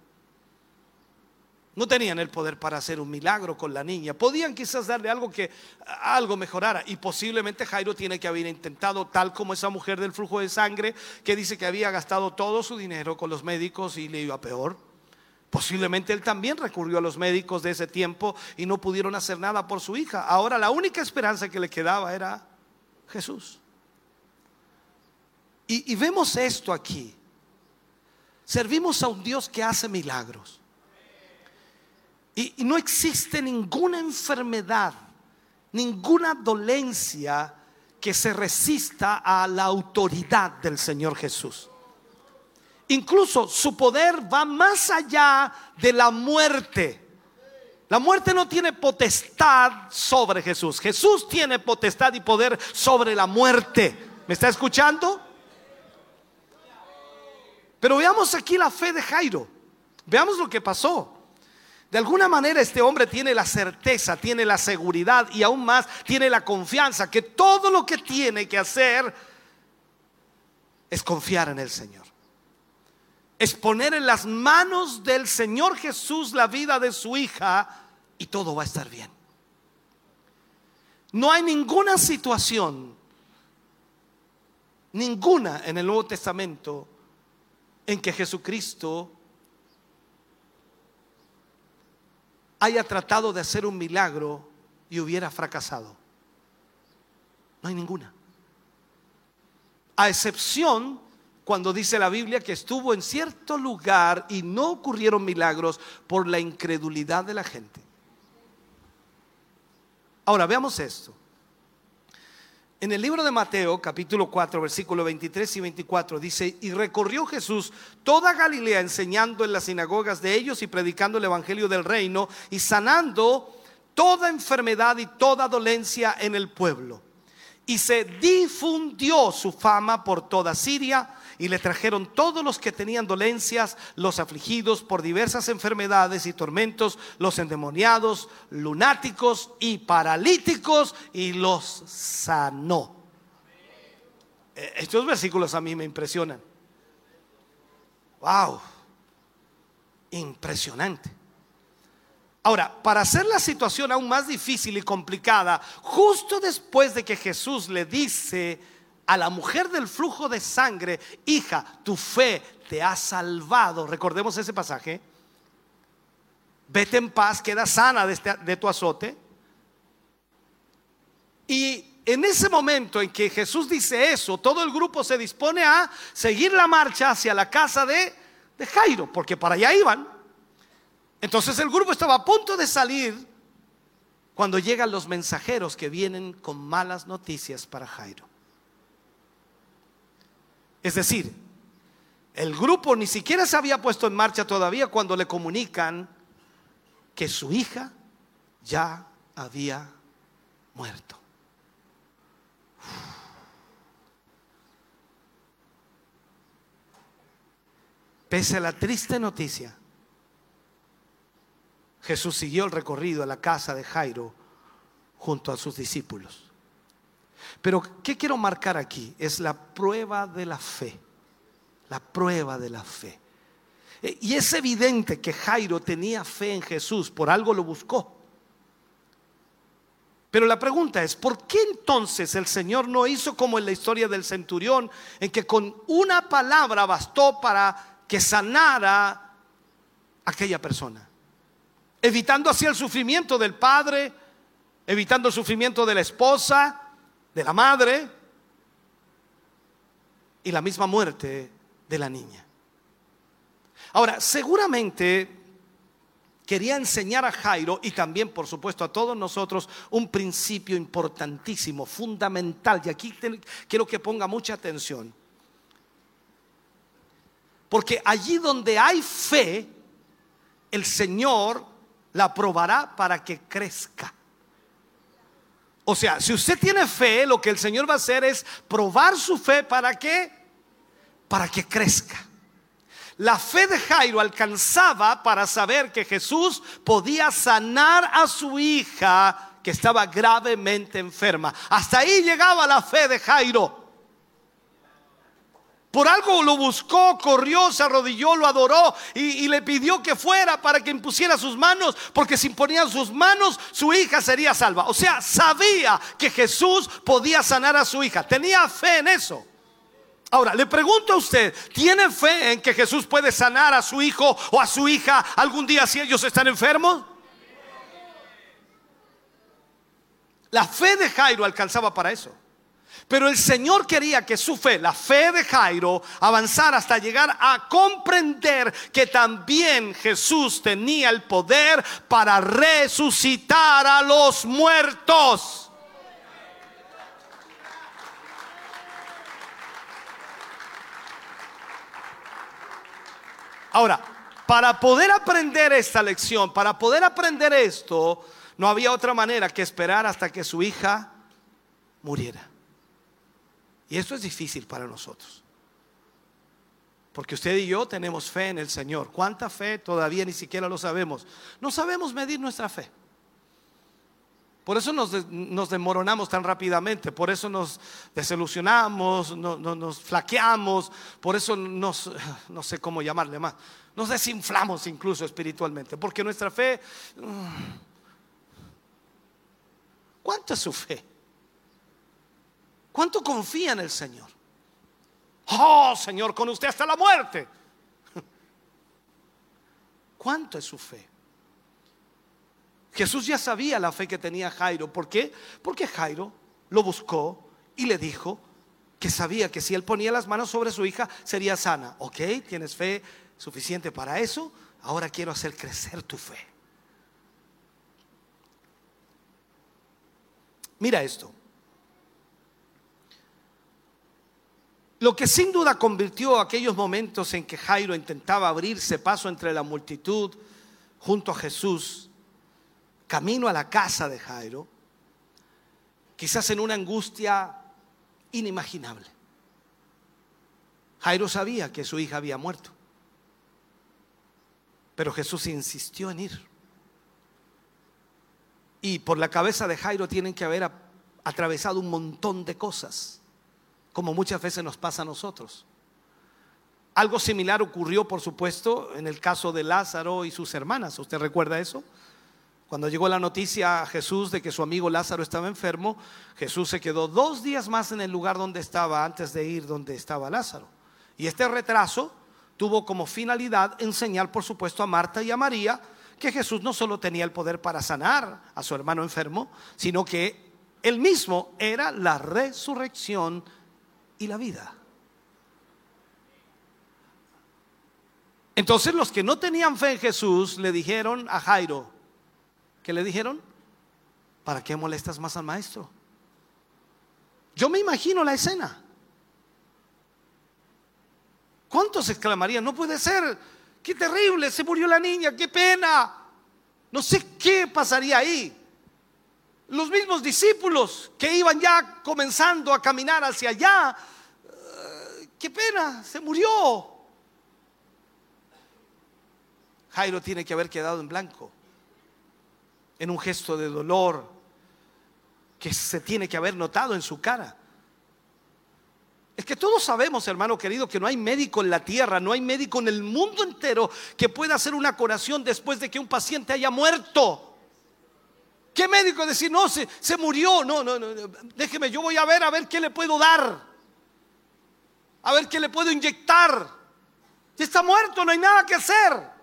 No tenían el poder para hacer un milagro con la niña. Podían quizás darle algo que algo mejorara. Y posiblemente Jairo tiene que haber intentado, tal como esa mujer del flujo de sangre, que dice que había gastado todo su dinero con los médicos y le iba peor. Posiblemente él también recurrió a los médicos de ese tiempo y no pudieron hacer nada por su hija. Ahora la única esperanza que le quedaba era Jesús. Y, vemos esto aquí. Servimos a un Dios que hace milagros. Y, no existe ninguna enfermedad, ninguna dolencia que se resista a la autoridad del Señor Jesús. Incluso su poder va más allá de la muerte. La muerte no tiene potestad sobre Jesús. Jesús tiene potestad y poder sobre la muerte. ¿Me está escuchando? Pero veamos aquí la fe de Jairo. Veamos lo que pasó. De alguna manera este hombre tiene la certeza, tiene la seguridad y aún más tiene la confianza que todo lo que tiene que hacer es confiar en el Señor. Es poner en las manos del Señor Jesús la vida de su hija y todo va a estar bien. No hay ninguna situación, ninguna en el Nuevo Testamento en que Jesucristo haya tratado de hacer un milagro y hubiera fracasado. No hay ninguna. A excepción cuando dice la Biblia que estuvo en cierto lugar y no ocurrieron milagros por la incredulidad de la gente. Ahora veamos esto. En el libro de Mateo, capítulo 4, versículo 23 y 24, dice, y recorrió Jesús toda Galilea enseñando en las sinagogas de ellos y predicando el Evangelio del reino y sanando toda enfermedad y toda dolencia en el pueblo. Y se difundió su fama por toda Siria y le trajeron todos los que tenían dolencias, los afligidos por diversas enfermedades y tormentos, los endemoniados, lunáticos y paralíticos, y los sanó. Eh, estos versículos a mí me impresionan. Wow, impresionante. Ahora, para hacer la situación aún más difícil y complicada, justo después de que Jesús le dice, a la mujer del flujo de sangre, hija, tu fe te ha salvado. Recordemos ese pasaje. Vete en paz, queda sana de, este, de tu azote. Y en ese momento en que Jesús dice eso, todo el grupo se dispone a seguir la marcha hacia la casa de, de Jairo, porque para allá iban. Entonces el grupo estaba a punto de salir cuando llegan los mensajeros que vienen con malas noticias para Jairo. Es decir, el grupo ni siquiera se había puesto en marcha todavía cuando le comunican que su hija ya había muerto. Pese a la triste noticia, Jesús siguió el recorrido a la casa de Jairo junto a sus discípulos. Pero, ¿qué quiero marcar aquí? Es la prueba de la fe. La prueba de la fe. E, y es evidente que Jairo tenía fe en Jesús, por algo lo buscó. Pero la pregunta es, ¿por qué entonces el Señor no hizo como en la historia del centurión, en que con una palabra bastó para que sanara aquella persona? Evitando así el sufrimiento del padre, evitando el sufrimiento de la esposa, de la madre y la misma muerte de la niña. Ahora, seguramente quería enseñar a Jairo y también, por supuesto, a todos nosotros un principio importantísimo, fundamental, y aquí quiero que ponga mucha atención. Porque allí donde hay fe, el Señor la probará para que crezca. O sea, si usted tiene fe, lo que el Señor va a hacer es probar su fe para que para que crezca. La fe de Jairo alcanzaba para saber que Jesús podía sanar a su hija que estaba gravemente enferma. Hasta ahí llegaba la fe de Jairo. Por algo lo buscó, corrió, se arrodilló, lo adoró y, le pidió que fuera para que impusiera sus manos, porque si imponían sus manos, su hija sería salva. O sea, sabía que Jesús podía sanar a su hija. Tenía fe en eso. Ahora, le pregunto a usted, ¿tiene fe en que Jesús puede sanar a su hijo o a su hija algún día si ellos están enfermos? La fe de Jairo alcanzaba para eso. Pero el Señor quería que su fe, la fe de Jairo, avanzara hasta llegar a comprender que también Jesús tenía el poder para resucitar a los muertos. Ahora, para poder aprender esta lección, para poder aprender esto, no había otra manera que esperar hasta que su hija muriera. Y esto es difícil para nosotros. Porque usted y yo tenemos fe en el Señor. ¿Cuánta fe? Todavía ni siquiera lo sabemos. No sabemos medir nuestra fe. Por eso nos, desmoronamos tan rápidamente, por eso nos desilusionamos, nos flaqueamos, por eso nos, no sé cómo llamarle más, nos desinflamos incluso espiritualmente, porque nuestra fe, mm, ¿cuánto es su fe? ¿Cuánto confía en el Señor? Oh, Señor, con usted hasta la muerte. *laughs* ¿Cuánto es su fe? Jesús ya sabía la fe que tenía Jairo. ¿Por qué? Porque Jairo lo buscó y le dijo que sabía que si él ponía las manos sobre su hija sería sana. ¿Ok? ¿Tienes fe suficiente para eso? Ahora quiero hacer crecer tu fe. Mira esto. Lo que sin duda convirtió aquellos momentos en que Jairo intentaba abrirse paso entre la multitud junto a Jesús camino a la casa de Jairo, quizás en una angustia inimaginable. Jairo sabía que su hija había muerto, pero Jesús insistió en ir. Y por la cabeza de Jairo tienen que haber atravesado un montón de cosas, como muchas veces nos pasa a nosotros. Algo similar ocurrió, por supuesto, en el caso de Lázaro y sus hermanas. ¿Usted recuerda eso? Cuando llegó la noticia a Jesús de que su amigo Lázaro estaba enfermo, Jesús se quedó dos días más en el lugar donde estaba antes de ir donde estaba Lázaro. Y este retraso tuvo como finalidad enseñar, por supuesto, a Marta y a María que Jesús no solo tenía el poder para sanar a su hermano enfermo, sino que Él mismo era la resurrección y la vida. Entonces los que no tenían fe en Jesús le dijeron a Jairo, ¿qué le dijeron? ¿Para qué molestas más al maestro? Yo me imagino la escena. ¿Cuántos exclamarían? No puede ser, qué terrible, se murió la niña, qué pena. No sé qué pasaría ahí. Los mismos discípulos que iban ya comenzando a caminar hacia allá, qué pena, se murió. Jairo tiene que haber quedado en blanco, en un gesto de dolor que se tiene que haber notado en su cara. Es que todos sabemos, hermano querido, que no hay médico en la tierra, no hay médico en el mundo entero que pueda hacer una curación después de que un paciente haya muerto. ¿Qué médico decir, no, se, se murió? No, no, no, déjeme, yo voy a ver, a ver qué le puedo dar. A ver qué le puedo inyectar. Ya está muerto, no hay nada que hacer.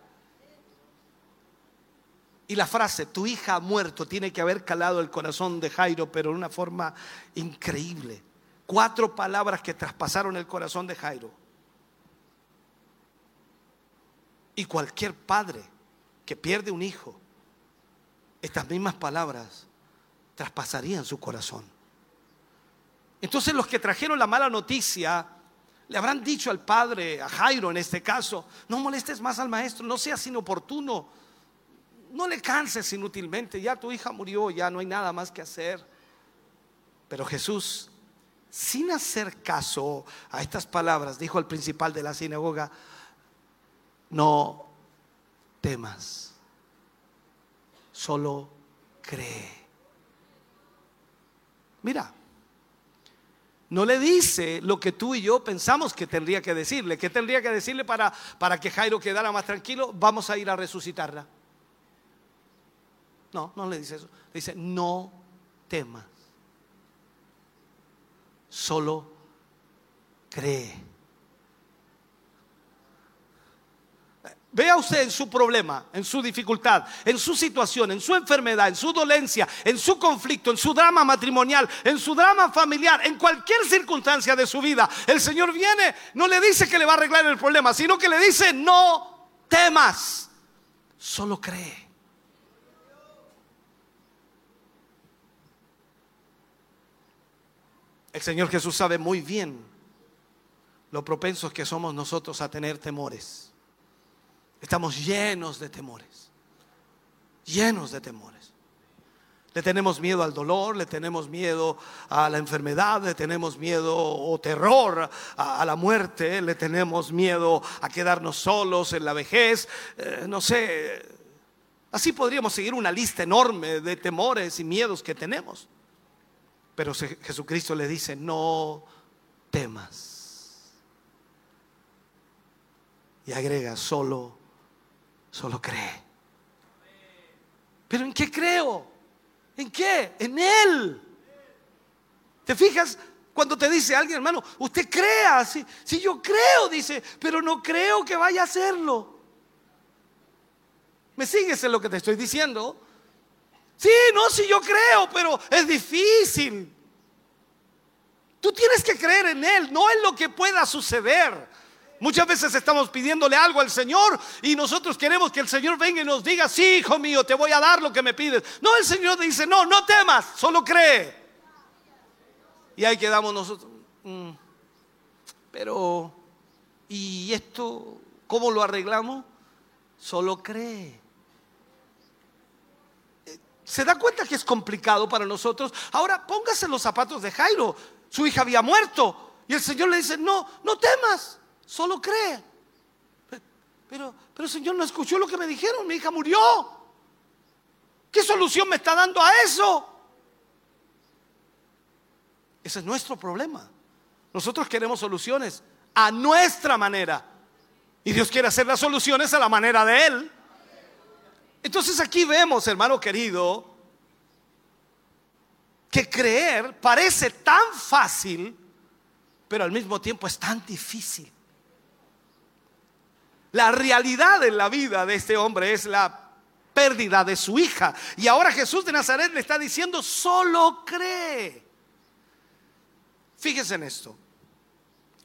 Y la frase, tu hija ha muerto, tiene que haber calado el corazón de Jairo, pero de una forma increíble. Cuatro palabras que traspasaron el corazón de Jairo. Y cualquier padre que pierde un hijo, estas mismas palabras traspasarían su corazón. Entonces los que trajeron la mala noticia le habrán dicho al padre, a Jairo en este caso, no molestes más al maestro, no seas inoportuno no le canses inútilmente, ya tu hija murió, ya no hay nada más que hacer. Pero Jesús, sin hacer caso a estas palabras, dijo al principal de la sinagoga, no temas, solo cree. Mira, no le dice lo que tú y yo pensamos que tendría que decirle. ¿Qué tendría que decirle para, para que Jairo quedara más tranquilo? Vamos a ir a resucitarla. No, no le dice eso. Le dice, no temas. Solo cree. Vea usted en su problema, en su dificultad, en su situación, en su enfermedad, en su dolencia, en su conflicto, en su drama matrimonial, en su drama familiar, en cualquier circunstancia de su vida. El Señor viene, no le dice que le va a arreglar el problema, sino que le dice, no temas, solo cree. El Señor Jesús sabe muy bien lo propensos que somos nosotros a tener temores. Estamos llenos de temores, llenos de temores. Le tenemos miedo al dolor, le tenemos miedo a la enfermedad, le tenemos miedo o terror a, la muerte, le tenemos miedo a quedarnos solos en la vejez, eh, no sé. Así podríamos seguir una lista enorme de temores y miedos que tenemos. Pero Jesucristo le dice, no temas. Y agrega, solo, solo cree. ¿Pero en qué creo? ¿En qué? En Él. ¿Te fijas? Cuando te dice alguien, hermano, usted crea, si, si yo creo, dice, pero no creo que vaya a hacerlo. ¿Me sigues en lo que te estoy diciendo? Sí, no, sí yo creo, pero es difícil. Tú tienes que creer en Él, no en lo que pueda suceder. Muchas veces estamos pidiéndole algo al Señor y nosotros queremos que el Señor venga y nos diga, sí, hijo mío, te voy a dar lo que me pides. No, el Señor dice, no, no temas, solo cree. Y ahí quedamos nosotros. Mm, pero, ¿y esto cómo lo arreglamos? Solo cree. ¿Se da cuenta que es complicado para nosotros? Ahora póngase los zapatos de Jairo. Su hija había muerto. Y el Señor le dice, no, no temas, solo cree. Pero, pero Señor no escuchó lo que me dijeron, mi hija murió. ¿Qué solución me está dando a eso? Ese es nuestro problema. Nosotros queremos soluciones a nuestra manera. Y Dios quiere hacer las soluciones a la manera de Él. Entonces aquí vemos, hermano querido, que creer parece tan fácil, pero al mismo tiempo es tan difícil. La realidad en la vida de este hombre es la pérdida de su hija. Y ahora Jesús de Nazaret le está diciendo, solo cree. Fíjese en esto.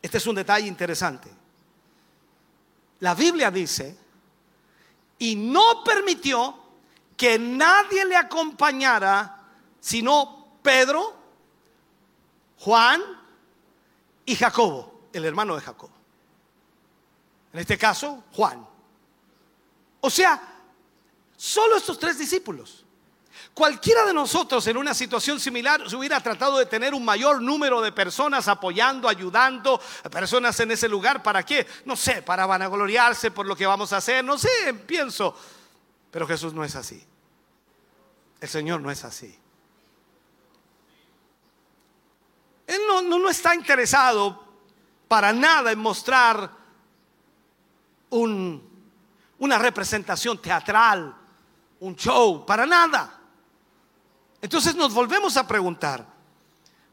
Este es un detalle interesante. La Biblia dice, y no permitió que nadie le acompañara, sino Pedro, Juan y Jacobo, el hermano de Jacobo. En este caso, Juan. O sea, solo estos tres discípulos. Cualquiera de nosotros en una situación similar se hubiera tratado de tener un mayor número de personas apoyando, ayudando, personas en ese lugar. ¿Para qué? No sé, para vanagloriarse por lo que vamos a hacer. No sé, pienso. Pero Jesús no es así. El Señor no es así. Él no, no, está interesado para nada en mostrar una representación teatral, un show, para nada. Entonces nos volvemos a preguntar,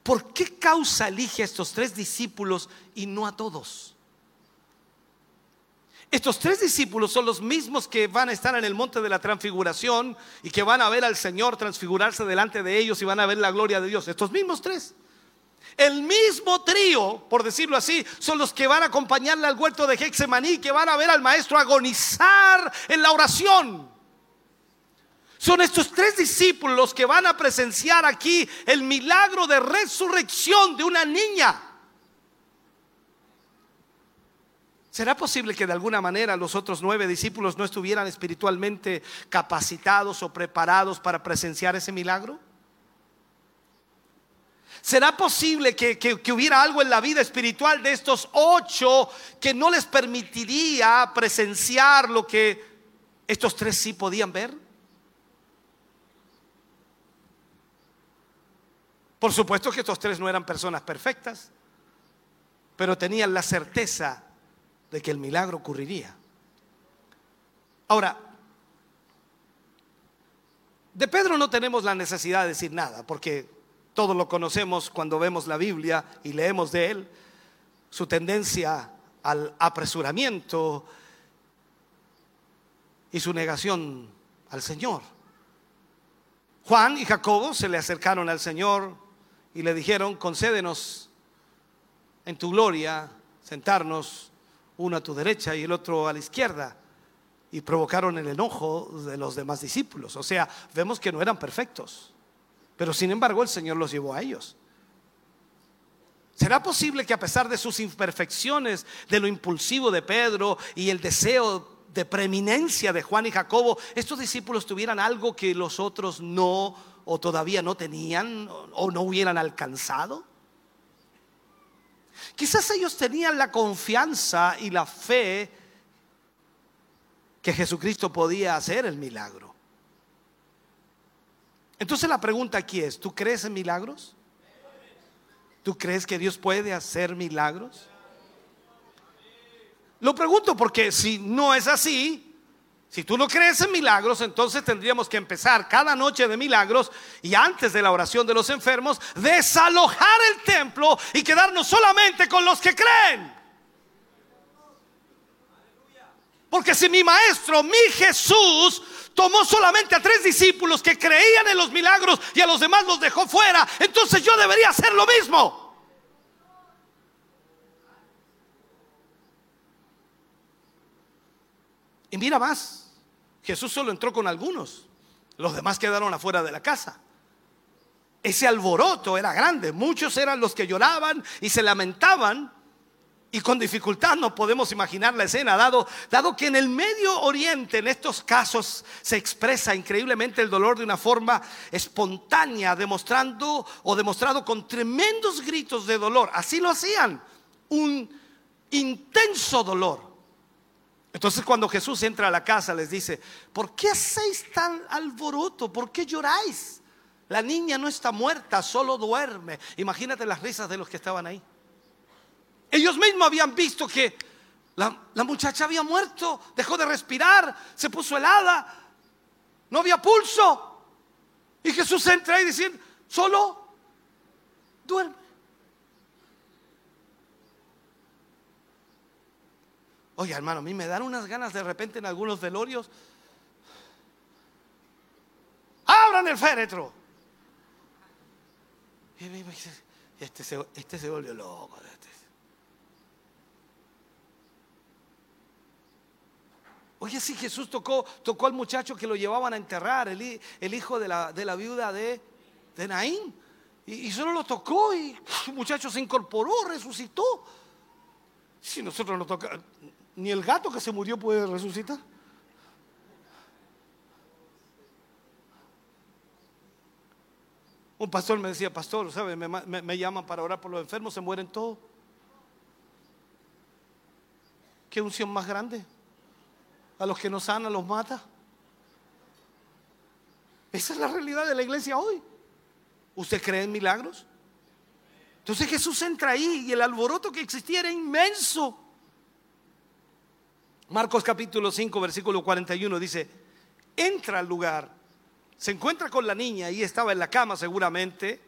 ¿por qué causa elige a estos tres discípulos y no a todos? Estos tres discípulos son los mismos que van a estar en el monte de la transfiguración y que van a ver al Señor transfigurarse delante de ellos y van a ver la gloria de Dios. Estos mismos tres. El mismo trío, por decirlo así, son los que van a acompañarle al huerto de Hexemaní, que van a ver al maestro agonizar en la oración. Son estos tres discípulos los que van a presenciar aquí el milagro de resurrección de una niña. ¿Será posible que de alguna manera los otros nueve discípulos no estuvieran espiritualmente capacitados o preparados para presenciar ese milagro? ¿Será posible que, hubiera algo en la vida espiritual de estos ocho que no les permitiría presenciar lo que estos tres sí podían ver? Por supuesto que estos tres no eran personas perfectas, pero tenían la certeza de que el milagro ocurriría. Ahora, de Pedro no tenemos la necesidad de decir nada, porque todos lo conocemos cuando vemos la Biblia y leemos de él, su tendencia al apresuramiento y su negación al Señor. Juan y Jacobo se le acercaron al Señor y le dijeron, concédenos en tu gloria sentarnos uno a tu derecha y el otro a la izquierda. Y provocaron el enojo de los demás discípulos. O sea, vemos que no eran perfectos. Pero sin embargo el Señor los llevó a ellos. ¿Será posible que a pesar de sus imperfecciones, de lo impulsivo de Pedro y el deseo de preeminencia de Juan y Jacobo, estos discípulos tuvieran algo que los otros no o todavía no tenían o no hubieran alcanzado? Quizás ellos tenían la confianza y la fe que Jesucristo podía hacer el milagro. Entonces la pregunta aquí es, ¿tú crees en milagros? ¿Tú crees que Dios puede hacer milagros? Lo pregunto porque si no es así, si tú no crees en milagros, entonces tendríamos que empezar cada noche de milagros y antes de la oración de los enfermos, desalojar el templo y quedarnos solamente con los que creen. Porque si mi maestro, mi Jesús, tomó solamente a tres discípulos que creían en los milagros y a los demás los dejó fuera, entonces yo debería hacer lo mismo. Y mira más, Jesús solo entró con algunos, los demás quedaron afuera de la casa. Ese alboroto era grande, muchos eran los que lloraban y se lamentaban. Y con dificultad no podemos imaginar la escena, dado, dado que en el Medio Oriente, en estos casos, se expresa increíblemente el dolor de una forma espontánea, demostrando o demostrado con tremendos gritos de dolor. Así lo hacían, un intenso dolor. Entonces cuando Jesús entra a la casa les dice, ¿por qué hacéis tan alboroto? ¿Por qué lloráis? La niña no está muerta, solo duerme. Imagínate las risas de los que estaban ahí. Ellos mismos habían visto que la, muchacha había muerto, dejó de respirar, se puso helada, no había pulso. Y Jesús entra y dice, solo duerme. Oye, hermano, a mí me dan unas ganas de repente en algunos velorios abran el féretro. Y este se, este se volvió loco. Este. Oye, si Jesús tocó, tocó al muchacho que lo llevaban a enterrar, el, el hijo de la, de la, viuda de, de Naín. Y, solo lo tocó y el muchacho se incorporó, resucitó. Si nosotros no tocamos, ni el gato que se murió puede resucitar. Un pastor me decía, pastor, ¿sabe? Me, llaman para orar por los enfermos, se mueren todos. ¿Qué unción más grande? A los que no sanan los mata. Esa es la realidad de la iglesia hoy. ¿Usted cree en milagros? Entonces Jesús entra ahí y el alboroto que existía era inmenso. Marcos capítulo 5, versículo 41 dice, entra al lugar, se encuentra con la niña y estaba en la cama seguramente,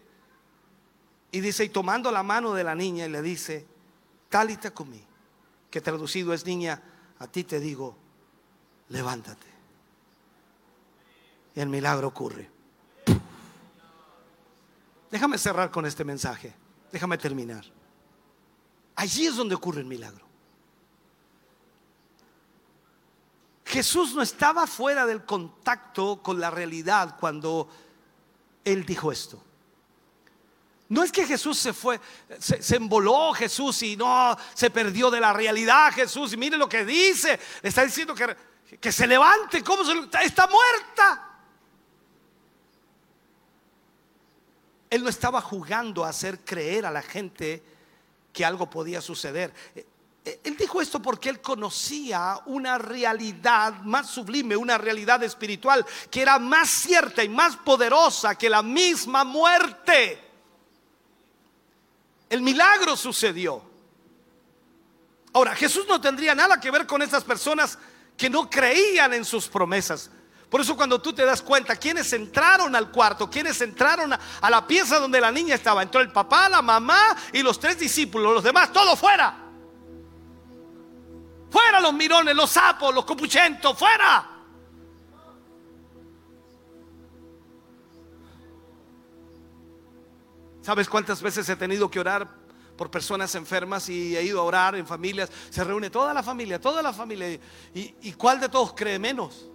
y dice, y tomando la mano de la niña y le dice, talita comí, que traducido es niña, a ti te digo, levántate. Y el milagro ocurre. Déjame cerrar con este mensaje. Déjame terminar. Allí es donde ocurre el milagro. Jesús no estaba fuera del contacto con la realidad cuando él dijo esto. No es que Jesús se fue, se, emboló Jesús y no se perdió de la realidad Jesús. Y mire lo que dice. Está diciendo que, que se levante. ¿Cómo se, está muerta? Él no estaba jugando a hacer creer a la gente que algo podía suceder. Eh, eh, él dijo esto porque él conocía una realidad más sublime, una realidad espiritual que era más cierta y más poderosa que la misma muerte. El milagro sucedió. Ahora, Jesús no tendría nada que ver con esas personas que no creían en sus promesas. Por eso cuando tú te das cuenta, quienes entraron al cuarto, quienes entraron a, la pieza donde la niña estaba, entró el papá, la mamá y los tres discípulos, los demás, todo fuera. Fuera los mirones, los sapos, los copuchentos, fuera. ¿Sabes cuántas veces he tenido que orar por personas enfermas y he ido a orar en familias? Se reúne toda la familia, toda la familia. ¿Y, cuál de todos cree menos?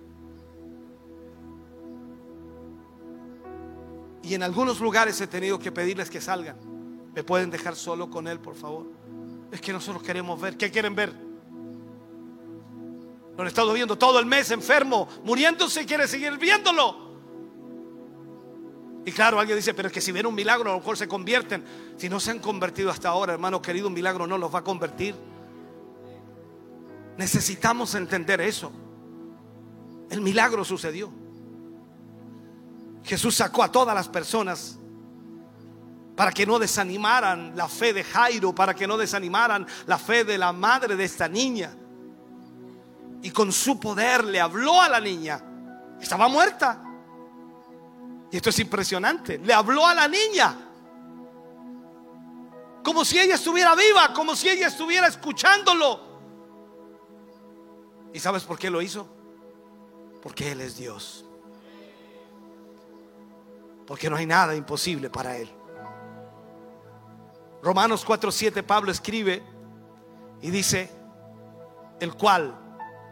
Y en algunos lugares he tenido que pedirles que salgan. ¿Me pueden dejar solo con Él, por favor? Es que nosotros queremos ver. ¿Qué quieren ver? Lo han estado viendo todo el mes enfermo, muriéndose, quiere seguir viéndolo. Y claro, alguien dice, pero es que si ven un milagro, a lo mejor se convierten. Si no se han convertido hasta ahora, hermano querido, un milagro no los va a convertir. Necesitamos entender eso. El milagro sucedió. Jesús sacó a todas las personas para que no desanimaran la fe de Jairo, para que no desanimaran la fe de la madre de esta niña. Y con su poder le habló a la niña. Estaba muerta. Y esto es impresionante. Le habló a la niña. Como si ella estuviera viva, como si ella estuviera escuchándolo. ¿Y sabes por qué lo hizo? Porque Él es Dios porque no hay nada imposible para Él. Romanos 4:7 Pablo escribe y dice, el cual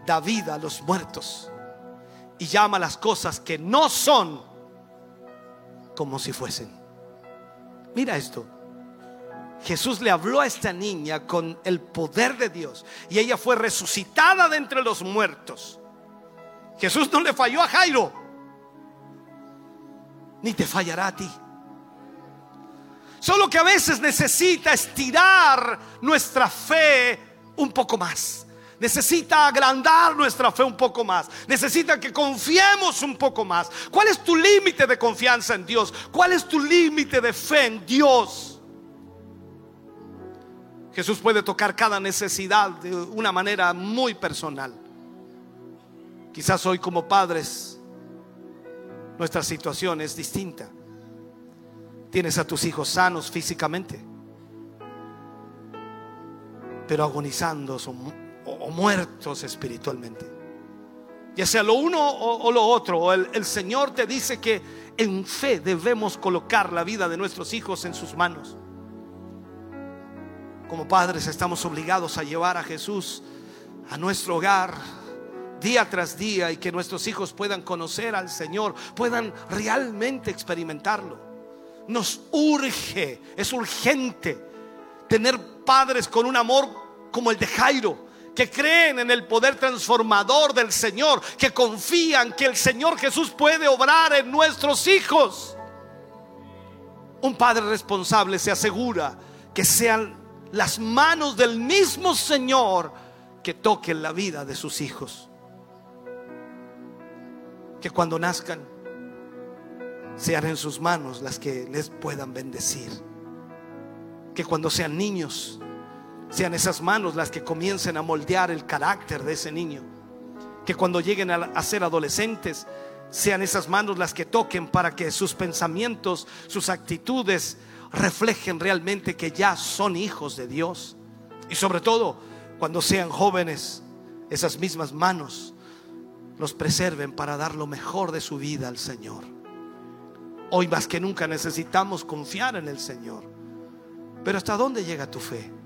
da vida a los muertos y llama las cosas que no son como si fuesen. Mira esto. Jesús le habló a esta niña con el poder de Dios y ella fue resucitada de entre los muertos. Jesús no le falló a Jairo ni te fallará a ti. Solo que a veces necesita estirar nuestra fe un poco más. Necesita agrandar nuestra fe un poco más. Necesita que confiemos un poco más. ¿Cuál es tu límite de confianza en Dios? ¿Cuál es tu límite de fe en Dios? Jesús puede tocar cada necesidad de una manera muy personal. Quizás hoy como padres nuestra situación es distinta. Tienes a tus hijos sanos físicamente, pero agonizando o, muertos espiritualmente. ya sea lo uno o, lo otro. El, el Señor te dice que en fe debemos colocar la vida de nuestros hijos en sus manos. Como padres estamos obligados a llevar a Jesús a nuestro hogar día tras día y que nuestros hijos puedan conocer al Señor, puedan realmente experimentarlo. Nos urge, es urgente tener padres con un amor como el de Jairo, que creen en el poder transformador del Señor, que confían que el Señor Jesús puede obrar en nuestros hijos. Un padre responsable se asegura que sean las manos del mismo Señor que toquen la vida de sus hijos. Que cuando nazcan sean en sus manos las que les puedan bendecir. Que cuando sean niños sean esas manos las que comiencen a moldear el carácter de ese niño. Que cuando lleguen a, ser adolescentes sean esas manos las que toquen para que sus pensamientos, sus actitudes reflejen realmente que ya son hijos de Dios. Y sobre todo, cuando sean jóvenes, esas mismas manos los preserven para dar lo mejor de su vida al Señor. Hoy más que nunca necesitamos confiar en el Señor. Pero ¿hasta dónde llega tu fe?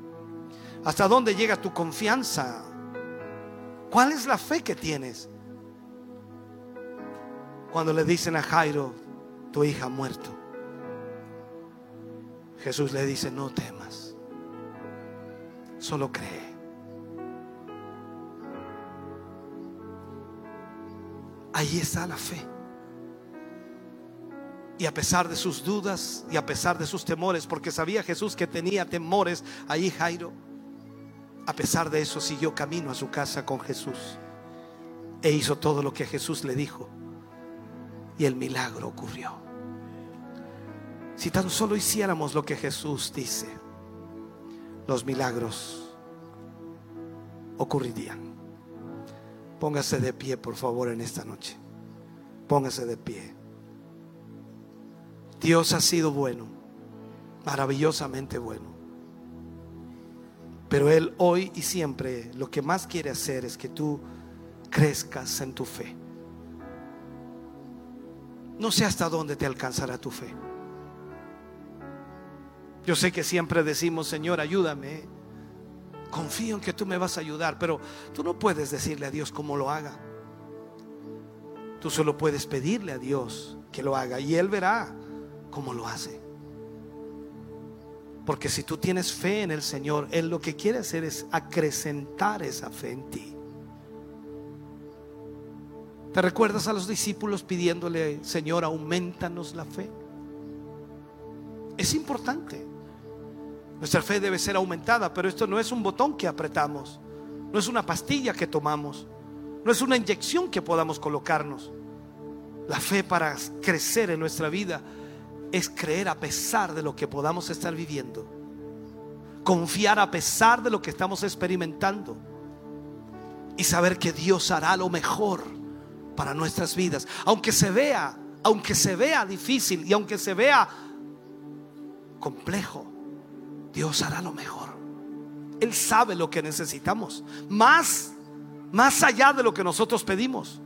¿Hasta dónde llega tu confianza? ¿Cuál es la fe que tienes? Cuando le dicen a Jairo, tu hija ha muerto. Jesús le dice, no temas, solo cree. Ahí está la fe. Y a pesar de sus dudas y a pesar de sus temores, porque sabía Jesús que tenía temores, ahí Jairo a pesar de eso, siguió camino a su casa con Jesús e hizo todo lo que Jesús le dijo. Y el milagro ocurrió. Si tan solo hiciéramos lo que Jesús dice, los milagros ocurrirían. Póngase de pie, por favor, en esta noche. Póngase de pie. Dios ha sido bueno, maravillosamente bueno. Pero Él hoy y siempre lo que más quiere hacer es que tú crezcas en tu fe. No sé hasta dónde te alcanzará tu fe. Yo sé que siempre decimos, Señor, ayúdame. Confío en que tú me vas a ayudar, pero tú no puedes decirle a Dios cómo lo haga. Tú solo puedes pedirle a Dios que lo haga y Él verá cómo lo hace. Porque si tú tienes fe en el Señor, Él lo que quiere hacer es acrecentar esa fe en ti. ¿Te recuerdas a los discípulos pidiéndole, Señor, aumentanos la fe? Es importante. Nuestra fe debe ser aumentada, pero esto no es un botón que apretamos, no es una pastilla que tomamos, no es una inyección que podamos colocarnos. La fe para crecer en nuestra vida es creer a pesar de lo que podamos estar viviendo. Confiar a pesar de lo que estamos experimentando. Y saber que Dios hará lo mejor para nuestras vidas. Aunque se vea, aunque se vea difícil y aunque se vea complejo, Dios hará lo mejor. Él sabe lo que necesitamos. Más, más allá de lo que nosotros pedimos.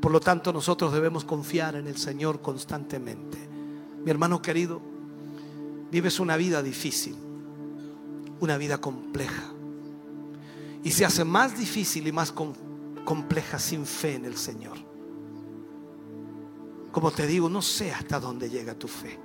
Por lo tanto, nosotros debemos confiar en el Señor constantemente. Mi hermano querido, vives una vida difícil, una vida compleja. Y se hace más difícil y más compleja sin fe en el Señor. Como te digo, no sé hasta dónde llega tu fe.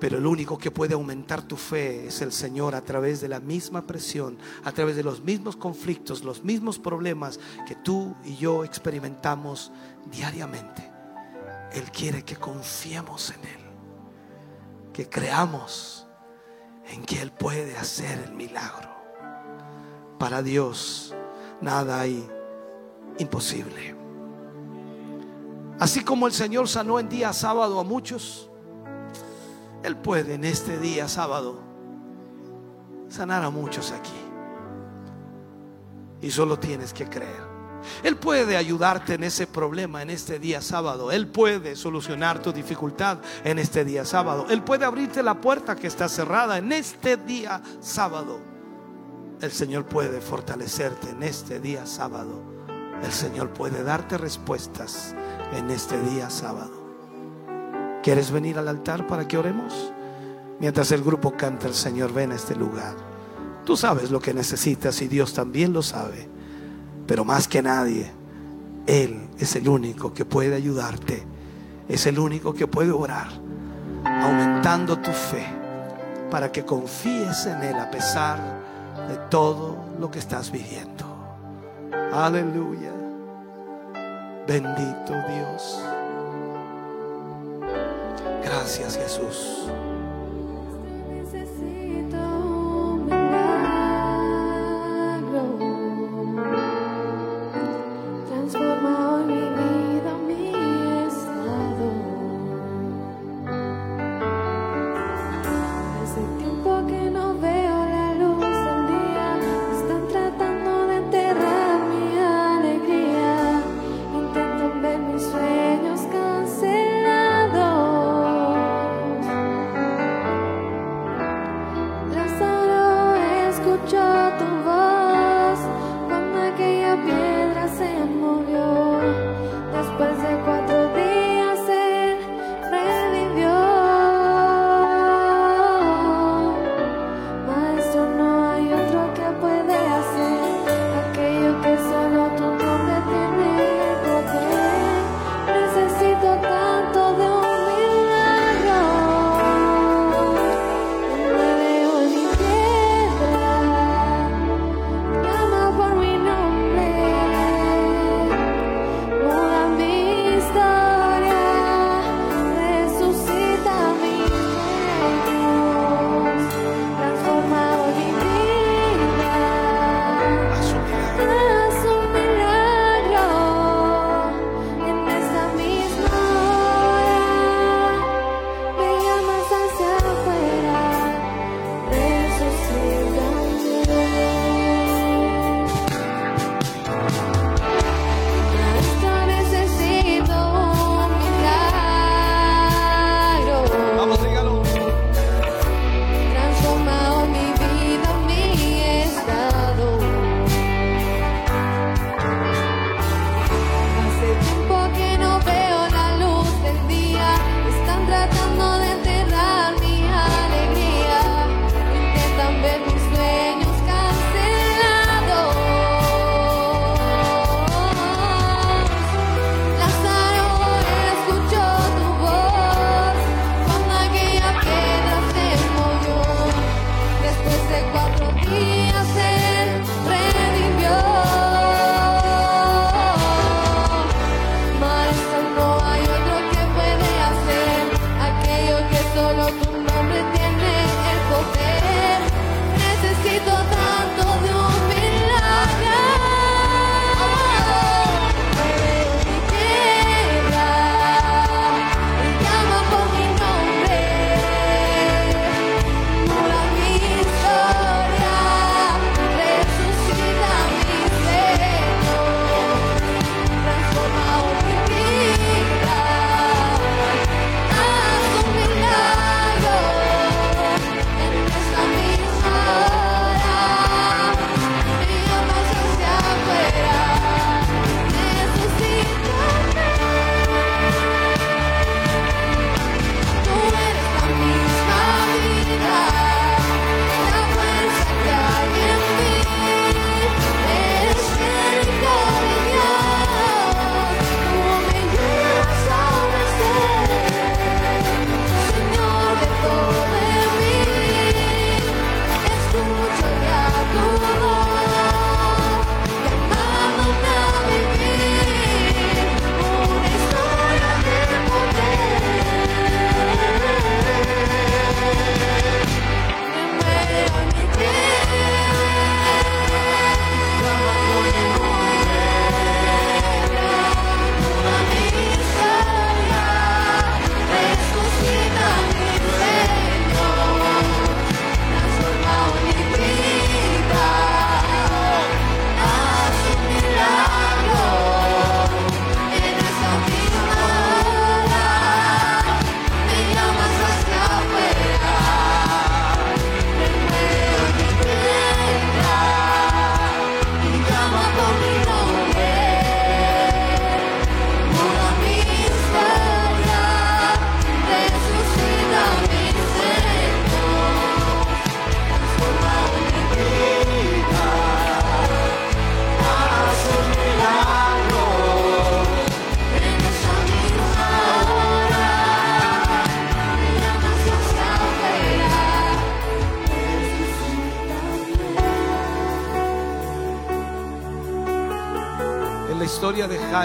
Pero el único que puede aumentar tu fe es el Señor a través de la misma presión, a través de los mismos conflictos, los mismos problemas que tú y yo experimentamos diariamente. Él quiere que confiemos en Él, que creamos en que Él puede hacer el milagro. Para Dios nada hay imposible. Así como el Señor sanó en día sábado a muchos, Él puede en este día sábado sanar a muchos aquí. Y solo tienes que creer. Él puede ayudarte en ese problema en este día sábado. Él puede solucionar tu dificultad en este día sábado. Él puede abrirte la puerta que está cerrada en este día sábado. El Señor puede fortalecerte en este día sábado. El Señor puede darte respuestas en este día sábado. ¿Quieres venir al altar para que oremos? Mientras el grupo canta, el Señor ven a este lugar. Tú sabes lo que necesitas y Dios también lo sabe. Pero más que nadie, Él es el único que puede ayudarte. Es el único que puede orar, aumentando tu fe, para que confíes en Él a pesar de todo lo que estás viviendo. Aleluya. Bendito Dios. Gracias Jesús.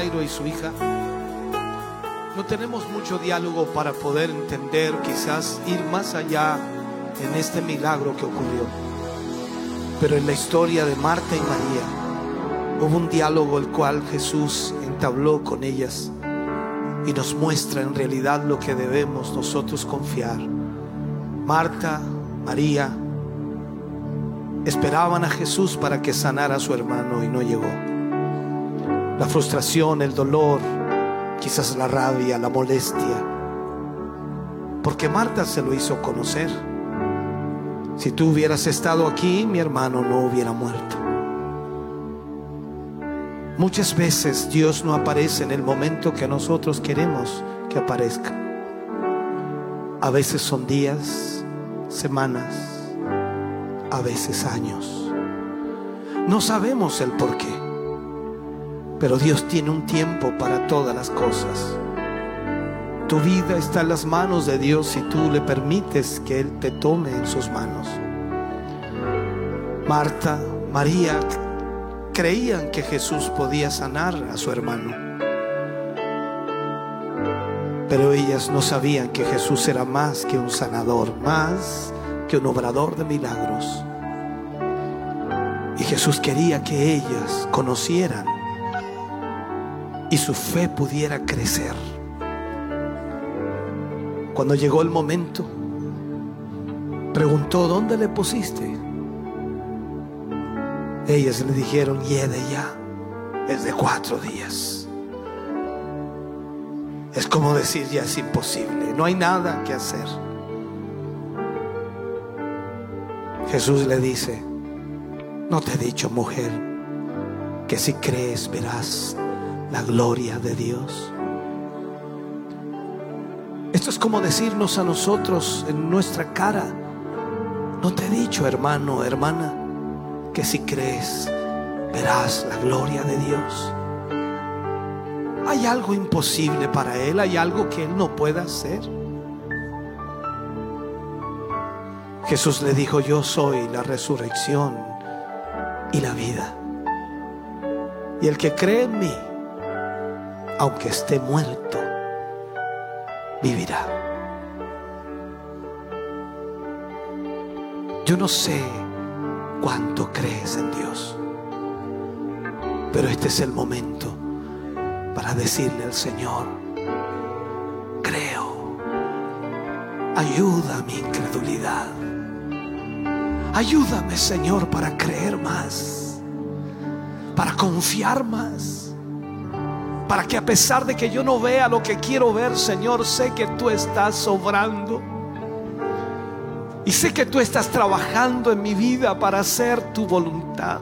Y su hija, no tenemos mucho diálogo para poder entender, quizás ir más allá en este milagro que ocurrió. Pero en la historia de Marta y María hubo un diálogo el cual Jesús entabló con ellas y nos muestra en realidad lo que debemos nosotros confiar. Marta, María, esperaban a Jesús para que sanara a su hermano y no llegó. La frustración, el dolor, quizás la rabia, la molestia, porque Marta se lo hizo conocer. Si tú hubieras estado aquí, mi hermano no hubiera muerto. Muchas veces Dios no aparece en el momento que nosotros queremos que aparezca. A veces son días, semanas, a veces años. No sabemos el por qué, pero Dios tiene un tiempo para todas las cosas. Tu vida está en las manos de Dios si tú le permites que Él te tome en sus manos. Marta, María creían que Jesús podía sanar a su hermano. Pero ellas no sabían que Jesús era más que un sanador, más que un obrador de milagros. Y Jesús quería que ellas conocieran y su fe pudiera crecer. Cuando llegó el momento, preguntó, ¿dónde le pusiste? Ellas le dijeron, de ya, es de cuatro días. Es como decir, ya es imposible, no hay nada que hacer. Jesús le dice, no te he dicho, mujer, que si crees verás la gloria de Dios. Esto es como decirnos a nosotros en nuestra cara, no te he dicho, hermano, hermana, que si crees verás la gloria de Dios. Hay algo imposible para Él, hay algo que Él no pueda hacer. Jesús le dijo, yo soy la resurrección y la vida. Y el que cree en mí, aunque esté muerto, vivirá. Yo no sé cuánto crees en Dios. Pero este es el momento para decirle al Señor, creo, ayuda a mi incredulidad. Ayúdame, Señor, para creer más, para confiar más, para que a pesar de que yo no vea lo que quiero ver, Señor, sé que tú estás sobrando y sé que tú estás trabajando en mi vida para hacer tu voluntad.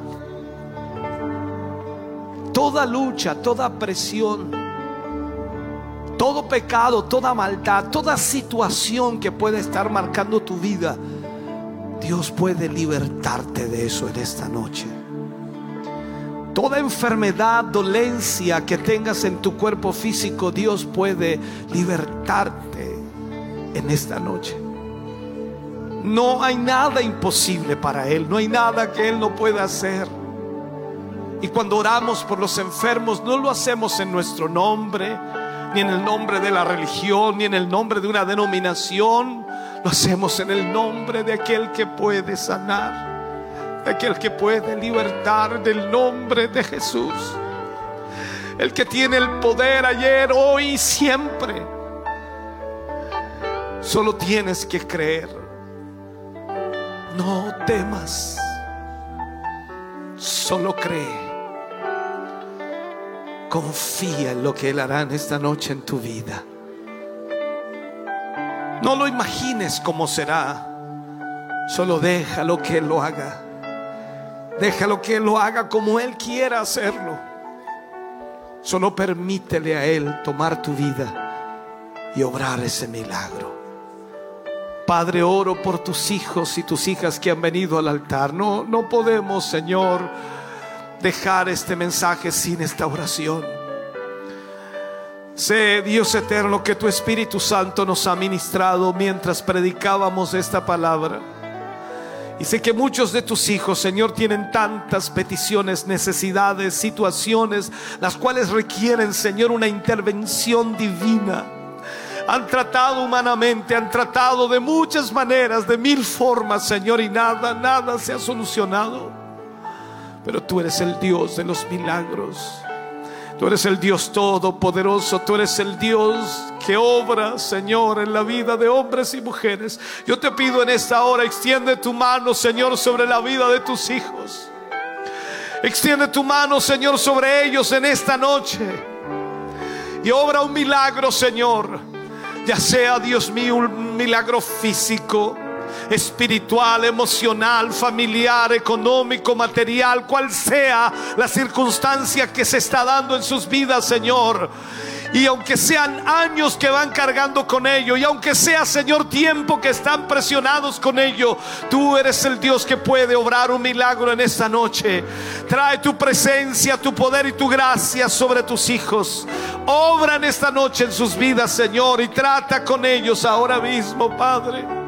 Toda lucha, toda presión, todo pecado, toda maldad, toda situación que puede estar marcando tu vida, Dios puede libertarte de eso en esta noche. Toda enfermedad, dolencia que tengas en tu cuerpo físico, Dios puede libertarte en esta noche. No hay nada imposible para Él, no hay nada que Él no pueda hacer. Y cuando oramos por los enfermos, no lo hacemos en nuestro nombre, ni en el nombre de la religión, ni en el nombre de una denominación. Lo hacemos en el nombre de aquel que puede sanar, aquel que puede libertar del nombre de Jesús. El que tiene el poder ayer, hoy y siempre. Solo tienes que creer. No temas, solo cree. Confía en lo que Él hará esta noche en tu vida. No lo imagines como será. Solo déjalo que Él lo haga. Déjalo que Él lo haga como Él quiera hacerlo. Solo permítele a Él tomar tu vida y obrar ese milagro. Padre, oro por tus hijos y tus hijas que han venido al altar. No, no podemos, Señor, dejar este mensaje sin esta oración. Sé, Dios eterno, que tu Espíritu Santo nos ha ministrado mientras predicábamos esta palabra. Y sé que muchos de tus hijos, Señor, tienen tantas peticiones, necesidades, situaciones, las cuales requieren, Señor, una intervención divina. Han tratado humanamente, han tratado de muchas maneras, de mil formas, Señor, y nada, nada se ha solucionado. Pero tú eres el Dios de los milagros. Tú eres el Dios todopoderoso, tú eres el Dios que obra, Señor, en la vida de hombres y mujeres. Yo te pido en esta hora, extiende tu mano, Señor, sobre la vida de tus hijos. Extiende tu mano, Señor, sobre ellos en esta noche. Y obra un milagro, Señor. Ya sea, Dios mío, un milagro físico espiritual, emocional, familiar, económico, material, cual sea la circunstancia que se está dando en sus vidas, Señor. Y aunque sean años que van cargando con ello, y aunque sea, Señor, tiempo que están presionados con ello, tú eres el Dios que puede obrar un milagro en esta noche. Trae tu presencia, tu poder y tu gracia sobre tus hijos. Obra en esta noche en sus vidas, Señor, y trata con ellos ahora mismo, Padre.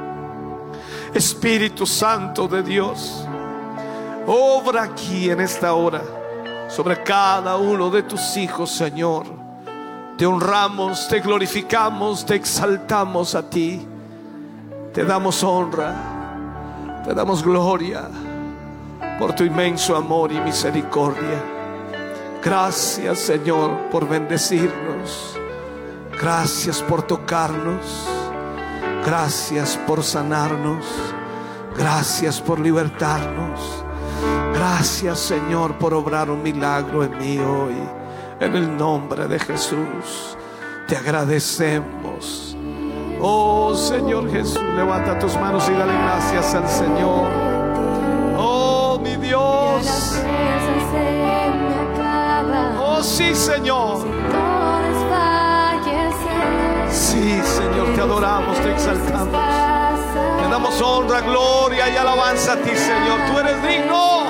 Espíritu Santo de Dios, obra aquí en esta hora sobre cada uno de tus hijos, Señor. Te honramos, te glorificamos, te exaltamos a ti. Te damos honra, te damos gloria por tu inmenso amor y misericordia. Gracias, Señor, por bendecirnos. Gracias por tocarnos. Gracias por sanarnos. Gracias por libertarnos. Gracias Señor por obrar un milagro en mí hoy. En el nombre de Jesús. Te agradecemos. Oh Señor Jesús, levanta tus manos y dale gracias al Señor. Oh mi Dios. Oh sí Señor. Adoramos, te exaltamos. Te damos honra, gloria y alabanza a ti, Señor. Tú eres digno.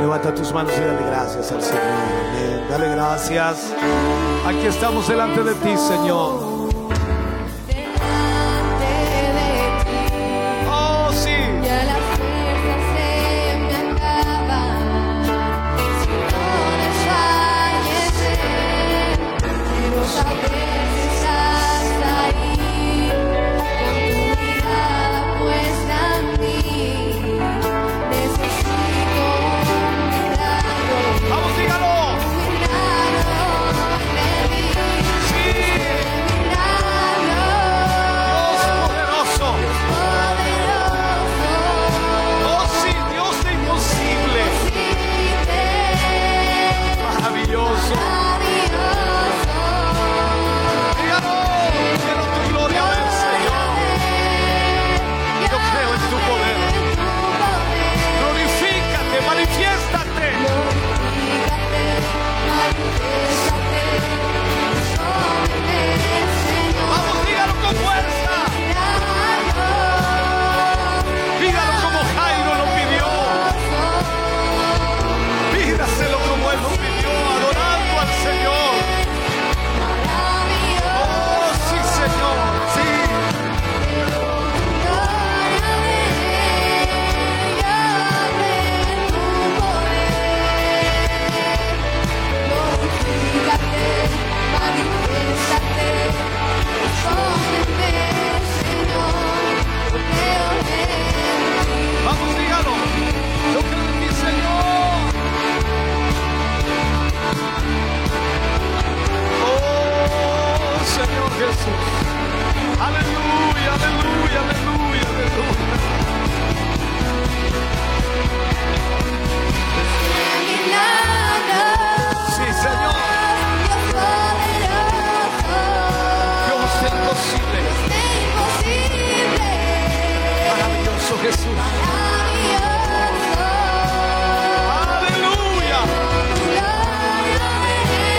Levanta tus manos y dale gracias al Señor. Dale gracias. Aquí estamos delante de ti, Señor. Jesús. Aleluya, aleluya, aleluya, aleluya. Sí, Señor. Dios es imposible. Maravilloso Jesús. Aleluya.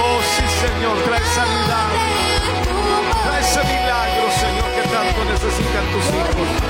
Oh, sí, Señor, trae sanidad. Necesitan tus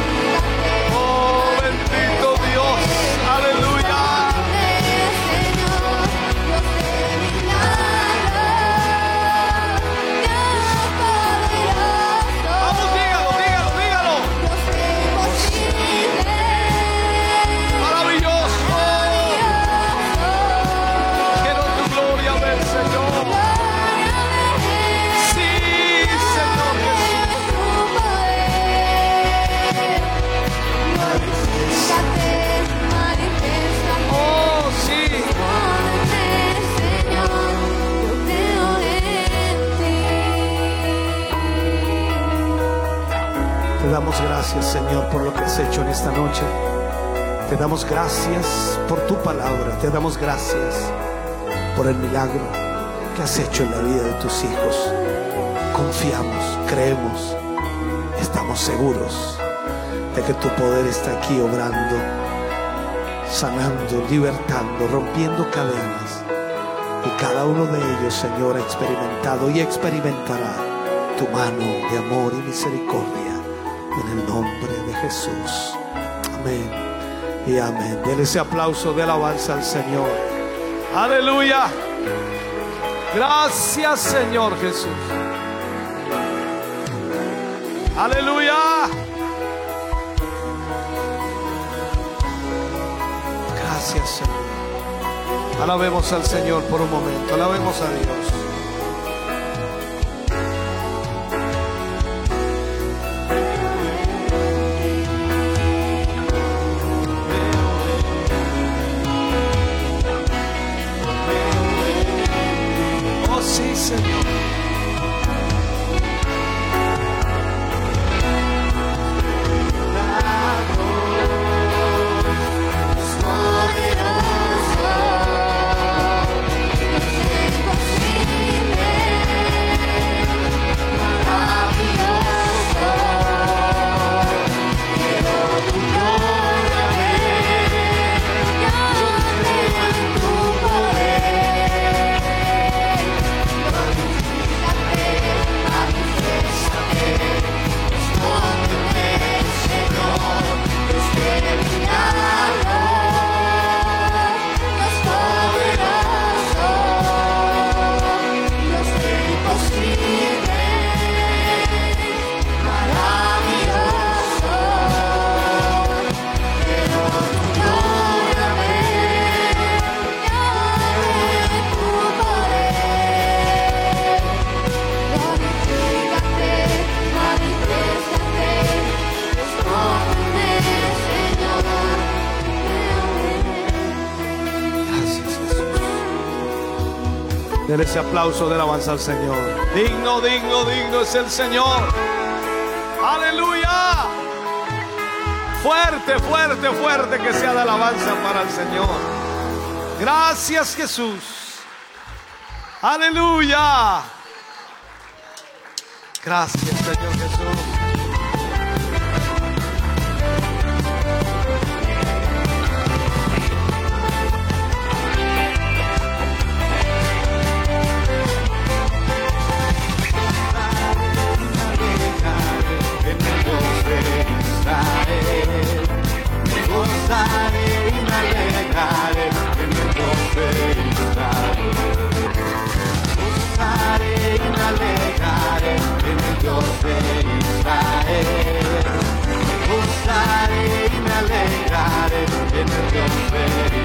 damos gracias, Señor, por lo que has hecho en esta noche. Te damos gracias por tu palabra. Te damos gracias por el milagro que has hecho en la vida de tus hijos. Confiamos, creemos, estamos seguros de que tu poder está aquí obrando, sanando, libertando, rompiendo cadenas. Y cada uno de ellos, Señor, ha experimentado y experimentará tu mano de amor y misericordia. En el nombre de Jesús. Amén. Y amén. Denle ese aplauso de alabanza al Señor. Aleluya. Gracias, Señor Jesús. Aleluya. Gracias, Señor. Alabemos al Señor por un momento. Alabemos a Dios. Ese aplauso de alabanza al Señor. Digno, digno, digno es el Señor. Aleluya. Fuerte, fuerte, fuerte que sea de alabanza para el Señor. Gracias Jesús. Aleluya. Gracias Señor Jesús. fare una legale che mi può felicitare. Posso fare una legale che mi può felicitare. Posso fare una legale che felicitare.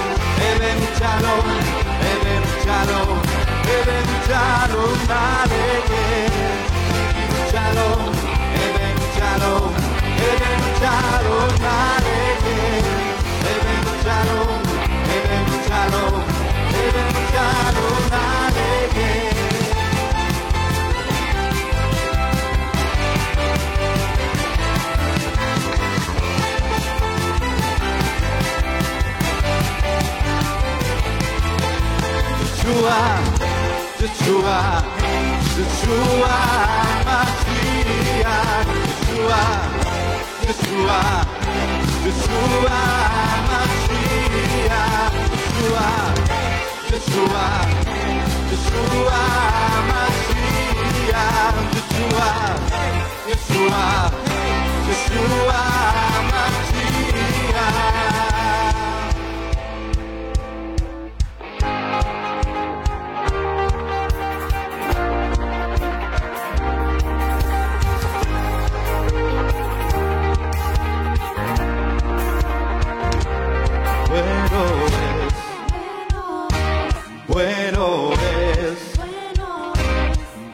luchado, he luchado, he luchado más he luchado, he luchado, he luchado. Yeshua, Yeshua, Yeshua, Messiah, Yeshua, Yeshua, Yeshua, Messiah, Yeshua, Yeshua, Yeshua, Messiah, Yeshua, Yeshua, Yeshua, Messiah.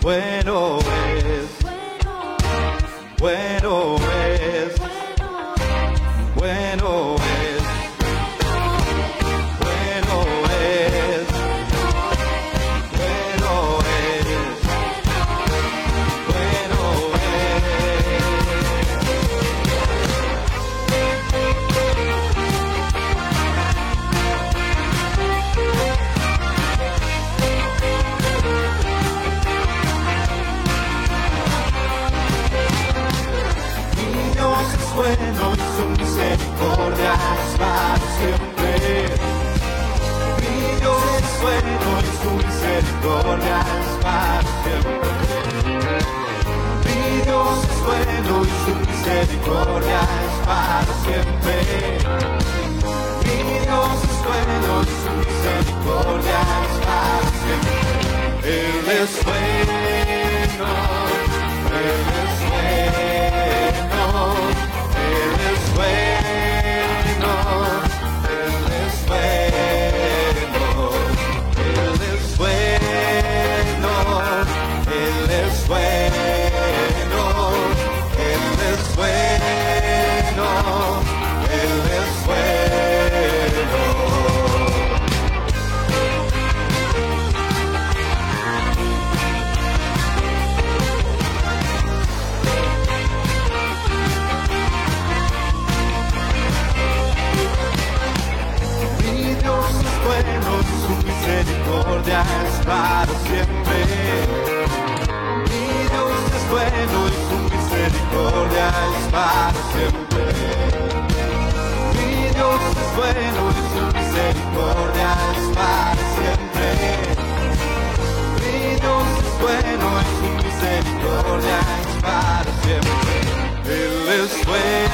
Bueno misericordia es para siempre. Mi Dios es bueno y su misericordia es para siempre. Él es bueno. Es para siempre. Mi Dios es bueno y su misericordia es para siempre. Mi Dios es bueno y su misericordia es para siempre. Mi Dios es bueno y su misericordia es para siempre. Él es bueno,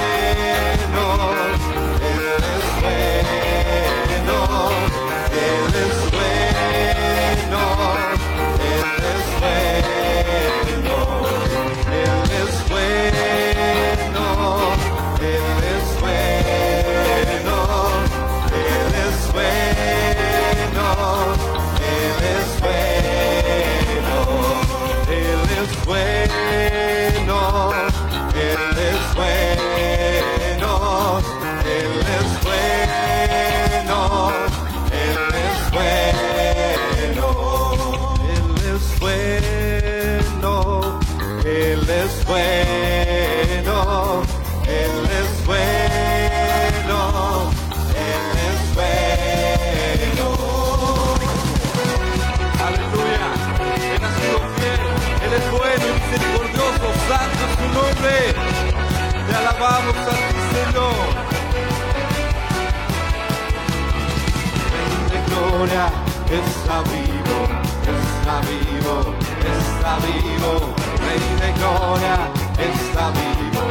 está vivo, está vivo, está vivo. Rey de gloria, está vivo,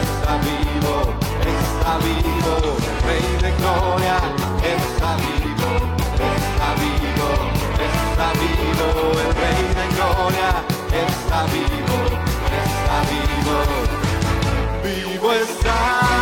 está vivo, está vivo. Rey de gloria, está vivo, está vivo, está vivo. El Rey de gloria, está vivo, está vivo. Vivo está,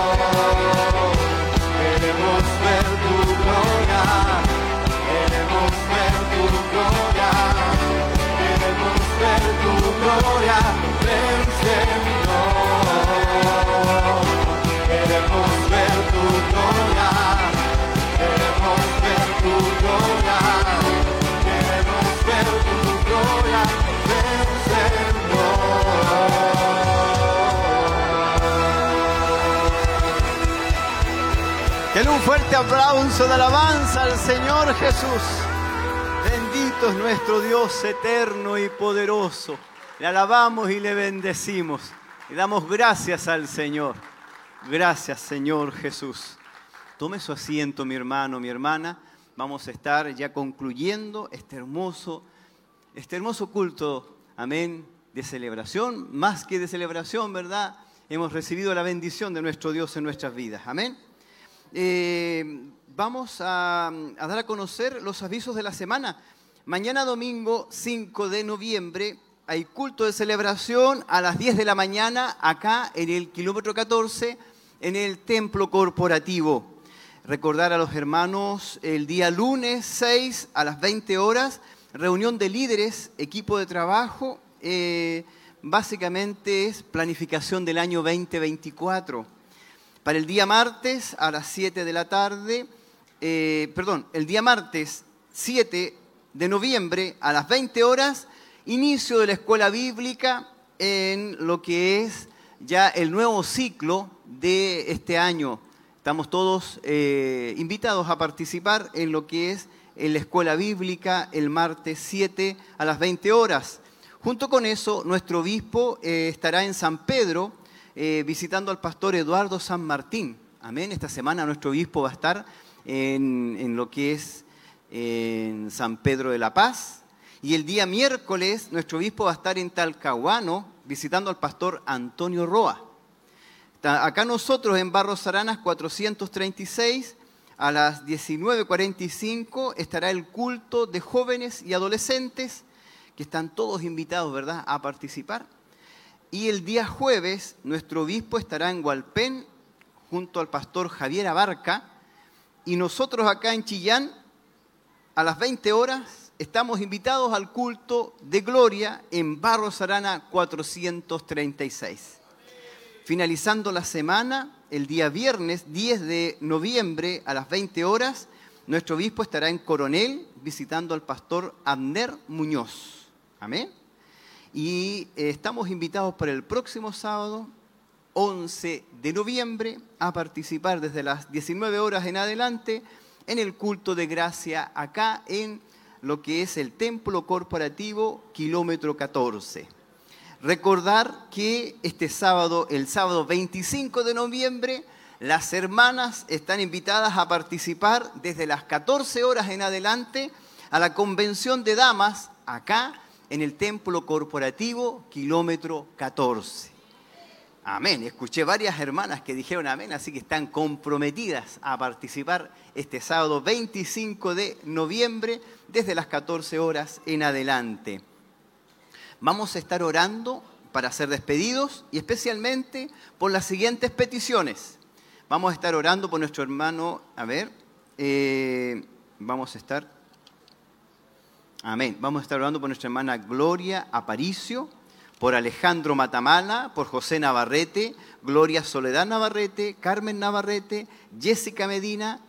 Señor. Fuerte aplauso de alabanza al Señor Jesús. Bendito es nuestro Dios eterno y poderoso. Le alabamos y le bendecimos. Le damos gracias al Señor. Gracias Señor Jesús. Tome su asiento mi hermano, mi hermana. Vamos a estar ya concluyendo este hermoso, este hermoso culto, amén, de celebración, más que de celebración, ¿verdad? Hemos recibido la bendición de nuestro Dios en nuestras vidas, amén. Eh, vamos a, dar a conocer los avisos de la semana. Mañana domingo 5 de noviembre hay culto de celebración a las 10 de la mañana acá en el kilómetro 14 en el templo corporativo. Recordar a los hermanos el día lunes 6 a las 20 horas, reunión de líderes, equipo de trabajo, eh, básicamente es planificación del año 2024. Para el día martes a las 7 de la tarde, eh, perdón, el día martes 7 de noviembre a las 20 horas, inicio de la escuela bíblica en lo que es ya el nuevo ciclo de este año. Estamos todos eh, invitados a participar en lo que es en la escuela bíblica el martes 7 a las 20 horas. Junto con eso, nuestro obispo eh, estará en San Pedro eh, visitando al pastor Eduardo San Martín. Amén. Esta semana nuestro obispo va a estar en, lo que es en San Pedro de la Paz. Y el día miércoles nuestro obispo va a estar en Talcahuano visitando al pastor Antonio Roa. Acá nosotros en Barros Aranas 436 a las 19.45 estará el culto de jóvenes y adolescentes que están todos invitados, ¿verdad?, a participar. Y el día jueves nuestro obispo estará en Hualpén junto al pastor Javier Abarca y nosotros acá en Chillán a las 20 horas estamos invitados al culto de gloria en Barros Arana 436. Finalizando la semana, el día viernes 10 de noviembre a las 20 horas, nuestro obispo estará en Coronel visitando al pastor Abner Muñoz. Amén. Y eh, estamos invitados para el próximo sábado, 11 de noviembre, a participar desde las 19 horas en adelante en el culto de gracia acá en lo que es el templo corporativo kilómetro 14. Recordar que este sábado, el sábado 25 de noviembre, las hermanas están invitadas a participar desde las 14 horas en adelante a la convención de damas acá en el templo corporativo kilómetro 14. Amén. Escuché varias hermanas que dijeron amén, así que están comprometidas a participar este sábado 25 de noviembre desde las 14 horas en adelante. Vamos a estar orando para ser despedidos y especialmente por las siguientes peticiones. Vamos a estar orando por nuestro hermano, a ver, eh, vamos a estar, amén, vamos a estar orando por nuestra hermana Gloria Aparicio, por Alejandro Matamala, por José Navarrete, Gloria Soledad Navarrete, Carmen Navarrete, Jessica Medina,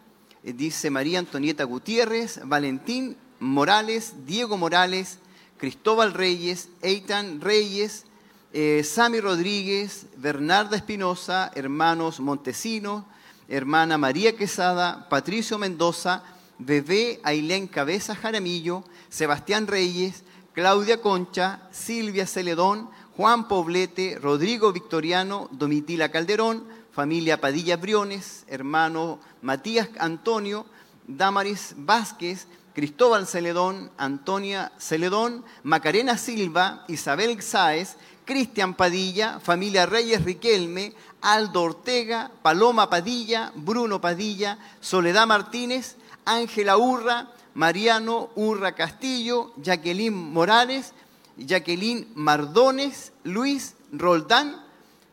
eh, dice María Antonieta Gutiérrez, Valentín Morales, Diego Morales, Cristóbal Reyes, Eitan Reyes, eh, Sami Rodríguez, Bernarda Espinosa, hermanos Montesinos, hermana María Quesada, Patricio Mendoza, Bebé Ailén Cabeza Jaramillo, Sebastián Reyes, Claudia Concha, Silvia Celedón, Juan Poblete, Rodrigo Victoriano, Domitila Calderón, familia Padilla Briones, hermano Matías Antonio, Damaris Vázquez, Cristóbal Celedón, Antonia Celedón, Macarena Silva, Isabel Sáez, Cristian Padilla, familia Reyes Riquelme, Aldo Ortega, Paloma Padilla, Bruno Padilla, Soledad Martínez, Ángela Urra, Mariano Urra Castillo, Jacqueline Morales, Jacqueline Mardones, Luis Roldán,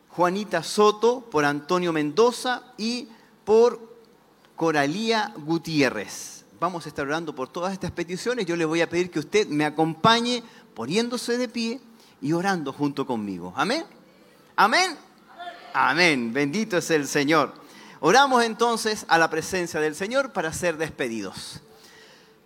Juanita Soto, por Antonio Mendoza y por Coralía Gutiérrez. Vamos a estar orando por todas estas peticiones. Yo le voy a pedir que usted me acompañe poniéndose de pie y orando junto conmigo. Amén. Amén. Amén. Bendito es el Señor. Oramos entonces a la presencia del Señor para ser despedidos.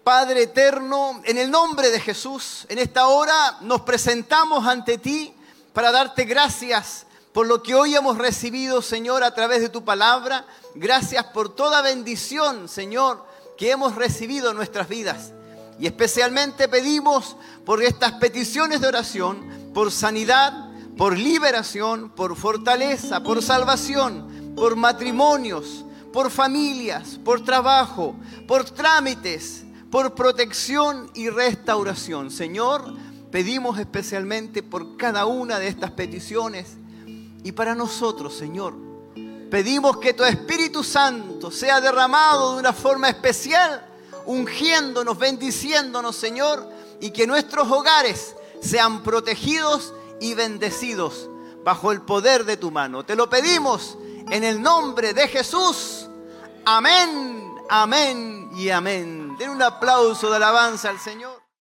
Padre eterno, en el nombre de Jesús, en esta hora nos presentamos ante ti para darte gracias por lo que hoy hemos recibido, Señor, a través de tu palabra. Gracias por toda bendición, Señor, que hemos recibido en nuestras vidas. Y especialmente pedimos por estas peticiones de oración, por sanidad, por liberación, por fortaleza, por salvación, por matrimonios, por familias, por trabajo, por trámites, por protección y restauración. Señor, pedimos especialmente por cada una de estas peticiones y para nosotros, Señor. Pedimos que tu Espíritu Santo sea derramado de una forma especial, ungiéndonos, bendiciéndonos, Señor, y que nuestros hogares sean protegidos y bendecidos bajo el poder de tu mano. Te lo pedimos en el nombre de Jesús. Amén, amén y Den un aplauso de alabanza al Señor.